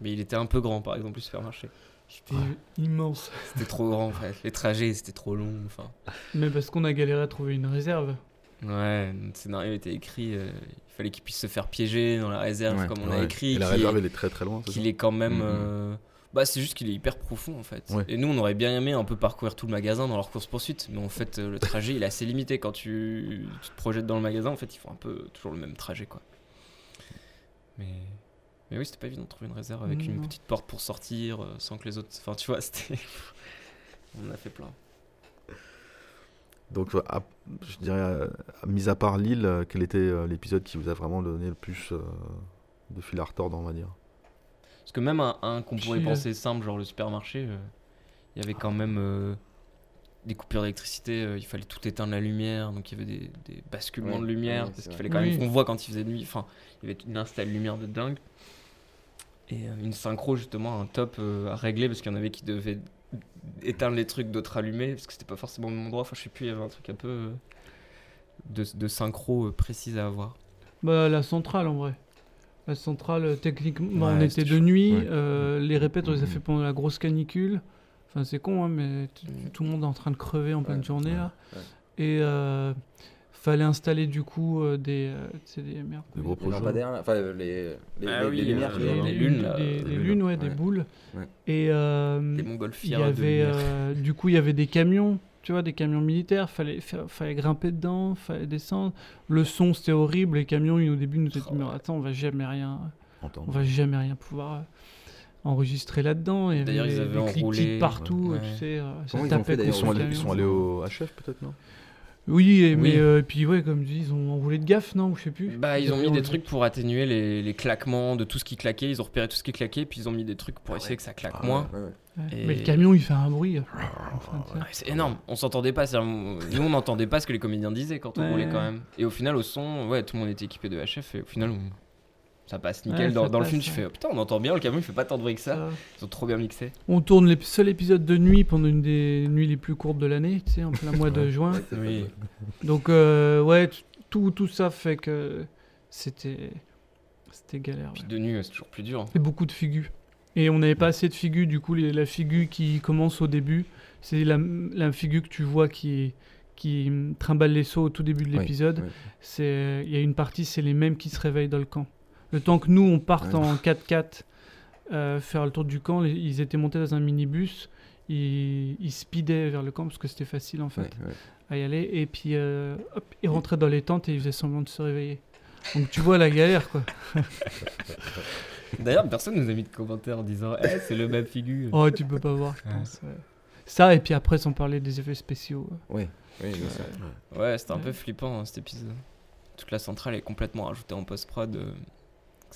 Mais il était un peu grand, par exemple, le supermarché. C'était immense. C'était trop grand, en fait. Les trajets, c'était trop long. Enfin, Mais parce qu'on a galéré à trouver une réserve. ouais, notre scénario était écrit. euh, il fallait qu'il puisse se faire piéger dans la réserve, Ouais, comme on a Ouais. écrit. Et la réserve, est- elle est très très loin. qu'il est quand même. Mhm. euh, Bah, c'est juste qu'il est hyper profond en fait. Ouais. Et nous, on aurait bien aimé un peu parcourir tout le magasin dans leur course poursuite, mais en fait, euh, le trajet il est assez limité quand tu, tu te projettes dans le magasin. En fait, ils font un peu toujours le même trajet quoi. Mais, mais oui, c'était pas évident de trouver une réserve avec une non. petite porte pour sortir euh, sans que les autres. Enfin, tu vois, c'était. on en a fait plein. Donc, euh, à- je dirais, euh, mis à part Lille, quel était euh, l'épisode qui vous a vraiment donné le plus euh, de fil à retordre, on va dire? Parce que même un, un qu'on pourrait penser simple, genre le supermarché, euh, il y avait quand même euh, des coupures d'électricité, euh, il fallait tout éteindre la lumière, donc il y avait des, des basculements Ouais, de lumière, ouais, parce qu'il fallait quand Oui. même qu'on voit quand il faisait nuit, enfin, il y avait une installe lumière de dingue. Et euh, une synchro, justement, un top euh, à régler, parce qu'il y en avait qui devaient éteindre les trucs, d'autres allumer, parce que c'était pas forcément au même endroit, enfin je sais plus, il y avait un truc un peu euh, de, de synchro euh, précis à avoir. Bah, la centrale en vrai. La centrale, techniquement, on était de chaud. nuit. Ouais. euh, les répètes, on les a Mhm. fait pendant la grosse canicule. Enfin, c'est con, hein, mais t- tout le monde est en train de crever en pleine Ouais, journée ouais, là. ouais. Et euh, fallait installer du coup euh, des, euh, tu sais, des merde, Des gros lampadaires, enfin les, les, Ah les- oui, les lumières. euh, les- lunes, des, lunes, ouais, des boules. Ouais. Et euh, Des il y avait, euh, du coup, il y avait des camions, tu vois, des camions militaires. Fallait, fallait grimper dedans, fallait descendre. Le son, c'était horrible. Les camions, ils, au début, nous dit, Oh, mais attends, on va jamais rien, Entendre. on va jamais rien pouvoir enregistrer là-dedans. Et D'ailleurs, ils avaient enroulé, partout, ouais. tu sais. euh, ça ils tapait fait, Ils sont, allés, ils camion. sont allés au HF peut-être, non? Oui, et- mais Oui. euh, puis ouais, comme je dis, ils ont enroulé de gaffe, non, ou je sais plus. Bah, ils ont mis des trucs pour atténuer les, les claquements de tout ce qui claquait. Ils ont repéré tout ce qui claquait, puis ils ont mis des trucs pour essayer que ça claque Ah moins. Ouais, ouais. Ouais. Et- Mais le camion, il fait un bruit. Enfin, c'est énorme. On s'entendait pas. Nous, on n'entendait pas ce que les comédiens disaient quand on Ouais. roulait quand même. Et au final, au son, ouais, tout le monde était équipé de HF. Et au final, on- ça passe nickel. Ouais, dans ça dans le film, tu ouais. fais oh, putain, on entend bien. Le camion, il fait pas tant de bruit que ça. Ils ont trop bien mixé. On tourne le seul épisode de nuit pendant une des nuits les plus courtes de l'année, tu sais, en plein mois de juin. Oui. Donc, euh, ouais, tout, tout ça fait que c'était c'était galère. Puis ouais. de nuit, c'est toujours plus dur. Et beaucoup de figures. Et on n'avait pas assez de figures, du coup, les- la figure qui commence au début, c'est la, la figure que tu vois qui, qui trimballe les sauts au tout début de Oui, l'épisode. oui. C'est Il y a une partie, c'est les mêmes qui se réveillent dans le camp. Le temps que nous, on parte Ouais. en 4x4 euh, faire le tour du camp, les- ils étaient montés dans un minibus, ils, ils speedaient vers le camp parce que c'était facile en fait Ouais, ouais. à y aller, et puis euh, hop, ils rentraient dans les tentes et ils faisaient semblant de se réveiller. Donc tu vois la galère quoi. D'ailleurs, personne nous a mis de commentaires en disant Eh, c'est le même figure. Oh, tu peux pas voir, je pense. ouais. Ça, et puis après, sans parler des effets spéciaux. Oui, oui. Ouais, c'était un Ouais. peu flippant hein, cet épisode. Toute la centrale est complètement rajoutée en post-prod. euh,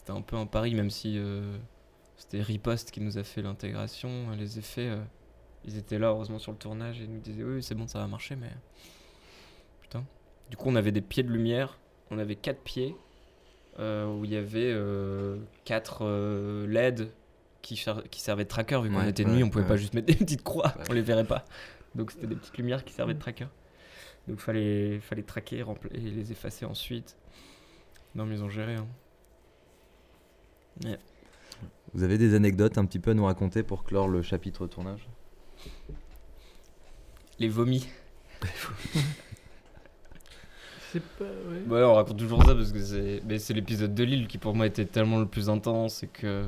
C'était un peu un pari, même si euh, c'était Riposte qui nous a fait l'intégration. Les effets, euh, ils étaient là heureusement sur le tournage et ils nous disaient Oui, c'est bon, ça va marcher, mais. Putain. Du coup, on avait des pieds de lumière. On avait quatre pieds euh, où il y avait quatre LED qui, qui servaient de tracker. Vu qu'on Ouais, était de ouais, nuit, on pouvait ouais. pas juste mettre des petites croix, on les verrait pas. Donc c'était des petites lumières qui servaient de tracker. Donc fallait, fallait traquer et les effacer ensuite. Non mais ils ont géré. hein. Ouais. Vous avez des anecdotes un petit peu à nous raconter pour clore le chapitre tournage? Les vomis. C'est pas. Ouais. Ouais, on raconte toujours ça parce que c'est, mais c'est l'épisode de Lille qui pour moi était tellement le plus intense et que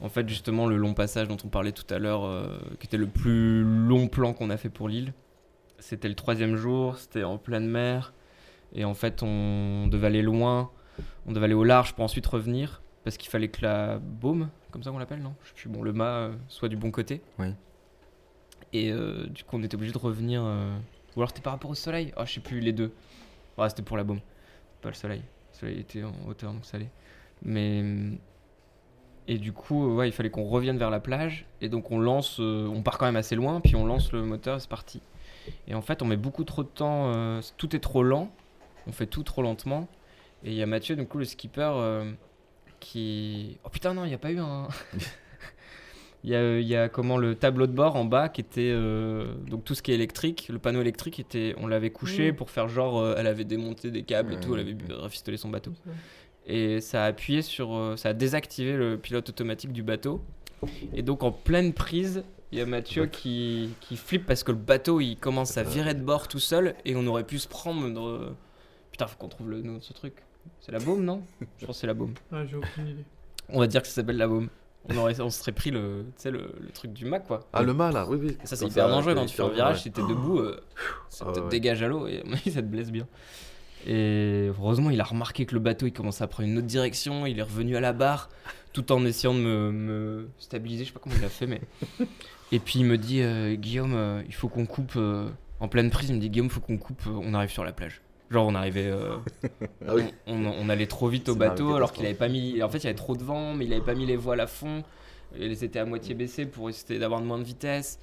En fait, justement, le long passage dont on parlait tout à l'heure, euh, qui était le plus long plan qu'on a fait pour l'île, c'était le troisième jour, c'était en pleine mer. Et en fait, on devait aller loin, on devait aller au large pour ensuite revenir, parce qu'il fallait que la baume, comme ça qu'on l'appelle, non? Je sais plus, bon, le mât euh, soit du bon côté. Oui. Et euh, du coup, on était obligé de revenir. euh, Ou alors c'était par rapport au soleil? Ah, je sais plus, les deux. Ouais, c'était pour la baume, pas le soleil. Le soleil était en hauteur, donc ça allait. Mais. hum, Et du coup, euh, ouais, il fallait qu'on revienne vers la plage. Et donc, on lance. euh, on part quand même assez loin, puis on lance le moteur c'est parti. Et en fait, on met beaucoup trop de temps. euh, tout est trop lent. On fait tout trop lentement. Et il y a Mathieu, du coup, le skipper, euh, qui. Oh putain, non, il n'y a pas eu un. Il y, a, il y a comment le tableau de bord en bas qui était euh, donc tout ce qui est électrique, le panneau électrique était, on l'avait couché Mm. pour faire genre euh, elle avait démonté des câbles et tout, elle avait ok. rafistolé son bateau et ça a appuyé sur, euh, ça a désactivé le pilote automatique du bateau et donc en pleine prise il y a Mathieu qui, qui flippe parce que le bateau il commence à virer de bord tout seul et on aurait pu se prendre putain faut qu'on trouve le nom de ce truc c'est la baume non? Je pense que c'est la baume. Ah, j'ai aucune idée. on va dire que ça s'appelle la baume. On, aurait, on se serait pris le, tu sais, le, le truc du Mac quoi. Ah, le mât, là, oui, oui. Et ça c'est hyper dangereux quand tu fais un virage ouais. si t'es debout euh, ça Ah, te ouais, dégage à l'eau et ça te blesse bien. Et heureusement il a remarqué que le bateau il commençait à prendre une autre direction il est revenu à la barre tout en essayant de me, me stabiliser je sais pas comment il a fait mais et puis il me dit euh, Guillaume euh, il faut qu'on coupe euh, en pleine prise il me dit Guillaume faut qu'on coupe euh, on arrive sur la plage genre on arrivait euh, Ah oui. on, allait trop vite au bateau alors qu'il avait pas mis en fait il y avait trop de vent mais il avait pas mis les voiles à fond. Elles étaient à moitié baissées pour essayer d'avoir moins de vitesse.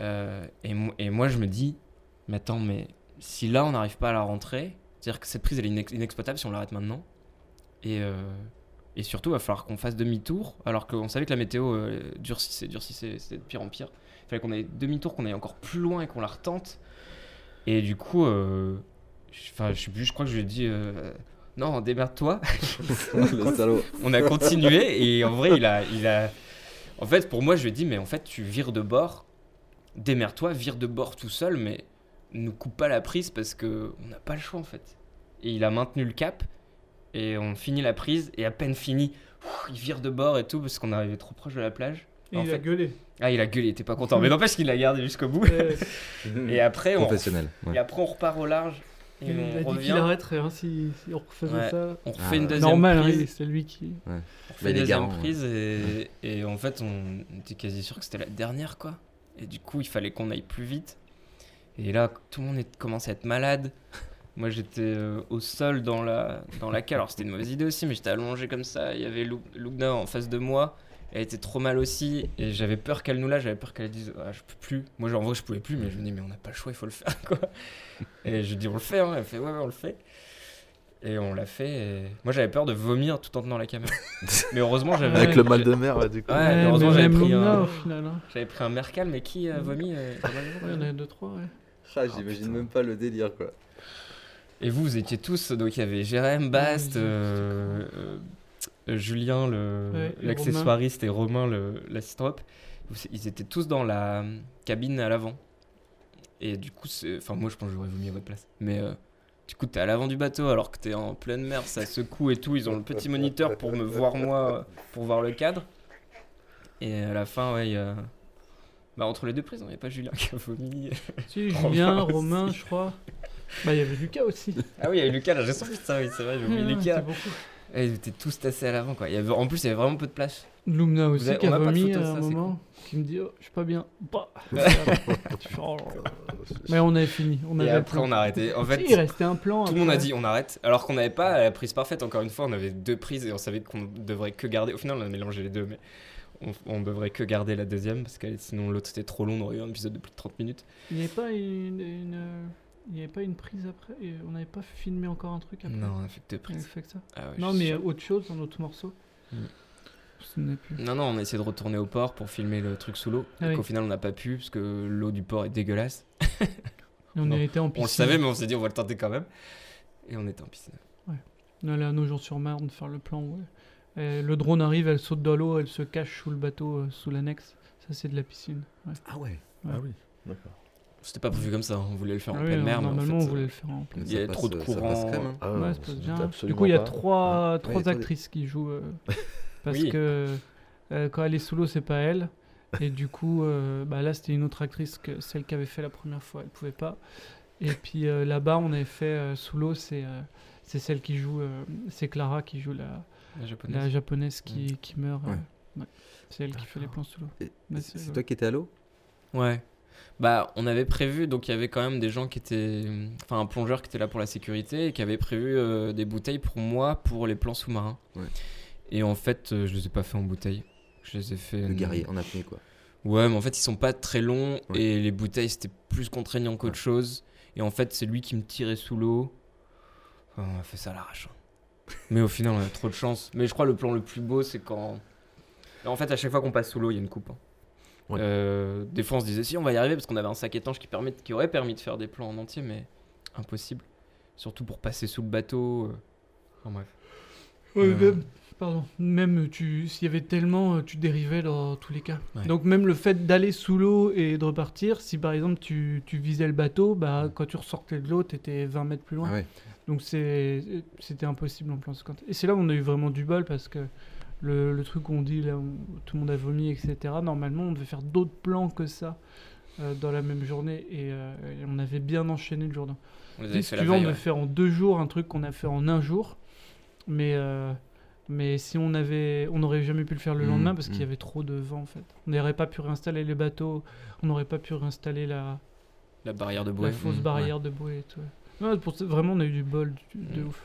Euh, et, mo- et moi je me dis mais attends mais si là on n'arrive pas à la rentrer c'est à dire que cette prise elle est inex- inexploitable si on l'arrête maintenant. Et euh, et surtout il va falloir qu'on fasse demi-tour alors qu'on savait que la météo durcissait durcissait c'était de pire en pire. Il fallait qu'on aille demi-tour qu'on aille encore plus loin et qu'on la retente. Et du coup euh, enfin je crois que je lui ai dit euh, non démerde-toi on a continué et en vrai il a il a en fait pour moi je lui ai dit mais en fait tu vires de bord démerde-toi vire de bord tout seul mais ne coupe pas la prise parce que on n'a pas le choix en fait et il a maintenu le cap et on finit la prise et à peine fini ouf, il vire de bord et tout parce qu'on arrivait trop proche de la plage Et En il a gueulé. ah il a gueulé il était pas content mais n'empêche qu'il l'a gardé jusqu'au bout Ouais. et après on Professionnel. ouais. et après on repart au large Il, on a dit revient qu'il arrêterait hein, si, si on refaisait Ouais. ça. on refait Ah, une deuxième Normal, prise il- c'est lui qui. On Bah, fait une il est deuxième ouais. prise et, et en fait on était quasi sûr que c'était la dernière quoi. Et du coup il fallait qu'on aille plus vite. Et là tout le monde est, commençait à être malade. Moi j'étais euh, au sol dans la, dans la cale. Alors c'était une mauvaise idée aussi mais j'étais allongé comme ça. Il y avait Lou- Lugna en face de moi. Elle était trop mal aussi et j'avais peur qu'elle nous lâche, j'avais peur qu'elle dise ah, je peux plus. Moi genre, en vrai je pouvais plus mais je me dis mais on n'a pas le choix, il faut le faire quoi. Et je dis on le fait hein. Elle fait ouais ouais on le fait. Et on l'a fait. et- Moi j'avais peur de vomir tout en tenant la caméra. mais heureusement j'avais Avec le mal de mer, du coup. Ouais, Ouais, heureusement mais j'avais pris, un... hein. j'avais pris un Mercal, mais qui a vomi euh, gens, Ouais, il y en a deux, trois, ouais. Ah, J'imagine même pas le délire quoi. Et vous, vous étiez tous, donc il y avait Jérém, Bast, euh, euh, Julien, le- Ouais, et l'accessoiriste, et Romain, le- l'assistant Ils étaient tous dans la euh, cabine à l'avant. Et du coup, enfin moi je pense que j'aurais vomi à votre place. Mais euh, du coup, t'es à l'avant du bateau alors que t'es en pleine mer, ça secoue et tout. Ils ont le petit moniteur pour me voir moi, pour voir le cadre. Et à la fin, ouais, il y a... Bah, entre les deux prises, il n'y a pas Julien qui a vomi. Si, Julien. Romain, je crois. Bah, il y avait Lucas aussi. Ah oui, il y avait Lucas, là, j'ai senti ça, oui, c'est vrai, j'ai oublié Lucas. Et ils étaient tous tassés à l'avant, quoi. Il y avait, en plus, il y avait vraiment peu de place. Lumna aussi avez- qui on a a pas de vomi à un ça, moment, qui me dit oh, je suis pas bien. Bah. Mais on avait fini. On Et avait le après, plan. on a arrêté. En fait, Si, il restait un plan. Tout le monde a dit on arrête, alors qu'on n'avait pas la prise parfaite. Encore une fois, on avait deux prises et on savait qu'on devrait que garder. Au final, on a mélangé les deux, mais on, on devrait que garder la deuxième parce que sinon l'autre c'était trop long. On aurait eu un épisode de plus de 30 minutes. Il n'y avait pas une, une, il y avait pas une prise après et On n'avait pas filmé encore un truc après Non, on a fait que deux On prises. fait que ça. Ah ouais, non, mais sûr. autre chose, un autre morceau. Mm. Non, non, on a essayé de retourner au port pour filmer le truc sous l'eau. Ah oui. qu'au final, on n'a pas pu parce que l'eau du port est dégueulasse. Et on Non, était en On piscine. le savait, mais on s'est dit on va le tenter quand même. Et on était en piscine. On allait à Nogent-sur-Marne faire le plan. Ouais. Et le drone arrive, elle saute dans l'eau, elle se cache sous le bateau, euh, sous l'annexe. Ça, c'est de la piscine. Ouais. Ah ouais. Ouais. Ah oui, d'accord. C'était pas prévu comme ça, on voulait le faire en Ah oui, pleine mer. en normalement, fait, on voulait euh, le faire en pleine Il y a Ça trop de passe- ça courant. passe crème, hein. Ah Ouais, passe. Du coup, il y a trois, Ouais, trois actrices qui jouent. euh, parce Oui. que Euh, quand elle est sous l'eau, c'est pas elle. Et du coup, euh, bah là, c'était une autre actrice que celle qui avait fait la première fois. Elle pouvait pas. Et puis euh, là-bas, on avait fait euh, sous l'eau, c'est euh, c'est celle qui joue, euh, c'est Clara qui joue la, La japonaise. la japonaise qui, qui meurt. euh. C'est elle qui fait les plans sous l'eau. C'est toi qui étais à l'eau? Ouais. Bah, on avait prévu, donc il y avait quand même des gens qui étaient. Enfin, un plongeur qui était là pour la sécurité et qui avait prévu euh, des bouteilles pour moi pour les plans sous-marins. Ouais. Et en fait, euh, je les ai pas fait en bouteille. Je les ai fait. Le guerrier en apnée, quoi. Ouais, mais en fait, ils sont pas très longs Ouais. et les bouteilles c'était plus contraignant qu'autre chose. Et en fait, c'est lui qui me tirait sous l'eau. Enfin, on a fait ça à l'arrache. hein. mais au final, on a trop de chance. Mais je crois le plan le plus beau, c'est quand. En fait, à chaque fois qu'on passe sous l'eau, il y a une coupe. hein. Ouais. Euh, des fois, on se disait si on va y arriver parce qu'on avait un sac étanche qui, permet, qui aurait permis de faire des plans en entier, mais impossible. Surtout pour passer sous le bateau. euh. Enfin, bref. Ouais, Euh, même, pardon, même tu, s'il y avait tellement, tu dérivais dans tous les cas. Ouais. Donc même le fait d'aller sous l'eau et de repartir, si par exemple tu, tu visais le bateau, bah quand tu ressortais de l'eau, t'étais 20 mètres plus loin. Ah ouais. Donc c'est, c'était impossible en plan 50. Et c'est là où on a eu vraiment du bol parce que le, le truc qu'on dit là, où tout le monde a vomi, etc. Normalement, on devait faire d'autres plans que ça euh, dans la même journée et, euh, et on avait bien enchaîné le jour d'un. On les Si tu la veux, on devait faire en deux jours un truc qu'on a fait en un jour. Mais, euh, mais si on avait, on n'aurait jamais pu le faire le Mhm, lendemain parce qu'il y mhm. avait trop de vent en fait. On n'aurait pas pu réinstaller les bateaux, on n'aurait pas pu réinstaller la, La barrière de la bouée. fausse Mm. barrière de bouée et tout. Ouais, pour ça, vraiment, on a eu du bol de ouf.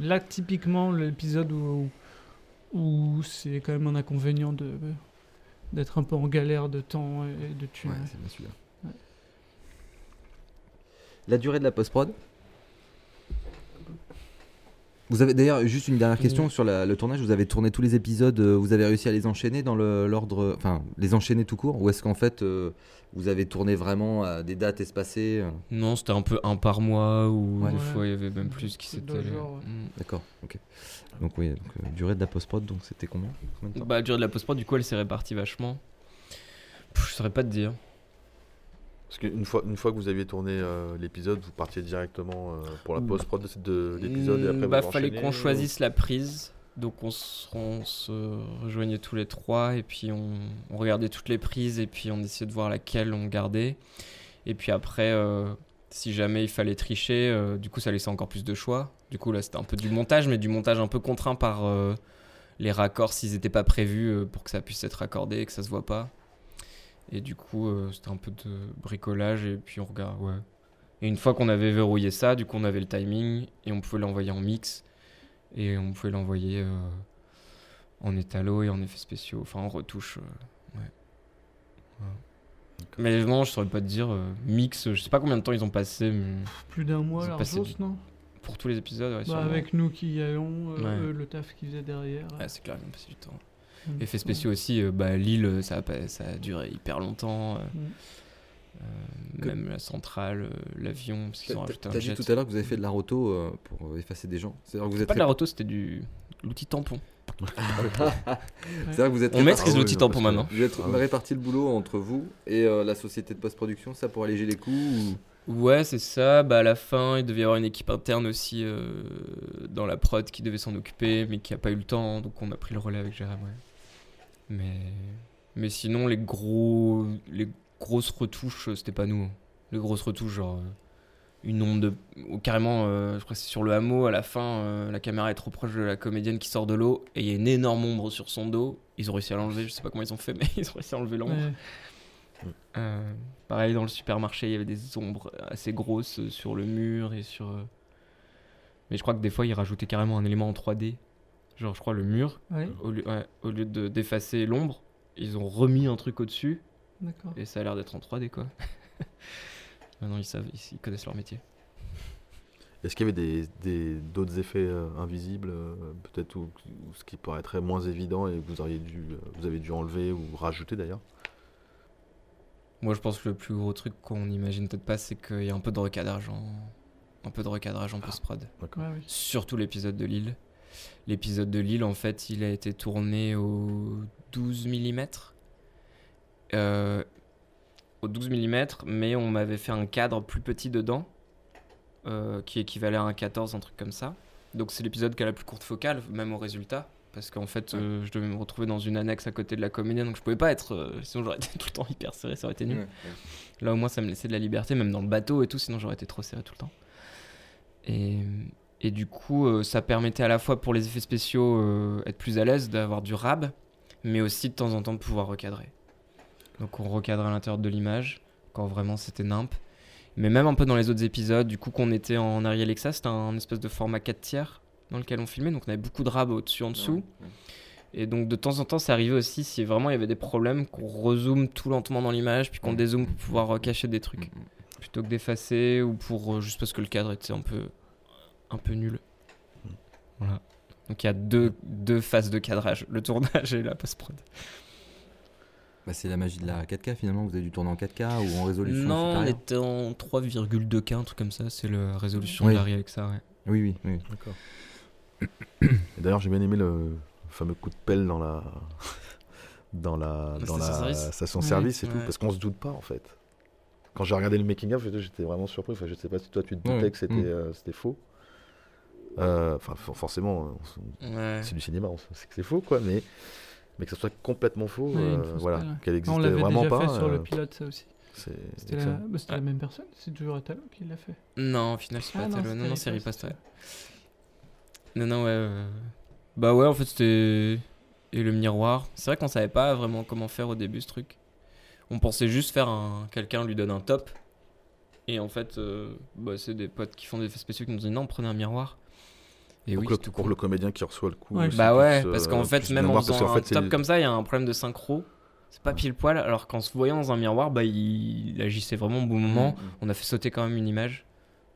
Là, typiquement, l'épisode où, où c'est quand même un inconvénient de d'être un peu en galère de temps et de thunes. Ouais, ouais. c'est bien celui-là. Ouais. La durée de la post-prod? Vous avez d'ailleurs juste une dernière question Ouais. sur la- le tournage. Vous avez tourné tous les épisodes, euh, vous avez réussi à les enchaîner dans le- l'ordre, enfin les enchaîner tout court, ou est-ce qu'en fait euh, vous avez tourné vraiment à des dates espacées euh Non, c'était un peu un par mois ou Ouais. des fois il y avait même plus qui ouais. Mm. D'accord, ok. Donc oui, donc, euh, durée de la post-prod, donc c'était combien, Combien de temps? Bah, la durée de la post-prod, du coup, elle s'est répartie vachement. Pff, je saurais pas te dire. Parce qu'une fois, une fois que vous aviez tourné euh, l'épisode, vous partiez directement euh, pour la post-prod de, de l'épisode et après Mm, bah, vous fallait qu'on choisisse la prise. Donc on se, on se rejoignait tous les trois et puis on, on regardait toutes les prises et puis on essayait de voir laquelle on gardait. Et puis après, euh, si jamais il fallait tricher, euh, du coup ça laissait encore plus de choix. Du coup là c'était un peu du montage, mais du montage un peu contraint par euh, les raccords s'ils n'étaient pas prévus euh, pour que ça puisse être raccordé et que ça se voit pas. Et du coup euh, c'était un peu de bricolage et puis on regarde, ouais. Et une fois qu'on avait verrouillé ça, du coup on avait le timing et on pouvait l'envoyer en mix et on pouvait l'envoyer euh, en étalo et en effets spéciaux, enfin en retouche. euh, ouais. Mais non, je saurais pas te dire. euh, mix, je sais pas combien de temps ils ont passé mais Plus d'un mois, du- non? pour tous les épisodes. Ouais, Bah. Avec nous qui y allons, euh, Ouais. eux, le taf qu'ils faisaient derrière. Ouais, c'est clair, ils ont passé du temps. Mm. Effets spéciaux aussi, euh, bah, Lille, ça a, pas- ça a duré hyper longtemps. euh, Mm. euh, Que- Même la centrale, euh, l'avion, parce qu'ils ont T'as rajouté un t'as dit tout à l'heure que vous avez fait de la roto euh, pour euh, effacer des gens. Vous C'est êtes pas de la roto, c'était du l'outil tampon. C'est-à-dire que vous êtes On maîtrise Ah l'outil tampon que- maintenant. Vous êtes Ah réparti le boulot entre vous et euh, la société de post-production, ça pour alléger les coûts ou... Ouais, c'est ça. Bah, à la fin, il devait y avoir une équipe interne aussi euh, dans la prod qui devait s'en occuper, mais qui a pas eu le temps, donc on a pris le relais avec Jérém. ouais. Mais, mais sinon, les gros, les grosses retouches, euh, c'était pas nous. Les grosses retouches, genre euh, une onde de, carrément, euh, je crois que c'est sur le hameau. À la fin, euh, la caméra est trop proche de la comédienne qui sort de l'eau et il y a une énorme ombre sur son dos. Ils ont réussi à l'enlever. Je sais pas comment ils ont fait, mais ils ont réussi à enlever l'ombre. Ouais. Euh, pareil dans le supermarché, il y avait des ombres assez grosses sur le mur et sur. Mais je crois que des fois ils rajoutaient carrément un élément en 3D. Genre, je crois le mur, Ouais, au lieu, ouais, au lieu de d'effacer l'ombre, ils ont remis un truc au-dessus d'accord. et ça a l'air d'être en 3D quoi. Maintenant ils savent, ils, ils connaissent leur métier. Est-ce qu'il y avait des- des- d'autres effets euh, invisibles, euh, peut-être, ou, ou ce qui paraîtrait moins évident et que vous, auriez dû, euh, vous avez dû enlever ou rajouter d'ailleurs? Moi je pense que le plus gros truc qu'on imagine peut-être pas, c'est qu'il y a un peu de recadrage en, un peu de recadrage en post-prod. Ouais, oui. surtout l'épisode de Lille. L'épisode de Lille, en fait, il a été tourné au 12 mm. au 12 mm, mais on m'avait fait un cadre plus petit dedans, euh, qui équivalait à un 14, un truc comme ça. Donc c'est l'épisode qui a la plus courte focale, même au résultat. Parce qu'en fait, euh, je devais me retrouver dans une annexe à côté de la comédienne, donc je pouvais pas être. euh, sinon, j'aurais été tout le temps hyper serré, ça aurait été nul. Ouais, ouais. Là, au moins, ça me laissait de la liberté, même dans le bateau et tout, sinon, j'aurais été trop serré tout le temps. Et, et du coup, euh, ça permettait à la fois pour les effets spéciaux euh, être plus à l'aise, d'avoir du rab, mais aussi de temps en temps de pouvoir recadrer. Donc, on recadrait à l'intérieur de l'image, quand vraiment c'était nimp. Mais même un peu dans les autres épisodes, du coup, qu'on était en Ariel Alexa, c'était un espèce de format 4 tiers dans lequel on filmait, donc on avait beaucoup de rab au-dessus, en dessous. Et donc de temps en temps, ça arrivait aussi si vraiment il y avait des problèmes qu'on rezoome tout lentement dans l'image, puis qu'on Mm. dézoome pour pouvoir cacher des trucs, plutôt que d'effacer ou pour euh, juste parce que le cadre était un peu un peu nul. Voilà. Donc il y a deux, deux phases de cadrage, le tournage et la post-prod. Bah, c'est la magie de la 4K finalement. Vous avez dû tourner en 4K ou en résolution Non, on était en 3,2K, un truc comme ça, c'est la résolution Oui. de l'Ari Alexa, ouais. Oui, oui, oui. D'accord. Et D'ailleurs, j'ai bien aimé le fameux coup de pelle dans la dans la La dans la service station Ouais, service et tout, ouais. parce qu'on se doute pas en fait. Quand j'ai regardé le making of, j'étais vraiment surpris. Enfin, je sais pas si toi tu te doutais que c'était Mm. euh, c'était faux. Euh, Enfin, for- forcément, Ouais. c'est du cinéma, on sait que c'est faux, quoi. Mais mais que ça soit complètement faux, Ouais, euh, voilà, qu'elle l'avait vraiment déjà pas. fait sur le euh, pilote, ça aussi. C'était la, bah, c'était la même personne C'est toujours Atalo qui l'a fait Non, au final, c'est Ah pas non, Talo. c'était Non, non, c'est ouais. Non, non, ouais. euh, Bah ouais, en fait, c'était. Et le miroir. C'est vrai qu'on savait pas vraiment comment faire au début ce truc. On pensait juste faire un. Quelqu'un lui donne un top. Et en fait, euh, bah, c'est des potes qui font des effets spéciaux qui nous disent non, prenez un miroir. Et pour, oui, le, pour le comédien qui reçoit le coup. Ouais. c'est Bah ouais, euh, parce qu'en fait, même en faisant un top comme ça, il y a un problème de synchro. C'est pas pile poil, alors qu'en se voyant dans un miroir, bah, il, il agissait vraiment au bon moment. Mm, mm. On a fait sauter quand même une image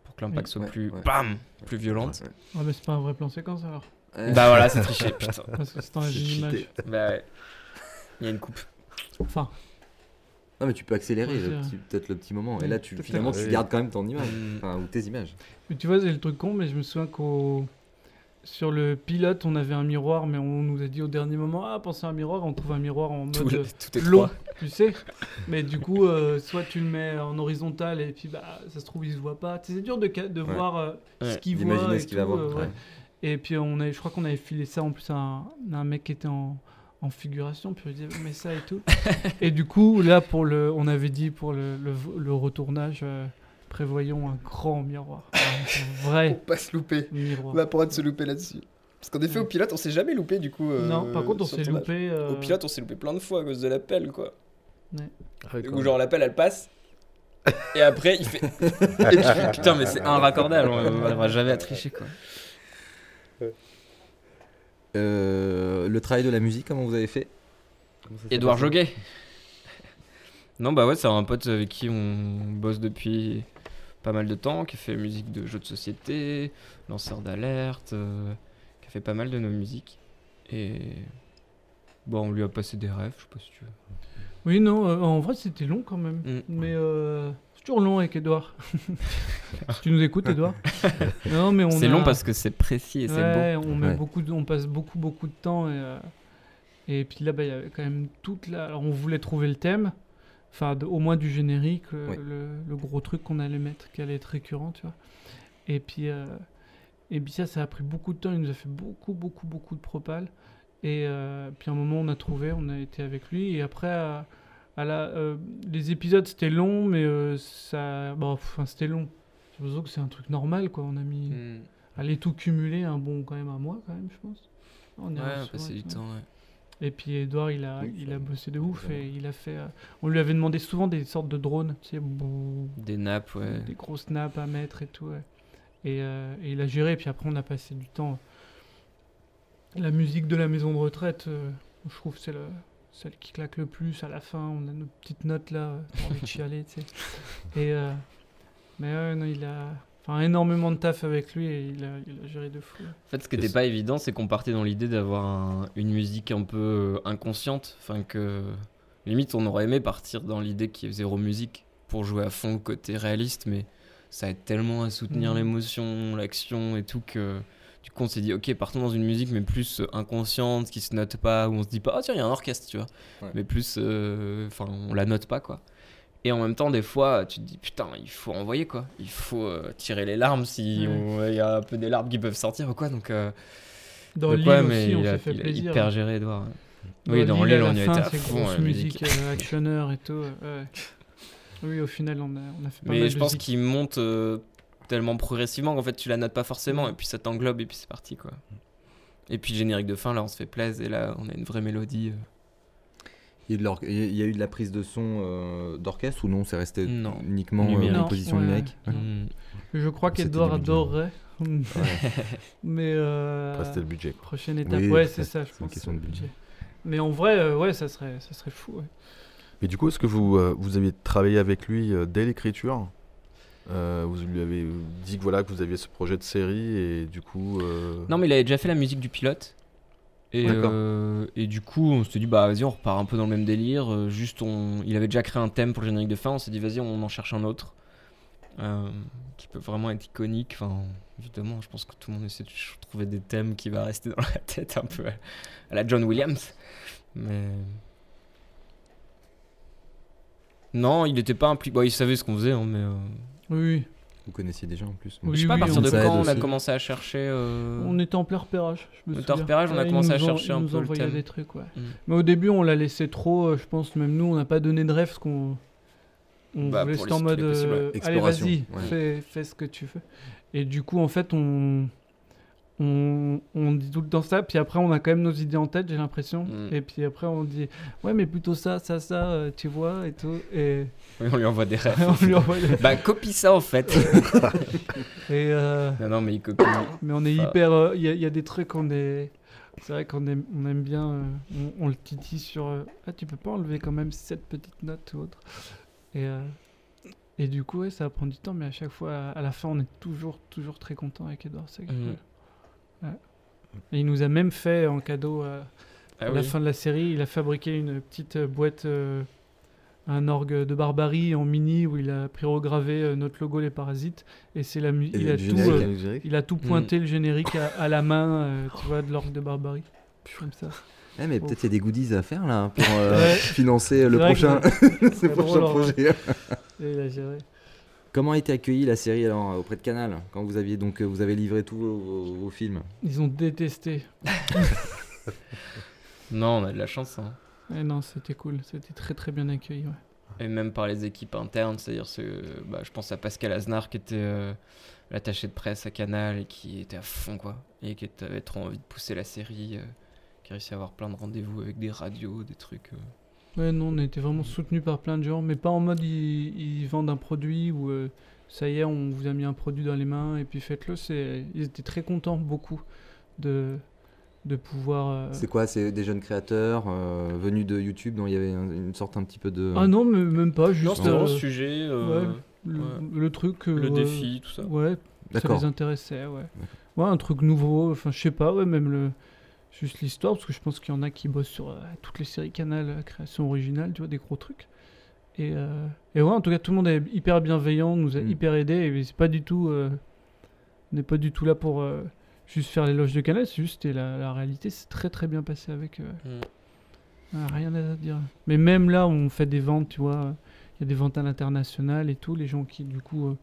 pour que l'impact Oui. soit Ouais, plus, ouais. bam, plus violente. Ouais. Ah, mais c'est pas un vrai plan séquence alors. Bah voilà, c'est triché, putain. Parce que c'est J'ai image. Bah ouais. Il y a une coupe. Enfin, Non, mais tu peux accélérer peut-être le petit moment. Et là, tu, finalement, tu gardes quand même ton image. Mm. Enfin, ou tes images. mais tu vois, c'est le truc con, mais je me souviens qu'au. Sur le pilote, on avait un miroir, mais on nous a dit au dernier moment Ah, pensez à un miroir, on trouve un miroir en Tout, mode le- euh, tout est long, trois. tu sais. Mais du coup, euh, soit tu le mets en horizontal et puis bah, ça se trouve, il se voit pas. C'est dur de, ca- de Ouais. voir euh, ce qu'il voit. Et ce qu'il euh, ouais. Et puis, on avait, je crois qu'on avait filé ça en plus à un, à un mec qui était en, en figuration. Puis on disait Mais ça et tout. et du coup, là, pour le, on avait dit pour le, le, le retournage, euh, prévoyons un grand miroir. Un vrai Pour pas se louper. miroir. On va pas de se louper là-dessus. Parce qu'en effet, au pilote, on s'est jamais loupé du coup. euh, non, par contre, on s'est loupé. euh, Au pilote, on s'est loupé plein de fois à cause de l'appel, quoi. Ouais, même. genre l'appel, elle passe. Et après, il fait. Et tu fais, Putain, mais c'est inraccordable. On n'arrivera jamais à tricher, quoi. Euh, le travail de la musique, comment vous avez fait? Edouard Joguet. Non, bah ouais, c'est un pote avec qui on bosse depuis pas mal de temps, qui a fait musique de jeux de société, lanceur d'alerte, euh, qui a fait pas mal de nos musiques. Et. Bon, on lui a passé des rêves, je sais pas si tu veux. Oui, non, euh, en vrai, c'était long quand même. Mm. Mais euh, c'est toujours long avec Edouard. tu nous écoutes, Edouard. non, mais on C'est a- long parce que c'est précis et c'est beau. On, met Ouais. beaucoup de- on passe beaucoup, beaucoup de temps. Et, euh, et puis là, bah, il y avait quand même toute la. Alors, on voulait trouver le thème, enfin, au moins du générique, euh, Oui. le, le gros truc qu'on allait mettre, qui allait être récurrent, tu vois. Et puis, euh, et puis ça, ça a pris beaucoup de temps. Il nous a fait beaucoup, beaucoup, beaucoup de propales. Et euh, puis à un moment, on a trouvé, on a été avec lui. Et après, à, à la, euh, les épisodes, c'était long, mais euh, ça, bon, enfin, c'était long. J'ai l'impression que c'est un truc normal, quoi. On a mis, Mm. aller tout cumuler, un bon quand même un mois, quand même, je pense. On est Ouais, passé du temps, ouais. Et puis Edouard, il a, Oui, il a bossé de ouf et il a fait. euh, on lui avait demandé souvent des sortes de drones, tu sais, bouh, Des nappes, ouais. des grosses nappes à mettre et tout. ouais. Et, euh, et il a géré. Puis après, on a passé du temps. La musique de la maison de retraite, euh, je trouve c'est le- celle qui claque le plus à la fin. On a nos petites notes là, euh, on a envie de chialer, tu sais. Et euh, mais ouais, non, il a, enfin, énormément de taf avec lui et il a, il a géré de fou. En fait, ce qui n'était pas évident, c'est qu'on partait dans l'idée d'avoir un- une musique un peu euh, inconsciente. Enfin, que limite, on aurait aimé partir dans l'idée qu'il y ait zéro musique pour jouer à fond le côté réaliste, mais ça aide tellement à soutenir Mhm. l'émotion, l'action et tout que du coup, on s'est dit, ok, partons dans une musique, mais plus euh, inconsciente, qui se note pas, où on se dit pas, oh tiens, il y a un orchestre, tu vois. Ouais. Mais plus, euh, enfin, on la note pas, quoi. Et en même temps, des fois, tu te dis, putain, il faut envoyer, quoi. Il faut euh, tirer les larmes si Ouais. il y a un peu des larmes qui peuvent sortir ou quoi. Donc, euh, Dans ouais, aussi, on s'est a, fait il plaisir. hyper géré, Edouard. Oui, dans la on y a été à fond. grosse musique, euh, actionneur et tout. ouais. Oui, au final, on a, on a fait pas mal Mais de je pense qu'il monte euh, tellement progressivement qu'en fait tu la notes pas forcément et puis ça t'englobe et puis c'est parti quoi. Et puis le générique de fin là on se fait plaisir et là on a une vraie mélodie. Euh. Il y, a eu de la prise de son euh, d'orchestre ou non? C'est resté Non. uniquement euh, Numérique. composition ouais. numérique. Mm. Je crois qu'Edouard 2012. adorerait. Mais. Euh, Après, le budget. Prochaine étape, Oui, ouais, c'est- ça, je une pense. question de budget. Mais en vrai, euh, ouais, ça serait, ça serait fou. ouais. Mais du coup, est-ce que vous, euh, vous avez travaillé avec lui euh, dès l'écriture? Euh, Vous lui avez dit que, voilà, que vous aviez ce projet de série et du coup. euh, Non mais il avait déjà fait la musique du pilote. Et, euh, et du coup on s'est dit bah vas-y on repart un peu dans le même délire. euh, juste on, il avait déjà créé un thème pour le générique de fin. On s'est dit vas-y on en cherche un autre. euh, qui peut vraiment être iconique. Enfin, évidemment, je pense que tout le monde essaie de trouver des thèmes qui va rester dans la tête un peu à, la John Williams. Mais. Non, il était pas impliqué. Bon, il savait ce qu'on faisait, hein, mais. euh, Oui. Vous connaissiez déjà en plus. Oui, je sais pas à oui, partir on- de quand on a aussi. commencé à chercher. euh, On était en plein repérage. Je me On était en souviens. repérage, on a commencé à chercher ils un nous peu le thème. des trucs, ouais. Mm. Mais au début, on l'a laissé trop. euh, Je pense même nous, on n'a pas donné de rêve parce qu'on. On Bah, voulait en mode euh, allez Exploration, vas-y ouais. fais, fais ce que tu veux et du coup en fait on on, on dit tout le temps ça puis après on a quand même nos idées en tête j'ai l'impression Mm. et puis après on dit ouais mais plutôt ça ça ça euh, tu vois et tout et Oui, on lui envoie des rêves. on lui envoie des- Bah, copie ça en fait. et euh, non, non, mais il copie. mais on est Enfin, hyper euh, il y, a- il y a des trucs on est c'est vrai qu'on aime, on aime bien on, on le titille sur ah tu peux pas enlever quand même cette petite note ou autre et et du coup ouais, ça prend du temps mais à chaque fois à, la fin on est toujours toujours très content avec Edouard c'est Mhm. Ouais. et il nous a même fait en cadeau euh, Ah à la fin de la série il a fabriqué une petite euh, boîte euh, un orgue de barbarie en mini où il a prirogravé euh, notre logo les parasites. Et c'est la Et il le a tout euh, le il a tout pointé le générique à, à la main euh, tu vois de l'orgue de barbarie. Comme ça. Eh, mais peut-être il y a des goodies à faire là pour euh, Ouais. financer le prochain, c'est ce prochain drôle, en projet. Et il a géré. Comment a été accueillie la série alors auprès de Canal quand vous aviez donc euh, vous avez livré tous vos, vos- vos films? Ils ont détesté. Non, on a de la chance. hein. Et non, c'était cool. C'était très très bien accueilli. Ouais. Et même par les équipes internes, c'est-à-dire, ce- bah, je pense à Pascal Aznar qui était euh, l'attaché de presse à Canal et qui était à fond, quoi. Et qui était- avait trop envie de pousser la série, euh, qui a réussi à avoir plein de rendez-vous avec des radios, des trucs. euh. Ouais, non, on a été vraiment soutenu par plein de gens, mais pas en mode ils, ils vendent un produit ou euh, ça y est, on vous a mis un produit dans les mains et puis faites-le. C'est, ils étaient très contents, beaucoup, de, de pouvoir. euh, C'est quoi C'est des jeunes créateurs euh, venus de YouTube dont il y avait un- une sorte un petit peu de Ah non, mais même pas, juste. Non, c'était vraiment euh, le sujet, euh, ouais, le, ouais. le truc. euh, Le défi, tout ça. Ouais, ça les intéressait, ouais. Ouais, un truc nouveau, enfin, je sais pas, ouais, même le. Juste l'histoire, parce que je pense qu'il y en a qui bossent sur euh, toutes les séries Canal, euh, création originale, tu vois, des gros trucs. Et, euh, et ouais, en tout cas, tout le monde est hyper bienveillant, nous a Mm. hyper aidés, et c'est pas du tout. euh, on n'est pas du tout là pour juste faire l'éloge de Canal, c'est juste et la, la réalité, c'est très très bien passé avec. Mm. rien à dire. Mais même là, on fait des ventes, tu vois. Il y a des ventes à l'international et tout. Les gens qui, du coup,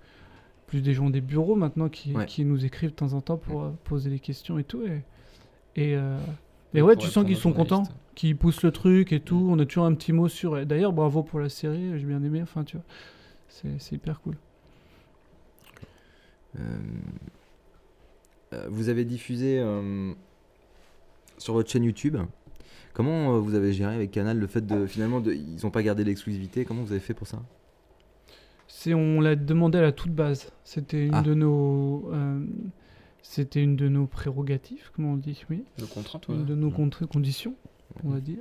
plus des gens des bureaux maintenant qui, Ouais. qui nous écrivent de temps en temps pour euh, poser des questions et tout. Et, et, euh, et Et ouais, tu sens qu'ils sont contents, qu'ils poussent le truc et tout. On a toujours un petit mot sur. D'ailleurs, bravo pour la série, j'ai bien aimé. Enfin, tu vois, c'est hyper cool. Euh, euh, vous avez diffusé euh, sur votre chaîne YouTube. Comment vous avez géré avec Canal le fait de finalement de, ils n'ont pas gardé l'exclusivité? Comment vous avez fait pour ça? C'est on l'a demandé à la toute base. C'était une Ah. de nos. C'était une de nos prérogatives, comment on dit, oui. Une ouais. de nos conditions, on va dire,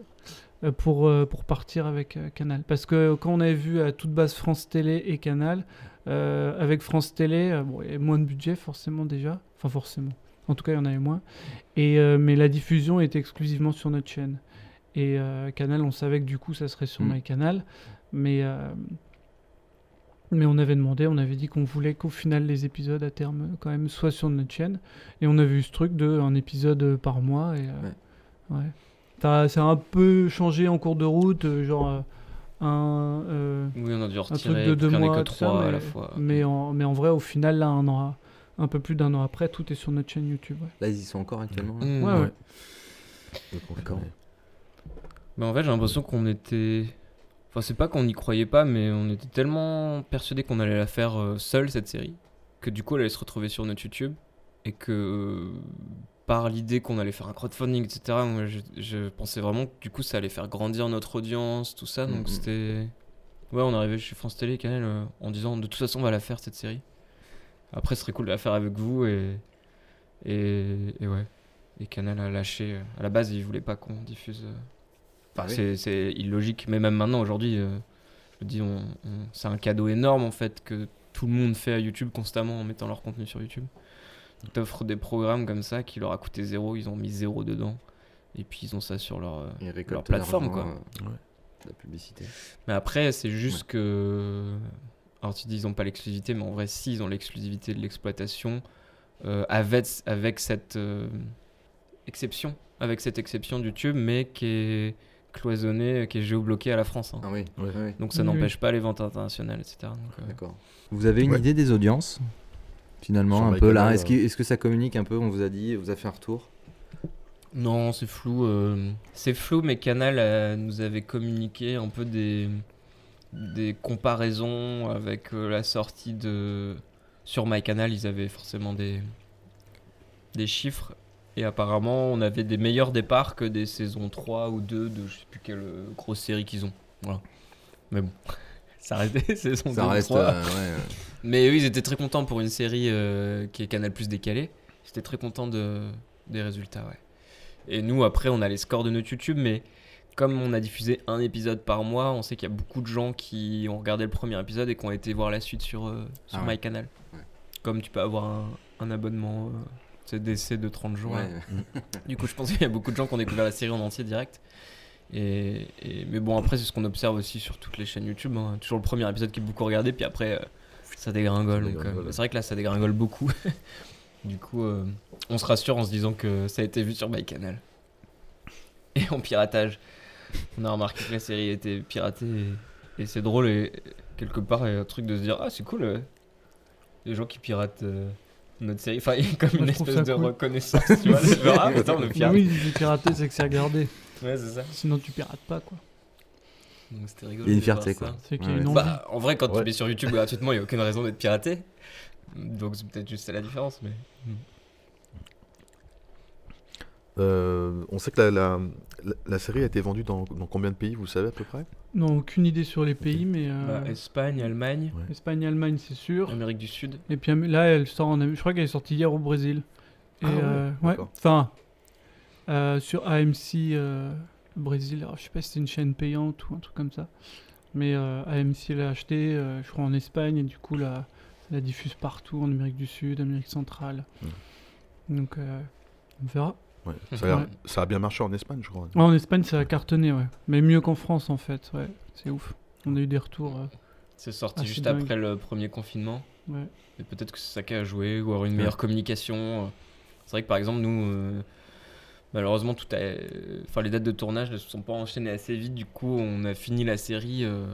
euh, pour, euh, pour partir avec euh, Canal. Parce que quand on avait vu à toute base France Télé et Canal, euh, avec France Télé, bon, il y avait moins de budget forcément déjà. Enfin, forcément. En tout cas, il y en avait moins. Et, euh, mais la diffusion était exclusivement sur notre chaîne. Et euh, Canal, on savait que du coup, ça serait sur Mm. MyCanal. Mais, mais on avait demandé, on avait dit qu'on voulait qu'au final, les épisodes à terme, quand même, soient sur notre chaîne. Et on avait eu ce truc de un épisode euh, par mois. Et, euh, ouais. Ça, ça a un peu changé en cours de route, euh, genre euh, un, euh, Oui, on a dû un retirer truc de deux mois, que ça, trois à la fois. Mais en, mais en vrai, au final, là, on aura, un peu plus d'un an après, tout est sur notre chaîne YouTube. ouais. Là, ils y sont encore actuellement. Mmh. Ouais, ouais. D'accord. Mais en fait, j'ai l'impression qu'on était. Enfin, c'est pas qu'on n'y croyait pas, mais on était tellement persuadé qu'on allait la faire euh, seule, cette série, que du coup, elle allait se retrouver sur notre YouTube. Et que euh, par l'idée qu'on allait faire un crowdfunding, etc., moi, je, je pensais vraiment que du coup, ça allait faire grandir notre audience, tout ça. Donc, Mhm. c'était. Ouais, on arrivé chez France Télé, Canal, euh, en disant de toute façon, on va la faire, cette série. Après, ce serait cool de la faire avec vous, et. Et, et ouais. Et Canal a lâché. euh, À la base, ils voulaient pas qu'on diffuse. euh, Enfin, Ah oui. c'est- illogique, mais même maintenant, aujourd'hui, euh, je me dis, on, on- c'est un cadeau énorme en fait que tout le monde fait à YouTube constamment en mettant leur contenu sur YouTube. Ils t'offrent des programmes comme ça qui leur a coûté zéro, ils ont mis zéro dedans, et puis ils ont ça sur leur, leur plateforme quoi. euh, La publicité. Mais après, c'est juste que. Alors, tu dis ils n'ont pas l'exclusivité, mais en vrai, si, ils ont l'exclusivité de l'exploitation euh, avec, avec cette euh, exception. Avec cette exception du tube, mais qui est cloisonnée, qui est géobloquée à la France. hein. Ah oui, ouais. oui. Donc, ça Oui, oui. n'empêche pas les ventes internationales, etc. Donc, euh. Vous avez une Ouais. idée des audiences Finalement, Sur un My peu là. Canal, Est-ce que, est-ce que ça communique un peu On vous a dit, vous a fait un retour? Non, c'est flou. euh, C'est flou, mais Canal euh, nous avait communiqué un peu des, des comparaisons avec euh, la sortie de. Sur MyCanal, ils avaient forcément des, des chiffres. Et apparemment, on avait des meilleurs départs que des saisons 3 ou 2 de je sais plus quelle euh, grosse série qu'ils ont. Voilà. Mais bon, ça reste des saisons 2 Ça ou reste. 3. euh, ouais, Mais eux, ils étaient très contents pour une série euh, qui est Canal Plus décalée. J'étais très content de, des résultats, ouais. Et nous, après, on a les scores de notre YouTube, mais comme on a diffusé un épisode par mois, on sait qu'il y a beaucoup de gens qui ont regardé le premier épisode et qui ont été voir la suite sur, euh, sur Ah ouais. MyCanal. Ouais. Comme tu peux avoir un, un abonnement c'est d'essai de 30 jours. ouais. Du coup, je pense qu'il y a beaucoup de gens qui ont découvert la série en entier direct. Et, et- mais bon, après, c'est ce qu'on observe aussi sur toutes les chaînes YouTube. hein. Toujours le premier épisode qui est beaucoup regardé, puis après, euh, ça dégringole. Euh, c'est vrai que là, ça dégringole beaucoup. du coup, euh, on se rassure en se disant que ça a été vu sur MyCanal. Et en piratage. On a remarqué que la série était piratée. Et, et c'est drôle. Et quelque part, il y a un truc de se dire Ah, c'est cool. euh, les gens qui piratent. Notre série, enfin, il y a comme Moi, une espèce de cool. reconnaissance, tu vois. c'est genre, ah, putain, on le pirate. oui, si pirater, c'est que c'est regardé. Ouais, c'est ça. Sinon, tu pirates pas, quoi. Donc c'était rigolo. Il y a une fierté, quoi. C'est qu'il y a Ouais. une envie. Bah, en vrai, quand Ouais. tu mets sur YouTube gratuitement, il n'y a aucune raison d'être piraté. Donc c'est peut-être juste ça la différence. Mais... Euh, on sait que la, la, la- la série a été vendue dans, dans combien de pays, vous savez à peu près? Non, aucune idée sur les pays, mais euh, Bah, Espagne, Allemagne, Ouais. Espagne, Allemagne, c'est sûr. Amérique du Sud. Et puis là, elle sort en Je crois qu'elle est sortie hier au Brésil. Et Ah ouais, euh, ouais, enfin, euh, sur AMC euh, Brésil. Alors, je sais pas si c'est une chaîne payante ou un truc comme ça. Mais euh, AMC l'a acheté, euh, je crois, en Espagne. Et du coup, là, ça la diffuse partout en Amérique du Sud, Amérique centrale. Donc, euh, on verra. Ouais. Ça, a l'air- Ouais. ça a bien marché en Espagne, je crois. Ouais, en Espagne, ça a cartonné, ouais. Mais mieux qu'en France, en fait. Ouais, c'est ouf. On a eu des retours. euh, C'est sorti juste dingue. après le premier confinement. ouais. Et peut-être que c'est ça qui a joué, ou avoir une meilleure communication. euh. C'est vrai que par exemple, nous, euh, malheureusement, tout a... enfin, les dates de tournage ne se sont pas enchaînées assez vite. Du coup, on a fini la série euh,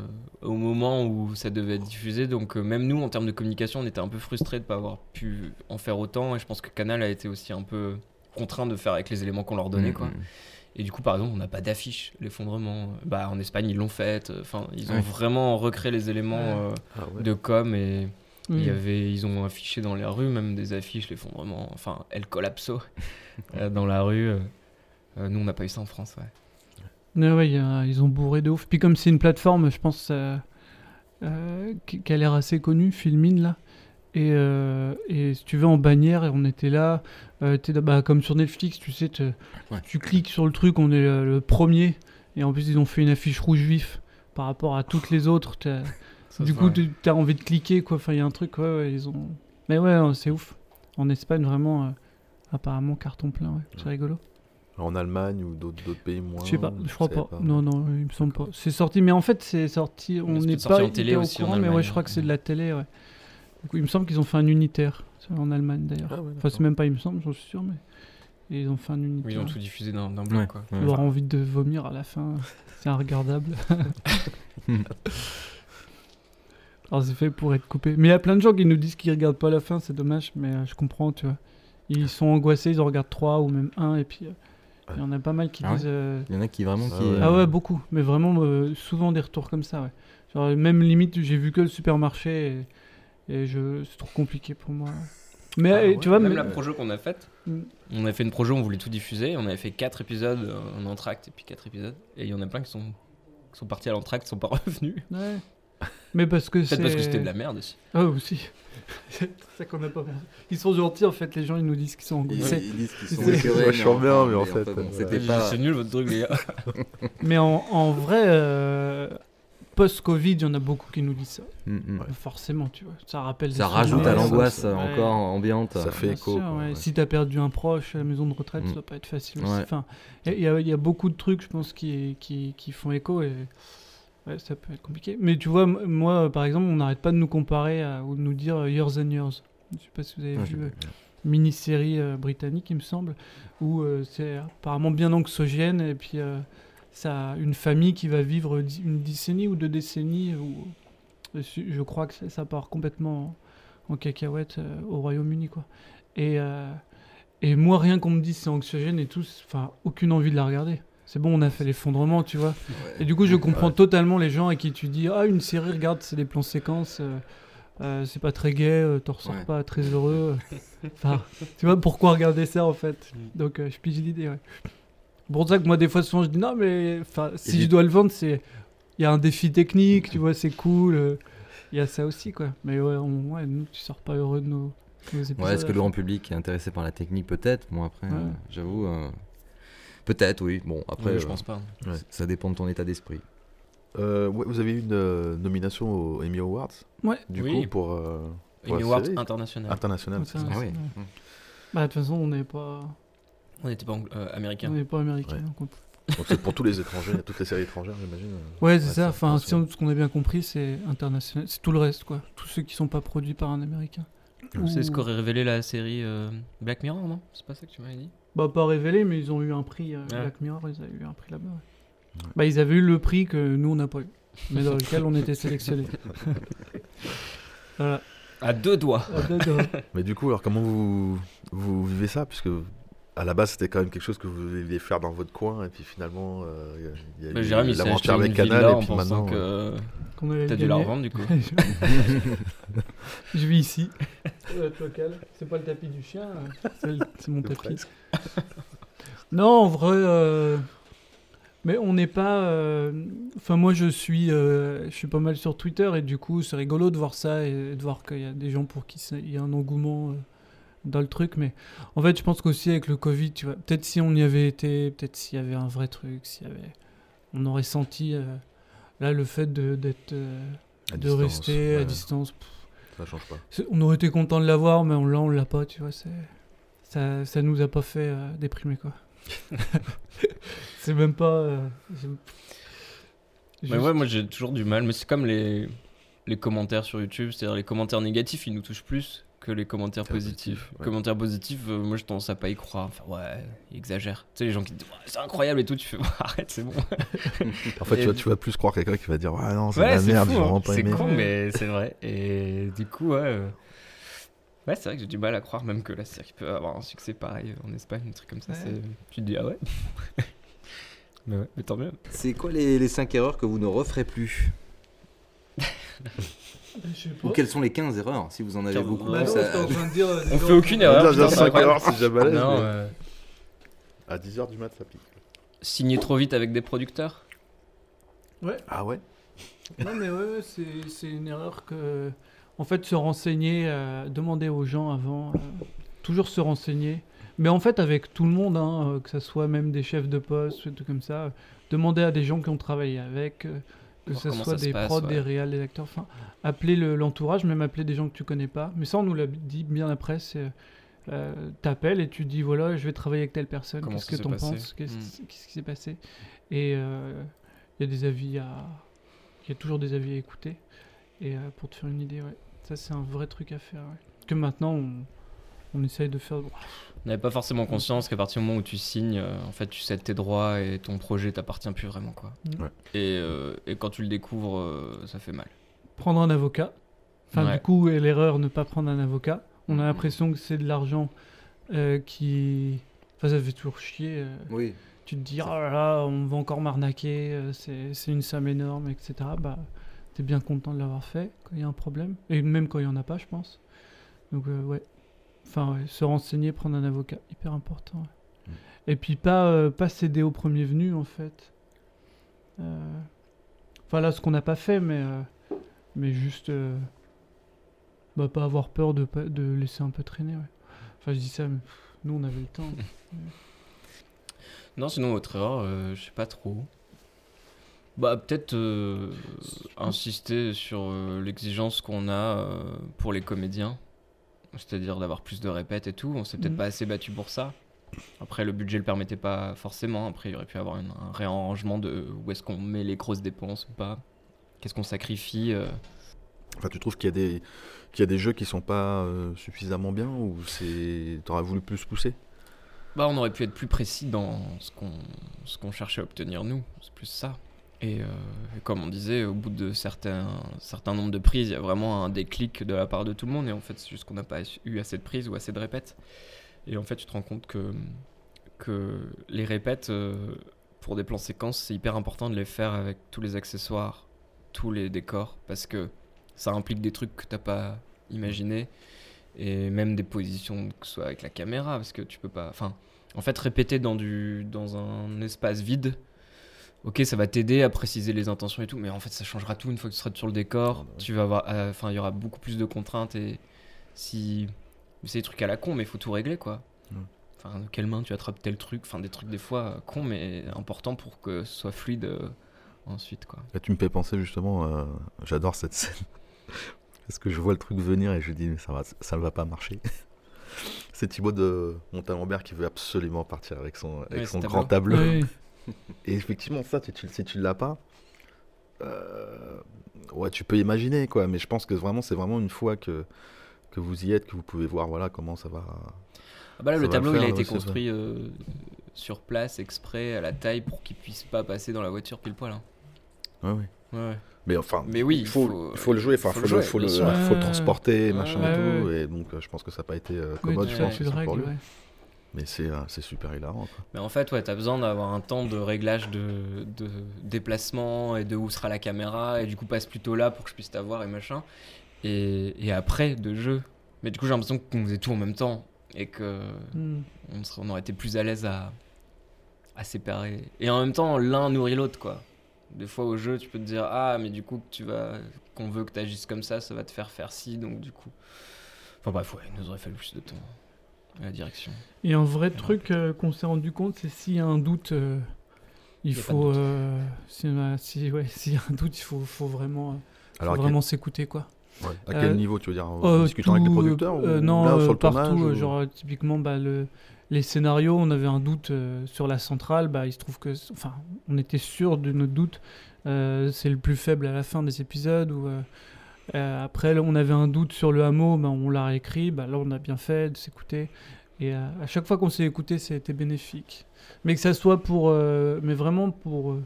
au moment où ça devait être diffusé. Donc, euh, même nous, en termes de communication, on était un peu frustrés de ne pas avoir pu en faire autant. Et je pense que Canal a été aussi un peu contraint de faire avec les éléments qu'on leur donnait. Mm, quoi. mm. Et du coup, par exemple, on n'a pas d'affiche, l'effondrement. Bah, en Espagne, ils l'ont fait. Enfin, ils ont Ouais. vraiment recréé les éléments euh, Ah ouais. de com et il y avait, ils ont affiché dans les rues même des affiches, l'effondrement, enfin, El Collapso euh, dans la rue. euh. Euh, nous, on n'a pas eu ça en France, ouais. Ouais, ouais, a- ils ont bourré de ouf. Puis comme c'est une plateforme, je pense, euh, euh, qui a l'air assez connue, Filmin, là. Et, euh, et si tu veux, en bannière, et on était là, euh, bah, comme sur Netflix, tu sais, te- Ouais. tu cliques sur le truc, on est le, le premier. Et en plus, ils ont fait une affiche rouge vif par rapport à toutes les autres. Ça du coup, tu as envie de cliquer, quoi. Enfin, il y a un truc, ouais, ouais, ils ont... Mais ouais, ouais, c'est ouf. En Espagne, vraiment, euh, apparemment, carton plein, ouais. C'est rigolo. En Allemagne ou d'autres pays moins Je sais pas, je crois savez pas. Non, non, il me semble pas. C'est sorti, mais en fait, c'est sorti. On c'est n'est pas en télé au aussi en courant, mais ouais, je crois que c'est hein. de la télé, ouais. Il me semble qu'ils ont fait un unitaire en Allemagne d'ailleurs. Ah ouais, enfin, c'est même pas, il me semble, j'en suis sûr, mais. Et ils ont fait un unitaire. Oui, ils ont tout diffusé d'un bloc, Ouais. quoi. Ouais. Avoir envie de vomir à la fin, c'est regardable. Alors c'est fait pour être coupé. Mais il y a plein de gens qui nous disent qu'ils regardent pas la fin, c'est dommage, mais euh, je comprends, tu vois. Ils sont angoissés, ils en regardent 3 ou même 1, et puis euh, il y en a pas mal qui Ah ouais disent. euh, Il y en a qui vraiment qui. Ah ouais, beaucoup. Mais vraiment, euh, souvent des retours comme ça, ouais. Genre, même limite, j'ai vu que le supermarché et, et je, c'est trop compliqué pour moi. Mais Ah ouais. tu vois, même mais- la projo qu'on a faite, Mm. on a fait une projo, on voulait tout diffuser, on avait fait 4 épisodes euh, en entracte et puis 4 épisodes, et il y en a plein qui sont, qui sont partis à l'entracte, qui sont pas revenus. Ouais. Mais parce que c'est. Peut-être parce que c'était de la merde aussi. Ah, aussi. c'est ça qu'on a pas. Ils sont gentils en fait, les gens ils nous disent qu'ils sont angoissés. Ils- ils disent qu'ils sont écœurés, Vachement mais bien, mais en fait, euh, c'était pas. C'est nul votre truc, les gars. Mais en, en vrai, euh, post-Covid, il y en a beaucoup qui nous disent ça. Mm, mm. Forcément, tu vois. Ça rappelle. Ça rajoute à l'angoisse Ouais. encore ambiante. Ça fait Bien écho. sûr, quoi, ouais. ouais. Si t'as perdu un proche à la maison de retraite, Mm. ça doit pas être facile. Enfin, il y, y a beaucoup de trucs, je pense, qui, qui, qui font écho et ouais, ça peut être compliqué. Mais tu vois, moi, par exemple, on n'arrête pas de nous comparer à- ou de nous dire euh, Years and Years. Je sais pas si vous avez Ah, vu. euh, mini-série euh, britannique, il me semble, où euh, c'est apparemment bien anxiogène et puis euh, ça une famille qui va vivre une décennie ou deux décennies. Je suis- je crois que ça, part complètement en, en cacahuète euh, au Royaume-Uni, quoi. Et, euh, et moi, rien qu'on me dise c'est anxiogène et tout, enfin, aucune envie de la regarder. C'est bon, on a fait l'effondrement, tu vois. Et du coup, je comprends totalement les gens à qui tu dis Ah, une série, regarde, c'est des plans séquences, euh, euh, c'est pas très gai, euh, t'en ressors Ouais. pas très heureux. enfin, tu vois, pourquoi regarder ça en fait? Donc, euh, je pige l'idée, ouais. Pour ça que moi, des fois, souvent, je dis Non, mais si Et je dois le vendre, c'est. Il y a un défi technique, tu vois, c'est cool. euh, Il y a ça aussi, quoi. Mais ouais, on- ouais, nous, tu sors pas heureux de nos, nos épisodes. Ouais, est-ce que le grand public est intéressé par la technique Peut-être? Bon, après, Ouais. euh, j'avoue. euh, Peut-être, oui. Bon, après. Ouais, je euh, pense pas. Ouais. Ça dépend de ton état d'esprit. Euh, ouais, vous avez eu une euh, nomination aux Emmy Awards? Ouais. Du Oui. coup, pour. euh, pour Emmy Awards international. International, c'est ça. Ah oui. Bah, de toute façon, on n'est pas, On n'était pas euh, américain. on n'est pas américain. Ouais. donc on- Donc c'est pour tous les étrangers, toutes les séries étrangères, j'imagine. euh, Ouais, c'est ça. Enfin, si on- ce qu'on a bien compris, c'est international. C'est tout le reste, quoi. Tous ceux qui sont pas produits par un américain. C'est ce qu'aurait révélé la série euh, Black Mirror, non? C'est pas ça que tu m'avais dit? Bah, pas révélé, mais ils ont eu un prix. euh, Ouais. Black Mirror, ils avaient eu un prix là-bas. ouais. Bah, ils avaient eu le prix que nous, on n'a pas eu. Mais dans lequel on était sélectionnés. voilà. À deux doigts. À deux doigts. Mais du coup, alors comment vous, vous vivez ça? Puisque à la base, c'était quand même quelque chose que vous vouliez faire dans votre coin, et puis finalement, euh, il y a, Bah, eu l'aventure avec Canal, et puis maintenant. euh, que Qu'on allait t'as dû la revendre du coup. Je vis ici. Local. C'est pas le tapis du chien, euh, c'est le- c'est mon tapis. Presque. Non, en vrai, euh, mais on n'est pas. euh, Enfin, moi, je suis, euh, je suis pas mal sur Twitter et du coup, c'est rigolo de voir ça et de voir qu'il y a des gens pour qui il y a un engouement euh, dans le truc. Mais en fait, je pense qu'aussi avec le Covid, tu vois, peut-être si on y avait été, peut-être s'il y avait un vrai truc, s'il y avait, on aurait senti euh, là le fait de d'être, euh, de distance, rester à distance. pff, Ça change pas. On aurait été content de l'avoir, mais on l'a, on l'a pas, tu vois. C'est, ça, ça nous a pas fait euh, déprimer, quoi. c'est même pas. euh, Mais ouais, moi j'ai toujours du mal, mais c'est comme les, les commentaires sur YouTube, c'est-à-dire les commentaires négatifs, ils nous touchent plus que les commentaires positifs. ouais. Commentaires positifs, euh, moi j'ai tendance à pas y croire, enfin ouais, il exagère. Tu sais, les gens qui disent Ouais, c'est incroyable et tout, tu fais arrête, c'est bon. En fait, Et tu vas, du- tu vas plus croire quelqu'un qui va dire Ouais, non, c'est Ouais, la c'est merde, hein. vraiment pas c'est aimé. con, mais c'est vrai. Et du coup, ouais. euh, Ouais, c'est vrai que j'ai du mal à croire même que la série peut avoir un succès pareil en Espagne, un truc comme ça. Ouais. c'est- Tu te dis, ah ouais? Mais ouais, mais tant mieux. C'est quoi les, les 5 erreurs que vous ne referez plus? Je. Ou quelles sont les 15 erreurs Si vous en avez beaucoup. Bah de dire, euh, On fait aucune erreur. va putain, dire c'est 5 incroyable. heures, c'est déjà balèze. Non, mais euh, À 10h du mat, ça pique. signer trop vite avec des producteurs Ouais. Ah ouais? Non, mais ouais, c'est, une erreur que. En fait, se renseigner, euh, demander aux gens avant, euh, toujours se renseigner. Mais en fait, avec tout le monde, hein, euh, que ce soit même des chefs de poste, ou des trucs comme ça, euh, demander à des gens qui ont travaillé avec, euh, que ce soit des prods, ouais. des réals, des acteurs, enfin, appeler le- l'entourage, même appeler des gens que tu connais pas. Mais ça, on nous l'a dit bien après, c'est. Euh, T'appelles et tu dis voilà, je vais travailler avec telle personne, qu'est-ce que t'en penses, qu'est-ce Hmm. qu'est-ce qui s'est passé? Et euh, il y a des avis à. Il y a toujours des avis à écouter. Et euh, pour te faire une idée, ouais. Ça, c'est un vrai truc à faire, ouais. Que maintenant, on, on essaye de faire. On n'avait pas forcément conscience qu'à partir du moment où tu signes, euh, en fait, tu cèdes tes droits et ton projet t'appartient plus vraiment, quoi. Ouais. Et, euh, et quand tu le découvres, euh, ça fait mal. prendre un avocat. Enfin, Ouais. du coup, et l'erreur, ne pas prendre un avocat. On a l'impression que c'est de l'argent euh, qui. Enfin, ça fait toujours chier. euh. Oui. Tu te dis, oh là là, on va encore m'arnaquer, euh, c'est c'est une somme énorme, etc. Bah, t'es bien content de l'avoir fait quand il y a un problème. Et même quand il y en a pas, je pense. Donc, euh, ouais. Enfin, ouais, se renseigner, prendre un avocat, hyper important. ouais. Mm. Et puis, pas, euh, pas céder au premier venu, en fait. Euh, Enfin, là, ce qu'on n'a pas fait, mais, euh, mais juste. euh, bah, pas avoir peur de, de laisser un peu traîner, ouais. Enfin, je dis ça, mais pff, nous, on avait le temps. Non, sinon, erreur, euh, je sais pas trop. Bah, peut-être insister sur l'exigence qu'on a pour les comédiens. C'est-à-dire d'avoir plus de répètes et tout. On s'est peut-être Mhm. pas assez battu pour ça. Après, le budget le permettait pas forcément. Après, il aurait pu y avoir une- un réarrangement de où est-ce qu'on met les grosses dépenses ou pas. Qu'est-ce qu'on sacrifie euh. Enfin, tu trouves qu'il y a des qu'il y a des jeux qui sont pas euh, suffisamment bien ou c'est t'aurais voulu plus pousser? Bah, on aurait pu être plus précis dans ce qu'on ce qu'on cherchait à obtenir nous. C'est plus ça. Et, euh, et comme on disait, au bout de certains certain nombre de prises, il y a vraiment un déclic de la part de tout le monde. Et en fait, c'est juste qu'on n'a pas eu assez de prises ou assez de répètes. Et en fait, tu te rends compte que, que les répètes, euh, pour des plans séquences, c'est hyper important de les faire avec tous les accessoires, tous les décors, parce que ça implique des trucs que t'as pas imaginé et même des positions que ce soit avec la caméra parce que tu peux pas enfin en fait répéter dans du dans un espace vide ok ça va t'aider à préciser les intentions et tout mais en fait ça changera tout une fois que tu seras sur le décor tu vas avoir euh, enfin il y aura beaucoup plus de contraintes et si c'est des trucs à la con mais il faut tout régler quoi enfin de quelle main tu attrapes tel truc enfin des trucs des fois euh, cons mais importants pour que ce soit fluide euh, ensuite quoi Là, tu me fais penser justement, euh, j'adore cette scène. Parce que je vois le truc venir et je dis, mais ça va, ça ne va pas marcher. c'est Thibaut de Montalembert qui veut absolument partir avec son, avec Ouais, son ce grand tableau. tableau. Oui. Et effectivement, ça, si tu, si tu l'as pas, euh, ouais, tu peux imaginer, quoi. Mais je pense que vraiment, c'est vraiment une fois que, que vous y êtes, que vous pouvez voir, voilà, comment ça va. Ah bah là, ça le va tableau, il a été construit euh, sur place, exprès, à la taille, pour qu'il puisse pas passer dans la voiture pile poil. hein. Ouais, ouais. Ouais. Mais enfin, Mais oui, il faut, il faut- il faut le jouer, enfin, faut faut, le jouer, faut, le, bien sûr. faut le Ouais. transporter, machin Ouais, et tout. ouais. Et donc, euh, je pense que ça n'a pas été euh, Oui, commode, je pense, ouais. Mais c'est euh, c'est super hilarant, quoi. Mais en fait, ouais, t'as besoin d'avoir un temps de réglage de, de déplacement et de où sera la caméra, et du coup, passe plutôt là pour que je puisse t'avoir et machin. Et, et après, de jeu. Mais du coup, j'ai l'impression qu'on faisait tout en même temps, et que Hmm. on, serait- on aurait été plus à l'aise à, à séparer. Et en même temps, l'un nourrit l'autre, quoi. Des fois, au jeu, tu peux te dire, ah, mais du coup, tu vas, qu'on veut que tu agisses comme ça, ça va te faire faire ci, donc du coup. Enfin bref, ouais, il nous aurait fallu plus de temps à la direction. Et un vrai truc euh, qu'on s'est rendu compte, c'est s'il y a un doute, euh, il de faut. doute. euh, s'il y a- si, ouais, s'il y a un doute, il faut, faut vraiment, euh, faut à quel- vraiment s'écouter, quoi. Ouais. À quel Euh, niveau, tu veux dire En euh, discutant avec les tout, producteurs euh, ou Non, là, euh, sur le partout. tournage, euh, ou- Genre, euh, typiquement, bah, le, les scénarios, on avait un doute euh, sur la centrale. Bah, il se trouve que. Enfin, on était sûr de notre doute. Euh, c'est le plus faible à la fin des épisodes. Ou, euh, après, on avait un doute sur le hameau. Bah, on l'a réécrit. Bah, là, on a bien fait de s'écouter. Et euh, à chaque fois qu'on s'est écouté, été bénéfique. Mais que ça soit pour. euh, mais vraiment pour.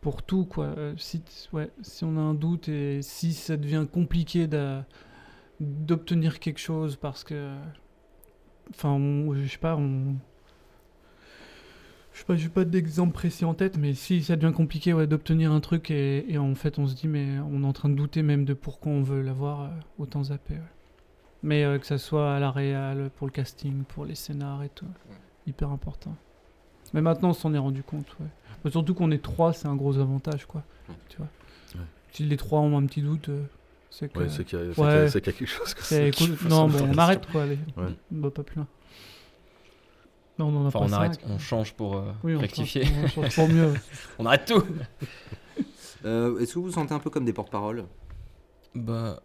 pour tout, quoi. Si, ouais, si on a un doute et si ça devient compliqué d'obtenir quelque chose parce que. Enfin, on- je sais pas, on. Je sais pas, j'ai pas d'exemple précis en tête, mais si ça devient compliqué ouais, d'obtenir un truc et, et en fait on se dit, mais on est en train de douter même de pourquoi on veut l'avoir, euh, autant zapper. ouais. Mais euh, que ça soit à la réal, pour le casting, pour les scénars et tout. Hyper important. Mais maintenant on s'en est rendu compte. Mais surtout qu'on est trois, c'est un gros avantage, quoi. Tu vois. Si les trois ont un petit doute, euh, c'est que. Qu'il y a- y quelque chose que c'est cool. Non, bon, on arrête, quoi. Allez. On va pas plus loin. Non, on en a Enfin, pas on arrête, on change pour euh, Oui, on rectifier. change- on change pour mieux. on arrête tout. Euh, Est-ce que vous vous sentez un peu comme des porte-paroles? Bah.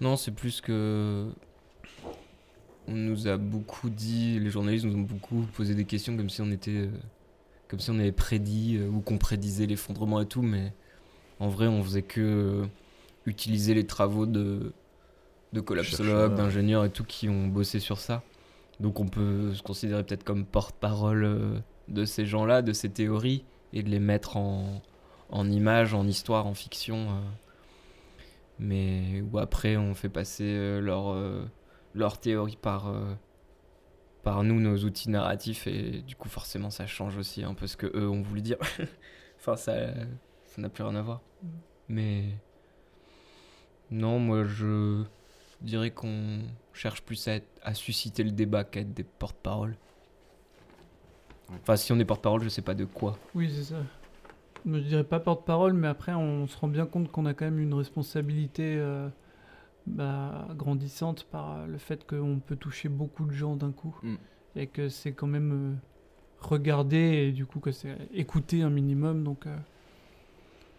Non, c'est plus que. On nous a beaucoup dit, les journalistes nous ont beaucoup posé des questions comme si on était. euh, comme si on avait prédit ou qu'on prédisait l'effondrement et tout, mais en vrai, on faisait que utiliser les travaux de, de collapsologues, d'ingénieurs et tout qui ont bossé sur ça. Donc on peut se considérer peut-être comme porte-parole euh, de ces gens-là, de ces théories, et de les mettre en, en images, en histoire, en fiction. euh. mais où après on fait passer euh, leur, leur théorie par, par nous, nos outils narratifs, et du coup forcément ça change aussi un peu ce que eux ont voulu dire. enfin, ça ça n'a plus rien à voir. Mais non, moi je dirais qu'on cherche plus à, être- à susciter le débat qu'à être des porte-parole. Enfin, si on est porte-parole, je sais pas de quoi. Oui, c'est ça. Je dirais pas porte-parole, mais après, on se rend bien compte qu'on a quand même une responsabilité euh, bah, grandissante par le fait qu'on peut toucher beaucoup de gens d'un coup. Mm. Et que c'est quand même euh, regarder et du coup que c'est écouter un minimum. Donc, euh,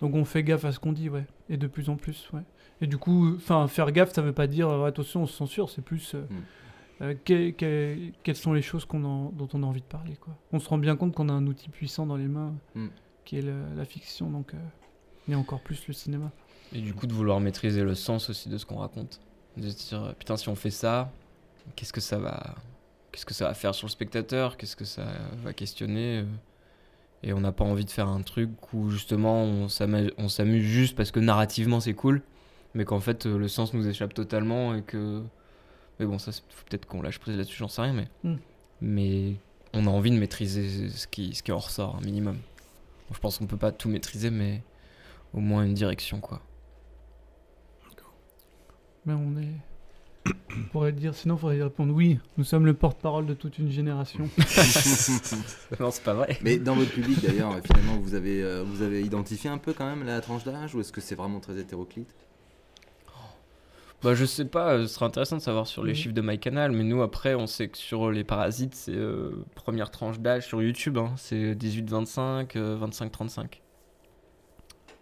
donc on fait gaffe à ce qu'on dit, ouais. Et de plus en plus, ouais. Et du coup, enfin, faire gaffe, ça veut pas dire euh, attention, on se censure, c'est plus. euh, euh, que- que- quelles sont les choses qu'on en- dont on a envie de parler quoi. On se rend bien compte qu'on a un outil puissant dans les mains Mm. qui est le- la fiction donc euh, et encore plus le cinéma. Et du coup, de vouloir maîtriser le sens aussi de ce qu'on raconte. De se dire, putain, si on fait ça, qu'est-ce que ça va, qu'est-ce que ça va faire sur le spectateur Qu'est-ce que ça va questionner euh, Et on n'a pas envie de faire un truc où justement on s'amuse juste parce que narrativement c'est cool, mais qu'en fait euh, le sens nous échappe totalement et que. Mais bon, ça, c'est- faut peut-être qu'on lâche prise là-dessus, j'en sais rien, mais. Mm. Mais on a envie de maîtriser ce qui, ce qui en ressort, un minimum. Bon, je pense qu'on peut pas tout maîtriser, mais au moins une direction, quoi. Mais on est on pourrait dire sinon il faudrait y répondre oui, nous sommes le porte-parole de toute une génération. non, c'est pas vrai. Mais dans votre public d'ailleurs, finalement, vous avez, euh, vous avez identifié un peu quand même la tranche d'âge ou est-ce que c'est vraiment très hétéroclite? Bah, je sais pas, euh, ce serait intéressant de savoir sur les Mhm. chiffres de MyCanal, mais nous, après, on sait que sur les parasites, c'est euh, première tranche d'âge sur YouTube, hein, c'est 18-25, euh, 25-35.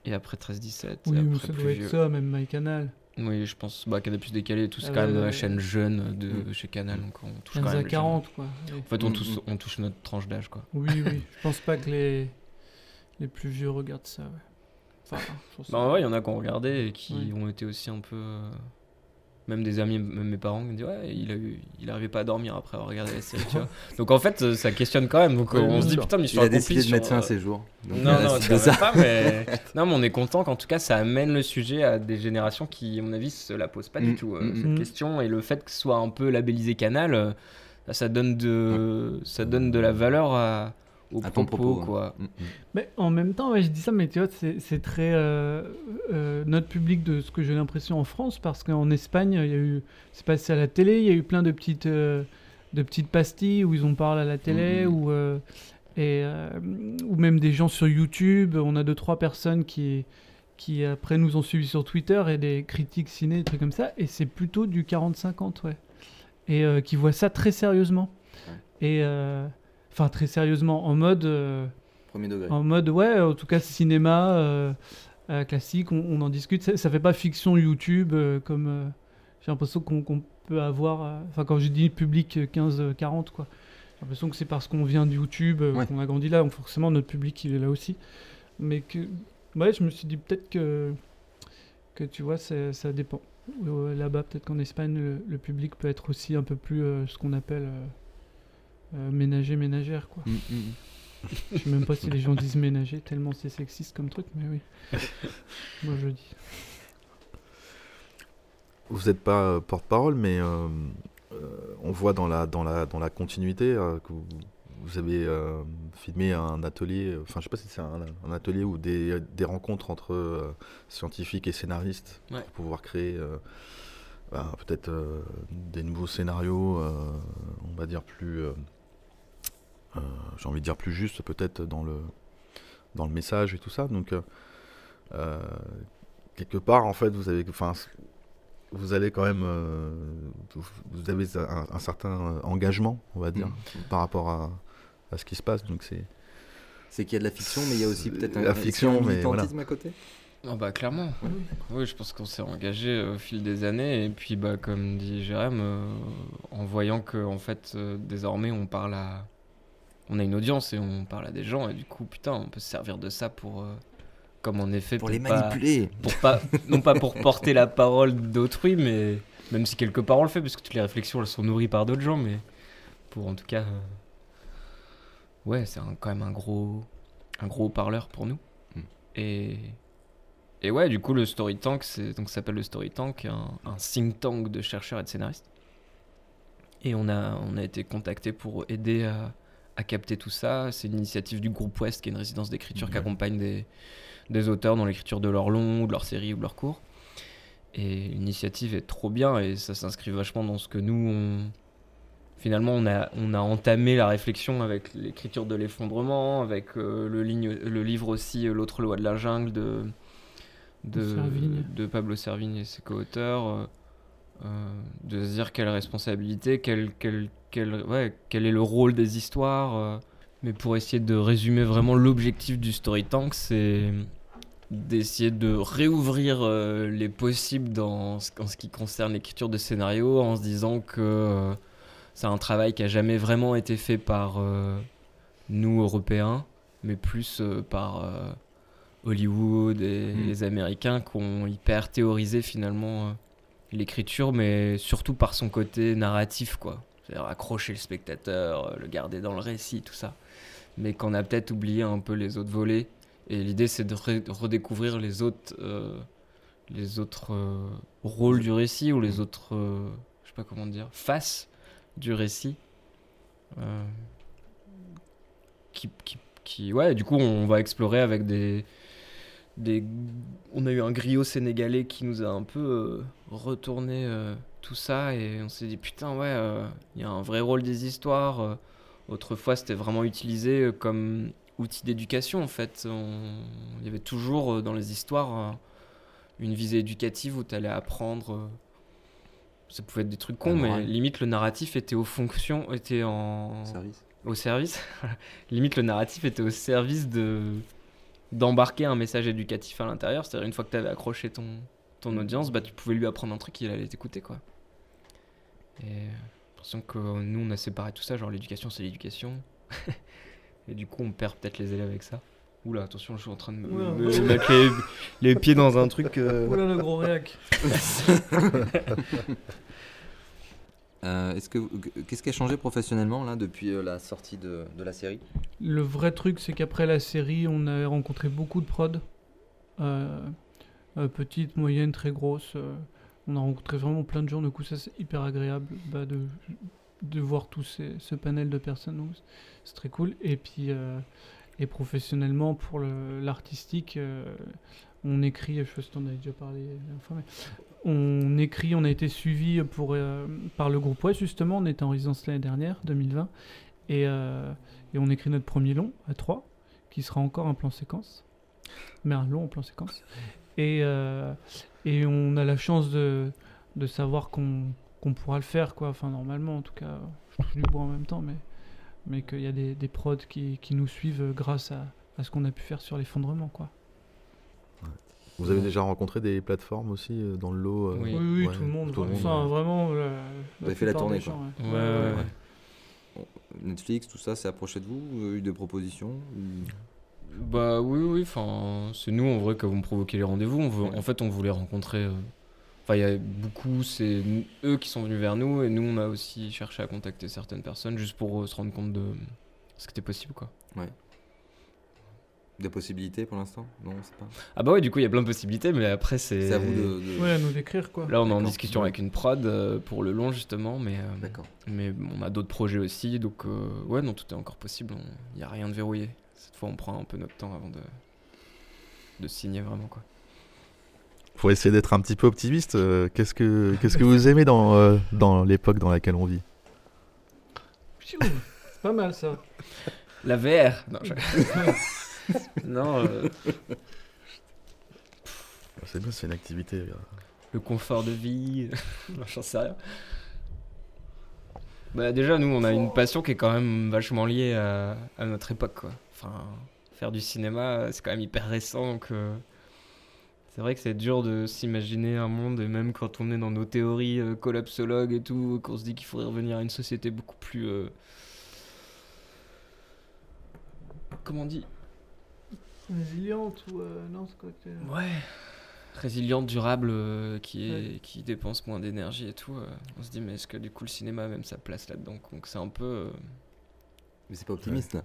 Et après 13-17. et oui, après ça plus doit être vieux. ça même MyCanal. Oui, je pense bah, Canal Plus décalé et tout, c'est Ah quand ouais, même la chaîne jeune de Mm. chez Canal, donc on touche 15 quand à même. les 40, jeunes. quoi. En fait, on, Mm, touche, mm. on touche notre tranche d'âge, quoi. Oui, oui, je pense pas que les les plus vieux regardent ça. Ouais. Enfin, Bah, en vrai, il y en a qui ont regardé et qui Oui. ont été aussi un peu. euh, Même des amis, même mes parents, qui me disent Ouais, il, a eu, il arrivait pas à dormir après avoir regardé la série, tu vois. Donc en fait, euh, ça questionne quand même. Donc euh, Oui, on se dit sûr. Putain, mais Il a décidé de mettre fin à ses jours. Donc, Non, non, de ça. pas, mais. non, mais on est content qu'en tout cas, ça amène le sujet à des générations qui, à mon avis, se la posent pas du Mm, tout, euh, mm, cette mm. question. Et le fait que ce soit un peu labellisé canal, euh, ça donne de, ça donne de la valeur à, aux À ton propos, propos, quoi. Mm, mm. Mais en même temps, ouais, je dis ça, mais tu vois, c'est très euh, euh, notre public de ce que j'ai l'impression en France, parce qu'en Espagne, il y a eu, c'est passé à la télé, il y a eu plein de petites, euh, de petites pastilles où ils en parlent à la télé, Mhm. ou euh, et euh, ou même des gens sur YouTube. On a deux trois personnes qui qui après nous ont suivis sur Twitter et des critiques ciné, des trucs comme ça, et c'est plutôt du 40-50, ouais, et euh, qui voient ça très sérieusement, et euh, enfin très sérieusement en mode. euh, Premier degré. en mode, ouais, en tout cas, cinéma euh, euh, classique, on, on en discute. Ça, ça fait pas fiction YouTube comme j'ai l'impression qu'on peut avoir. Enfin, quand je dis public euh, 15-40, quoi. J'ai l'impression que c'est parce qu'on vient de YouTube, Ouais. qu'on a grandi là, donc forcément notre public il est là aussi. Mais que, ouais, je me suis dit peut-être que, que tu vois, ça dépend. Là-bas, peut-être qu'en Espagne, le, le public peut être aussi un peu plus euh, ce qu'on appelle euh, euh, ménager, ménagère, quoi. Mm, mm. Je sais même pas si les gens disent ménager, tellement c'est sexiste comme truc, mais oui. Moi je dis. Vous n'êtes pas euh, porte-parole, mais euh, euh, on voit dans la, dans la, dans la continuité euh, que vous, vous avez euh, filmé un atelier, euh, enfin je sais pas si c'est un, un atelier ou des, des rencontres entre euh, scientifiques et scénaristes Ouais. pour pouvoir créer euh, bah, peut-être euh, des nouveaux scénarios, euh, on va dire plus, euh, j'ai envie de dire plus justes peut-être dans le, dans le message et tout ça. Donc euh, euh, quelque part en fait vous avez, enfin vous allez quand même, euh, vous, avez un, un certain euh, engagement, on va dire, Mm. par rapport à, à ce qui se passe. Donc c'est C'est qu'il y a de la fiction, mais il y a aussi peut-être un, La fiction, un mais voilà. à côté. Ah bah clairement. Oui, je pense qu'on s'est engagé euh, au fil des années et puis bah comme dit Jérém, euh, en voyant que en fait euh, désormais on parle à, on a une audience et on parle à des gens et du coup putain on peut se servir de ça pour, euh, comme en effet Pour les peut-être pas- manipuler. pour pas, non pas pour porter la parole d'autrui, mais même si quelque part on le fait parce que toutes les réflexions elles sont nourries par d'autres gens, mais pour en tout cas, euh, ouais c'est quand même un gros, un gros parleur pour nous Mm. et et ouais, du coup, le Story Tank, c'est donc ça s'appelle le Story Tank, un, un think tank de chercheurs et de scénaristes. Et on a, on a été contacté pour aider à, à capter tout ça. C'est une initiative du groupe Ouest, qui est une résidence d'écriture qui accompagne des, des auteurs dans l'écriture de leurs longs, ou de leurs séries, ou de leurs cours. Et l'initiative est trop bien et ça s'inscrit vachement dans ce que nous, on... finalement, on a, on a entamé la réflexion avec l'écriture de l'effondrement, avec euh, le, ligne, le livre aussi, euh, L'autre loi de la jungle de, de, Pablo Servigne et ses co-auteurs. Euh, de se dire quelle responsabilité, quel, quel, quel, ouais, quel est le rôle des histoires. euh. mais pour essayer de résumer vraiment l'objectif du Story Tank, c'est d'essayer de réouvrir euh, les possibles dans en ce qui concerne l'écriture de scénarios en se disant que euh, c'est un travail qui a jamais vraiment été fait par euh, nous Européens, mais plus par Hollywood et Mm. les Américains qui ont hyper théorisé finalement l'écriture, mais surtout par son côté narratif, quoi. C'est-à-dire accrocher le spectateur, euh, le garder dans le récit, tout ça. Mais qu'on a peut-être oublié un peu les autres volets. Et l'idée, c'est de re- redécouvrir les autres, euh, les autres euh, rôles du récit ou les autres, euh, je sais pas comment dire, faces du récit. Qui, qui, qui- ouais, du coup, on va explorer avec des, des. On a eu un griot sénégalais qui nous a un peu euh, retourné euh, tout ça et on s'est dit putain, ouais, euh, il y a un vrai rôle des histoires. autrefois, c'était vraiment utilisé comme outil d'éducation en fait. On- Il y avait toujours dans les histoires une visée éducative où tu allais apprendre. ça pouvait être des trucs cons, mais limite le narratif était aux fonctions, était en Service. au service. limite le narratif était au service de d'embarquer un message éducatif à l'intérieur. C'est-à-dire une fois que tu avais accroché ton ton audience, bah tu pouvais lui apprendre un truc, il allait t'écouter quoi. Et j'ai l'impression que nous on a séparé tout ça, genre l'éducation c'est l'éducation. Et du coup on perd peut-être les élèves avec ça. Oula, attention, je suis en train de me, Oula. me mettre les, les pieds dans un truc. euh, Oula, le gros réac. Euh, est-ce que qu'est-ce qui a changé professionnellement là depuis euh, la sortie de, la série? Le vrai truc, c'est qu'après la série, on a rencontré beaucoup de prod. Euh, petites, moyennes, très grosses. on a rencontré vraiment plein de gens. Du coup, ça, c'est hyper agréable bah, de, voir tout ce panel de personnes. C'est très cool. Et puis, et professionnellement, pour l'artistique, on écrit, je sais pas si t'en avais déjà parlé fois, mais on écrit, on a été suivi euh, par le groupe Ouest, justement. On était en résidence l'année dernière, 2020. Et, euh, et on écrit notre premier long à 3, qui sera encore un plan séquence, mais un long en plan séquence. Et, euh, et on a la chance de, savoir qu'on pourra le faire, quoi. Enfin, normalement, en tout cas, je touche du bois en même temps, mais, qu'il y a des, prods qui, qui nous suivent grâce à, à ce qu'on a pu faire sur l'effondrement, quoi. Vous avez déjà rencontré des plateformes aussi euh, dans le lot euh, Oui, oui, ouais, tout le monde. tout le monde, enfin, vraiment. la- Vous avez fait la tournée quoi. gens, ouais. Ouais, ouais, ouais. Bon, Netflix, tout ça, s'est approché de vous? Vous avez eu des propositions ou- Bah oui, oui, enfin, c'est nous en vrai que vous me provoquez les rendez-vous. En fait, on voulait rencontrer. euh, Enfin, il y a beaucoup, c'est eux qui sont venus vers nous et nous, on a aussi cherché à contacter certaines personnes juste pour euh, se rendre compte de ce qui était possible, quoi. Ouais. Des possibilités pour l'instant? Non, c'est pas. Ah bah ouais, du coup, il y a plein de possibilités, mais après, c'est. C'est à vous de- de- Ouais, à nous d'écrire, quoi. Là, on est en discussion avec une prod euh, pour le long, justement, mais. euh, D'accord. Mais on a d'autres projets aussi, donc euh, ouais, non, tout est encore possible. Il n'y a rien de verrouillé. Cette fois, on prend un peu notre temps avant de, de signer vraiment, quoi. Faut essayer d'être un petit peu optimiste. qu'est-ce que qu'est-ce que vous aimez dans euh, dans l'époque dans laquelle on vit? C'est pas mal, ça. La VR Non, je- non euh, C'est bien, c'est une activité. euh, le confort de vie, j'en sais rien. Bah déjà, nous, on a une passion qui est quand même vachement liée à, à notre époque, quoi. Enfin, faire du cinéma, c'est quand même hyper récent, donc... euh, c'est vrai que c'est dur de s'imaginer un monde, et même quand on est dans nos théories euh, collapsologues et tout, qu'on se dit qu'il faudrait revenir à une société beaucoup plus... euh, Comment on dit? Résiliente ou. euh, non, c'est quoi que Ouais. Résiliente, durable, euh, qui, est, qui dépense moins d'énergie et tout. euh, on se dit, mais est-ce que du coup le cinéma a même sa place là-dedans? Donc c'est un peu. euh, Mais c'est pas optimiste là.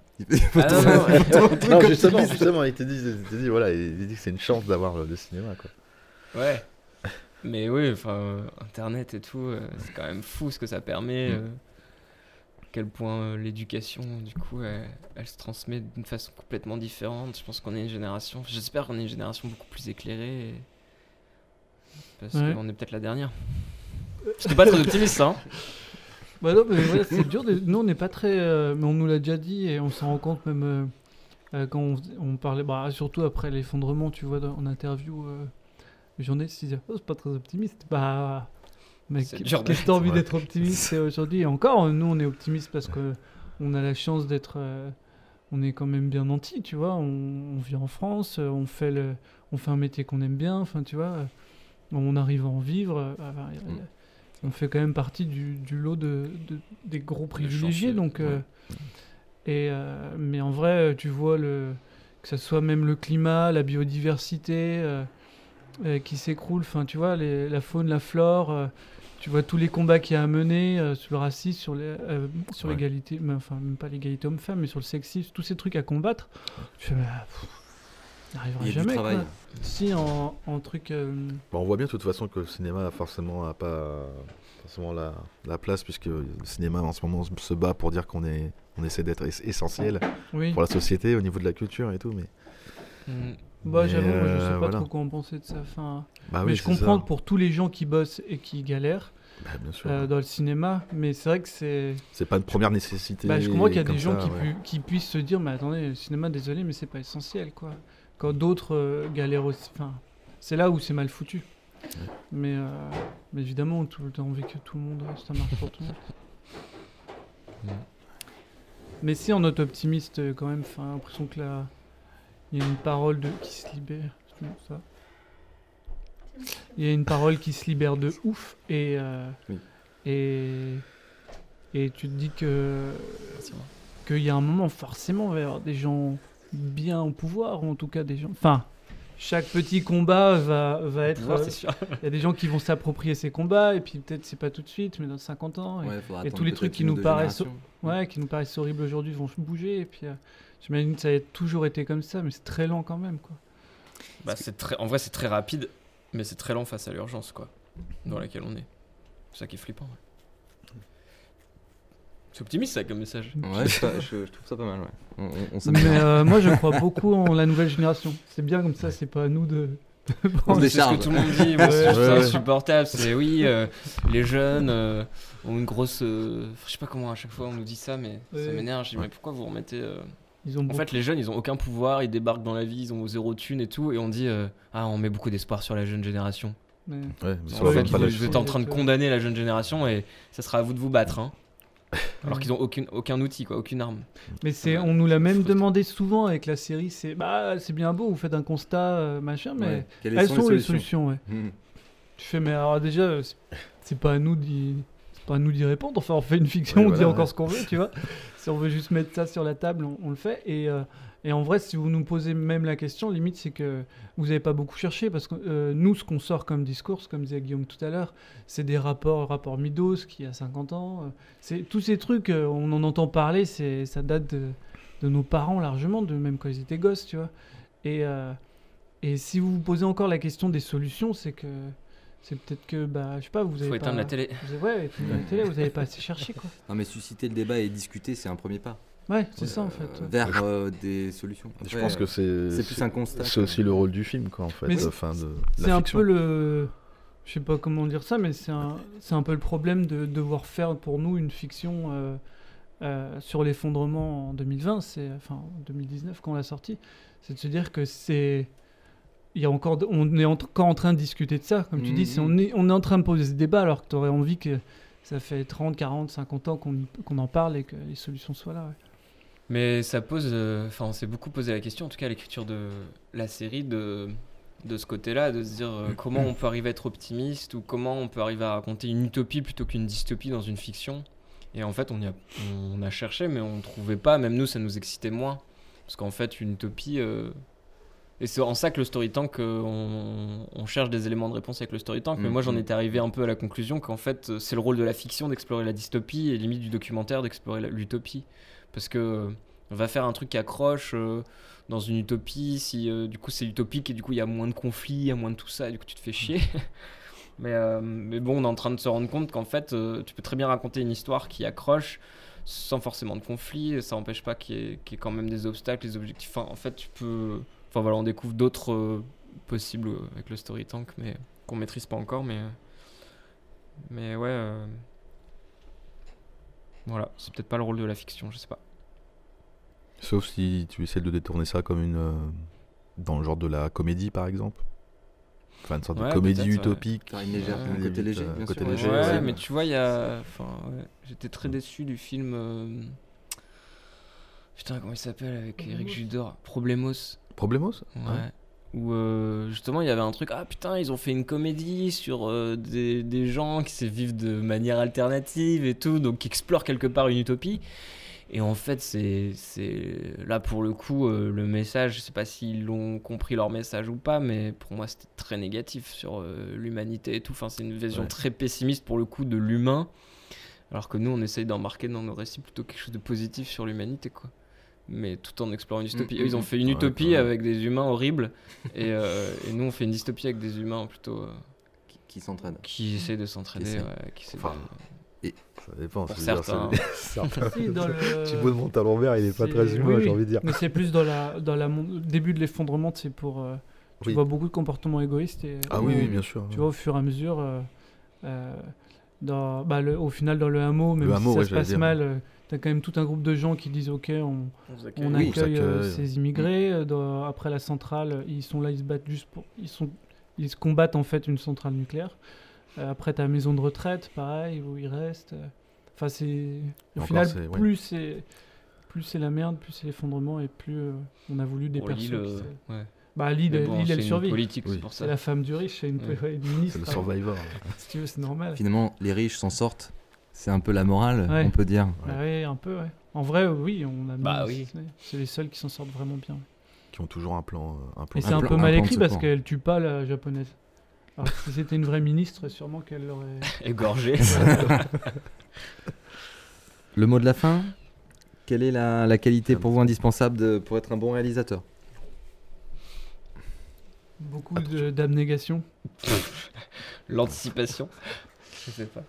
Ah, non, non, ouais. non, justement, justement, il t'a dit, il t'a dit, voilà, il dit que c'est une chance d'avoir le cinéma, quoi. Ouais. Mais oui, enfin, euh, Internet et tout, euh, c'est quand même fou ce que ça permet. Mm. euh, quel point euh, l'éducation, du coup, elle, elle se transmet d'une façon complètement différente. Je pense qu'on est une génération, j'espère qu'on est une génération beaucoup plus éclairée. et- Parce Ouais. qu'on est peut-être la dernière. C'était pas très optimiste, hein. Bah non, mais c'est dur. de- Nous, on n'est pas très. euh, mais on nous l'a déjà dit et on s'en rend compte même euh, euh, quand on, on parlait. Bah, surtout après l'effondrement, tu vois, en interview, euh, les journalistes ils disaient Oh, c'est pas très optimiste. Bah. Dur qu'est-ce que t'as envie ouais. d'être optimiste aujourd'hui Et encore, nous, on est optimiste parce que on a la chance d'être. euh, on est quand même bien nantis, tu vois. On, on vit en France, euh, on fait, le, on fait un métier qu'on aime bien, enfin, tu vois. euh, On arrive à en vivre. enfin, Mm. on fait quand même partie du, du lot de, de- des gros privilégiés. Donc, euh, et, euh, mais en vrai, tu vois le, que ce soit même le climat, la biodiversité euh, qui s'écroule, enfin, tu vois, les- la faune, la flore, euh, tu vois tous les combats qu'il y a à mener euh, sur le racisme, sur les- euh, sur Ouais. l'égalité, mais enfin, même pas l'égalité homme-femme, mais sur le sexisme, tous ces trucs à combattre. Tu fais, mais, ah, pff, on n'y arrivera Il y a du jamais. travail. quoi. Si, en, en truc. euh, Bon, on voit bien de toute façon que le cinéma a forcément a pas forcément la, la place puisque le cinéma en ce moment se bat pour dire qu'on est on essaie d'être es- essentiel Oui. pour la société au niveau de la culture et tout mais Mm. Bah, j'avoue, moi, je sais euh, pas voilà. trop quoi en penser de ça. Enfin, Bah mais oui, je comprends ça. que pour tous les gens qui bossent et qui galèrent Bah, bien sûr. euh, dans le cinéma, mais c'est vrai que c'est. c'est pas une première nécessité Bah, je comprends qu'il y a des gens ça, qui, ouais. pu- qui puissent se dire, mais attendez, le cinéma, désolé, mais c'est pas essentiel, quoi. Quand d'autres euh, galèrent aussi. Enfin, c'est là où c'est mal foutu. Mais, euh, mais évidemment, tout le temps envie que tout le monde, ça marche pour tout le monde. Mais si on est optimiste quand même, enfin, l'impression que là, il y a une parole de qui se libère. ça. Il y a une parole qui se libère de ouf et euh, Oui. et et tu te dis que qu'il y a un moment forcément il va y avoir des gens bien au pouvoir ou en tout cas des gens. Enfin, chaque petit combat va va être. euh. Il y a des gens qui vont s'approprier ces combats et puis peut-être c'est pas tout de suite, mais dans 50 ans. Et, Ouais, tous les trucs qui nous paraissent, ouais, qui nous paraissent horribles aujourd'hui vont bouger et puis. euh, J'imagine que ça a toujours été comme ça, mais c'est très lent quand même, quoi. Bah, c'est très... En vrai, c'est très rapide, mais c'est très lent face à l'urgence, quoi, dans laquelle on est. C'est ça qui est flippant. ouais. C'est optimiste, ça, comme message. Ouais, je, je- je trouve ça pas mal, ouais. On, on- on Mais euh, moi, je crois beaucoup en la nouvelle génération. C'est bien comme ça, c'est pas à nous de. On se C'est ce que tout le monde dit, c'est Ouais. Ouais, insupportable. C'est oui, euh, les jeunes euh, ont une grosse. euh, je sais pas comment à chaque fois on nous dit ça, mais ça m'énerve. Je dis, mais pourquoi vous remettez. Ils ont En beaucoup- fait, les jeunes, ils ont aucun pouvoir, ils débarquent dans la vie, ils ont zéro thune et tout, et on dit, euh, ah, on met beaucoup d'espoir sur la jeune génération. Ouais, mais En fait, vous, êtes en train de condamner la jeune génération et ça sera à vous de vous battre. hein. Alors qu'ils ont aucune, aucun outil, quoi, aucune arme. Mais c'est, on nous l'a même demandé souvent avec la série. C'est, bah, c'est bien beau, vous faites un constat, euh, machin, mais Ouais. Quelles elles sont sont les les solutions solutions, ouais. Hmm. Tu fais, mais alors déjà, c'est, pas à nous d'y, c'est pas à nous d'y répondre. Enfin, on fait une fiction, Ouais, on dit encore ce qu'on veut, tu vois. si on veut juste mettre ça sur la table, on, le fait. Et, euh, et en vrai, si vous nous posez même la question, limite, c'est que vous avez pas beaucoup cherché parce que euh, nous, ce qu'on sort comme discours, comme disait Guillaume tout à l'heure, c'est des rapports, rapport Midos qui a 50 ans. euh, tous ces trucs, on en entend parler, ça date de, nos parents largement, de même quand ils étaient gosses, tu vois. Et si vous vous posez encore la question des solutions, c'est que c'est peut-être que bah je sais pas, vous avez Faut pas... éteindre la télé. Vous avez- ouais, éteindre la télé, vous avez pas assez cherché quoi. Non, mais susciter le débat et discuter, c'est un premier pas. Ouais, c'est ça en fait. Vers euh, des solutions. Je pense que euh, c'est c'est plus un constat. C'est aussi le rôle du film quoi en fait, Mais enfin de C'est un fiction. peu le. Je sais pas comment dire ça, mais c'est un, c'est un peu le problème de devoir faire pour nous une fiction euh, euh, sur l'effondrement en 2020, c'est enfin en 2019 quand on l'a sorti. C'est de se dire que c'est. Il y a encore, on est encore en train de discuter de ça, comme tu dis, c'est- on, est, on est en train de poser ce débat alors que tu aurais envie que ça fait 30, 40, 50 ans qu'on en parle et que les solutions soient là. ouais. Mais ça pose. euh, Enfin, on s'est beaucoup posé la question, en tout cas à l'écriture de la série, de, de ce côté-là, de se dire euh, comment on peut arriver à être optimiste ou comment on peut arriver à raconter une utopie plutôt qu'une dystopie dans une fiction. Et en fait, on, y a, on a cherché, mais on ne trouvait pas. Même nous, ça nous excitait moins. Parce qu'en fait, une utopie. euh, Et c'est en ça que le story tank, euh, on, on cherche des éléments de réponse avec le story tank. Mais moi, j'en Mhm. étais arrivé un peu à la conclusion qu'en fait, euh, c'est le rôle de la fiction d'explorer la dystopie et limite du documentaire d'explorer l'utopie. Parce que euh, on va faire un truc qui accroche euh, dans une utopie, si euh, du coup c'est utopique et du coup il y a moins de conflits, il y a moins de tout ça, et du coup tu te fais chier. mais, euh, mais bon, on est en train de se rendre compte qu'en fait, euh, tu peux très bien raconter une histoire qui accroche sans forcément de conflit, et ça n'empêche pas qu'il y, y ait quand même des obstacles, des objectifs. Enfin, en fait, tu peux. Enfin voilà, on découvre d'autres euh, possibles euh, avec le story tank, mais qu'on maîtrise pas encore, mais. euh, Mais ouais. euh, Voilà, c'est peut-être pas le rôle de la fiction, je sais pas. Sauf si tu essaies de détourner ça comme une. euh, dans le genre de la comédie, par exemple. Enfin, une sorte Ouais, de comédie ouais. utopique. Faire une légère- un côté léger, bien côté sûr, léger, Ouais, ouais. mais tu vois, il y a. Enfin, ouais, j'étais très déçu du film. euh, Putain, comment il s'appelle avec Eric Judor Problemos. Problemos? Ouais. Ouais. Où euh, justement il y avait un truc, ah putain, ils ont fait une comédie sur euh, des, des gens qui se vivent de manière alternative et tout, donc qui explorent quelque part une utopie. Et en fait, c'est c'est- là pour le coup, euh, le message, je sais pas s'ils l'ont compris leur message ou pas, mais pour moi c'était très négatif sur l'humanité et tout. Enfin, c'est une vision Ouais. très pessimiste pour le coup de l'humain, alors que nous on essaye d'embarquer dans nos récits plutôt quelque chose de positif sur l'humanité, quoi. Mais tout en explorant une dystopie. Mm, ils ont mm, fait une Ouais, utopie ouais. avec des humains horribles, et, euh, et nous on fait une dystopie avec des humains plutôt. euh, Qui, qui s'entraînent. qui essaient de ouais, qui essaient Enfin, de- Ça dépend. Pour veux dire, certains. ça- certains- Si, dans le- Thibaut de Montalembert, il est pas très humain, oui, j'ai envie de dire. Mais c'est plus dans la dans la mon- début de l'effondrement, c'est pour euh, tu Oui. vois beaucoup de comportements égoïstes et Ah oui, oui, bien sûr. Tu vois au fur et à mesure euh, euh, dans bah, le- au final dans le hameau même Le si hameau, ça ouais, se passe mal T'as quand même tout un groupe de gens qui disent ok, on, On vous accueille. on Oui, on accueille euh, s'accueille. ces immigrés. euh, dans- après la centrale, ils sont là, ils se battent juste pour, ils sont, ils se combattent en fait une centrale nucléaire. Euh, après, ta maison de retraite, pareil, où ils restent. Enfin, c'est au Encore, final c'est- ouais. plus c'est plus c'est la merde, plus c'est l'effondrement et plus euh, on a voulu des qui ouais. Bah l'île, Mais bon, elle survit. politique, Oui. c'est pour ça. C'est la femme du riche, c'est une Ouais. ouais, une ministre. C'est le survivor. Si tu veux, c'est normal. Finalement, les riches s'en sortent. C'est un peu la morale, Ouais. on peut dire. Bah ouais, un peu, ouais. En vrai, oui, on a. Bah oui. c'est- les seuls qui s'en sortent vraiment bien. Qui ont toujours un plan. euh, Un plan Et c'est un, peu mal écrit parce qu'elle tue pas la japonaise. Alors que si c'était une vraie ministre, sûrement qu'elle l'aurait. Égorgé. Le mot de la fin Quelle est la, la qualité pour vous indispensable de- pour être un bon réalisateur? Beaucoup de- d'abnégation. L'anticipation. Je sais pas.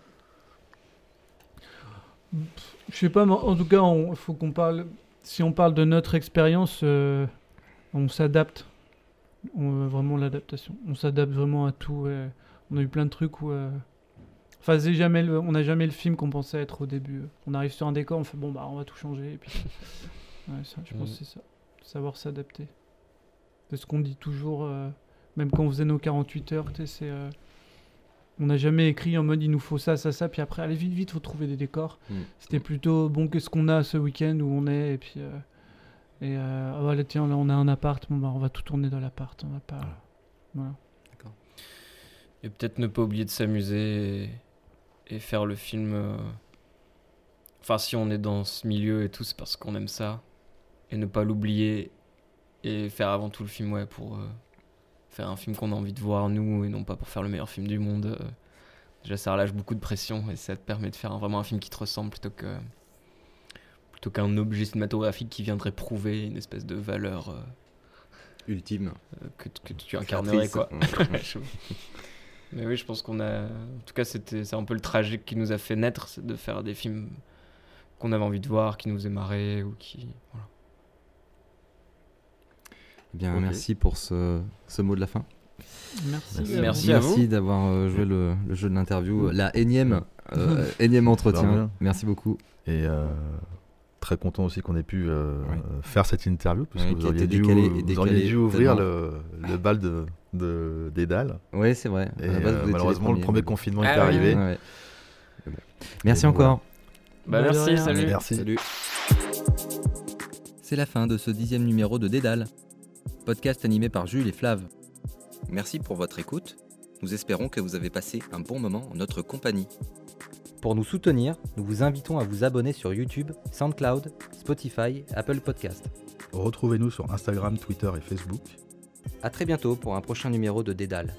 Je sais pas, mais en tout cas, il faut qu'on parle. Si on parle de notre expérience, euh, on s'adapte. On- vraiment l'adaptation. On s'adapte vraiment à tout. ouais. On a eu plein de trucs où. euh, Enfin, c'est jamais le- on n'a jamais le film qu'on pensait être au début. On arrive sur un décor, on fait bon, bah, on va tout changer. Et puis... Ouais, ça, je pense Mhm. que c'est ça. Savoir s'adapter. C'est ce qu'on dit toujours, euh, même quand on faisait nos 48 heures, c'est. euh, on n'a jamais écrit en mode il nous faut ça, ça, ça, puis après, allez vite, vite, faut trouver des décors. Mm. C'était plutôt bon, qu'est-ce qu'on a ce week-end où on est, et puis. euh, et euh, ah, voilà, tiens, là on a un appart, bon, bah, on va tout tourner dans l'appart, on va pas. Voilà. Et peut-être ne pas oublier de s'amuser et, et faire le film. euh, Enfin, si on est dans ce milieu et tout, c'est parce qu'on aime ça. Et ne pas l'oublier et faire avant tout le film, ouais, pour euh, faire un film qu'on a envie de voir, nous, et non pas pour faire le meilleur film du monde. euh. Déjà, ça relâche beaucoup de pression et ça te permet de faire un- vraiment un film qui te ressemble plutôt que. plutôt qu'un objet cinématographique qui viendrait prouver une espèce de valeur. euh, Ultime. euh, que, que tu incarnerais quoi. Mais oui, je pense qu'on a. En tout cas, c'était c'est un peu le trajet qui nous a fait naître, c'est de faire des films qu'on avait envie de voir, qui nous faisaient marrer ou qui. Voilà. Eh Bien, merci pour ce, ce mot de la fin. Merci. Merci. à Merci vous. à Merci d'avoir euh, joué le, le jeu de l'interview, la énième, euh, énième entretien. bien. Merci beaucoup. Et euh, très content aussi qu'on ait pu euh, Oui. faire cette interview, parce Oui, que vous a auriez, dû, vous auriez dû ouvrir le, le bal de, de, des dalles. Oui, c'est vrai. Et base, malheureusement, le premier confinement Ah est oui, arrivé. Ouais. Mais bon. Merci Et encore. Bah, Bah, merci, rien. salut. Merci. Salut. C'est la fin de ce dixième numéro de Dédale, podcast animé par Jules et Flav. Merci pour votre écoute. Nous espérons que vous avez passé un bon moment en notre compagnie. Pour nous soutenir, nous vous invitons à vous abonner sur YouTube, SoundCloud, Spotify, Apple Podcast. Retrouvez-nous sur Instagram, Twitter et Facebook. A très bientôt pour un prochain numéro de Dédale.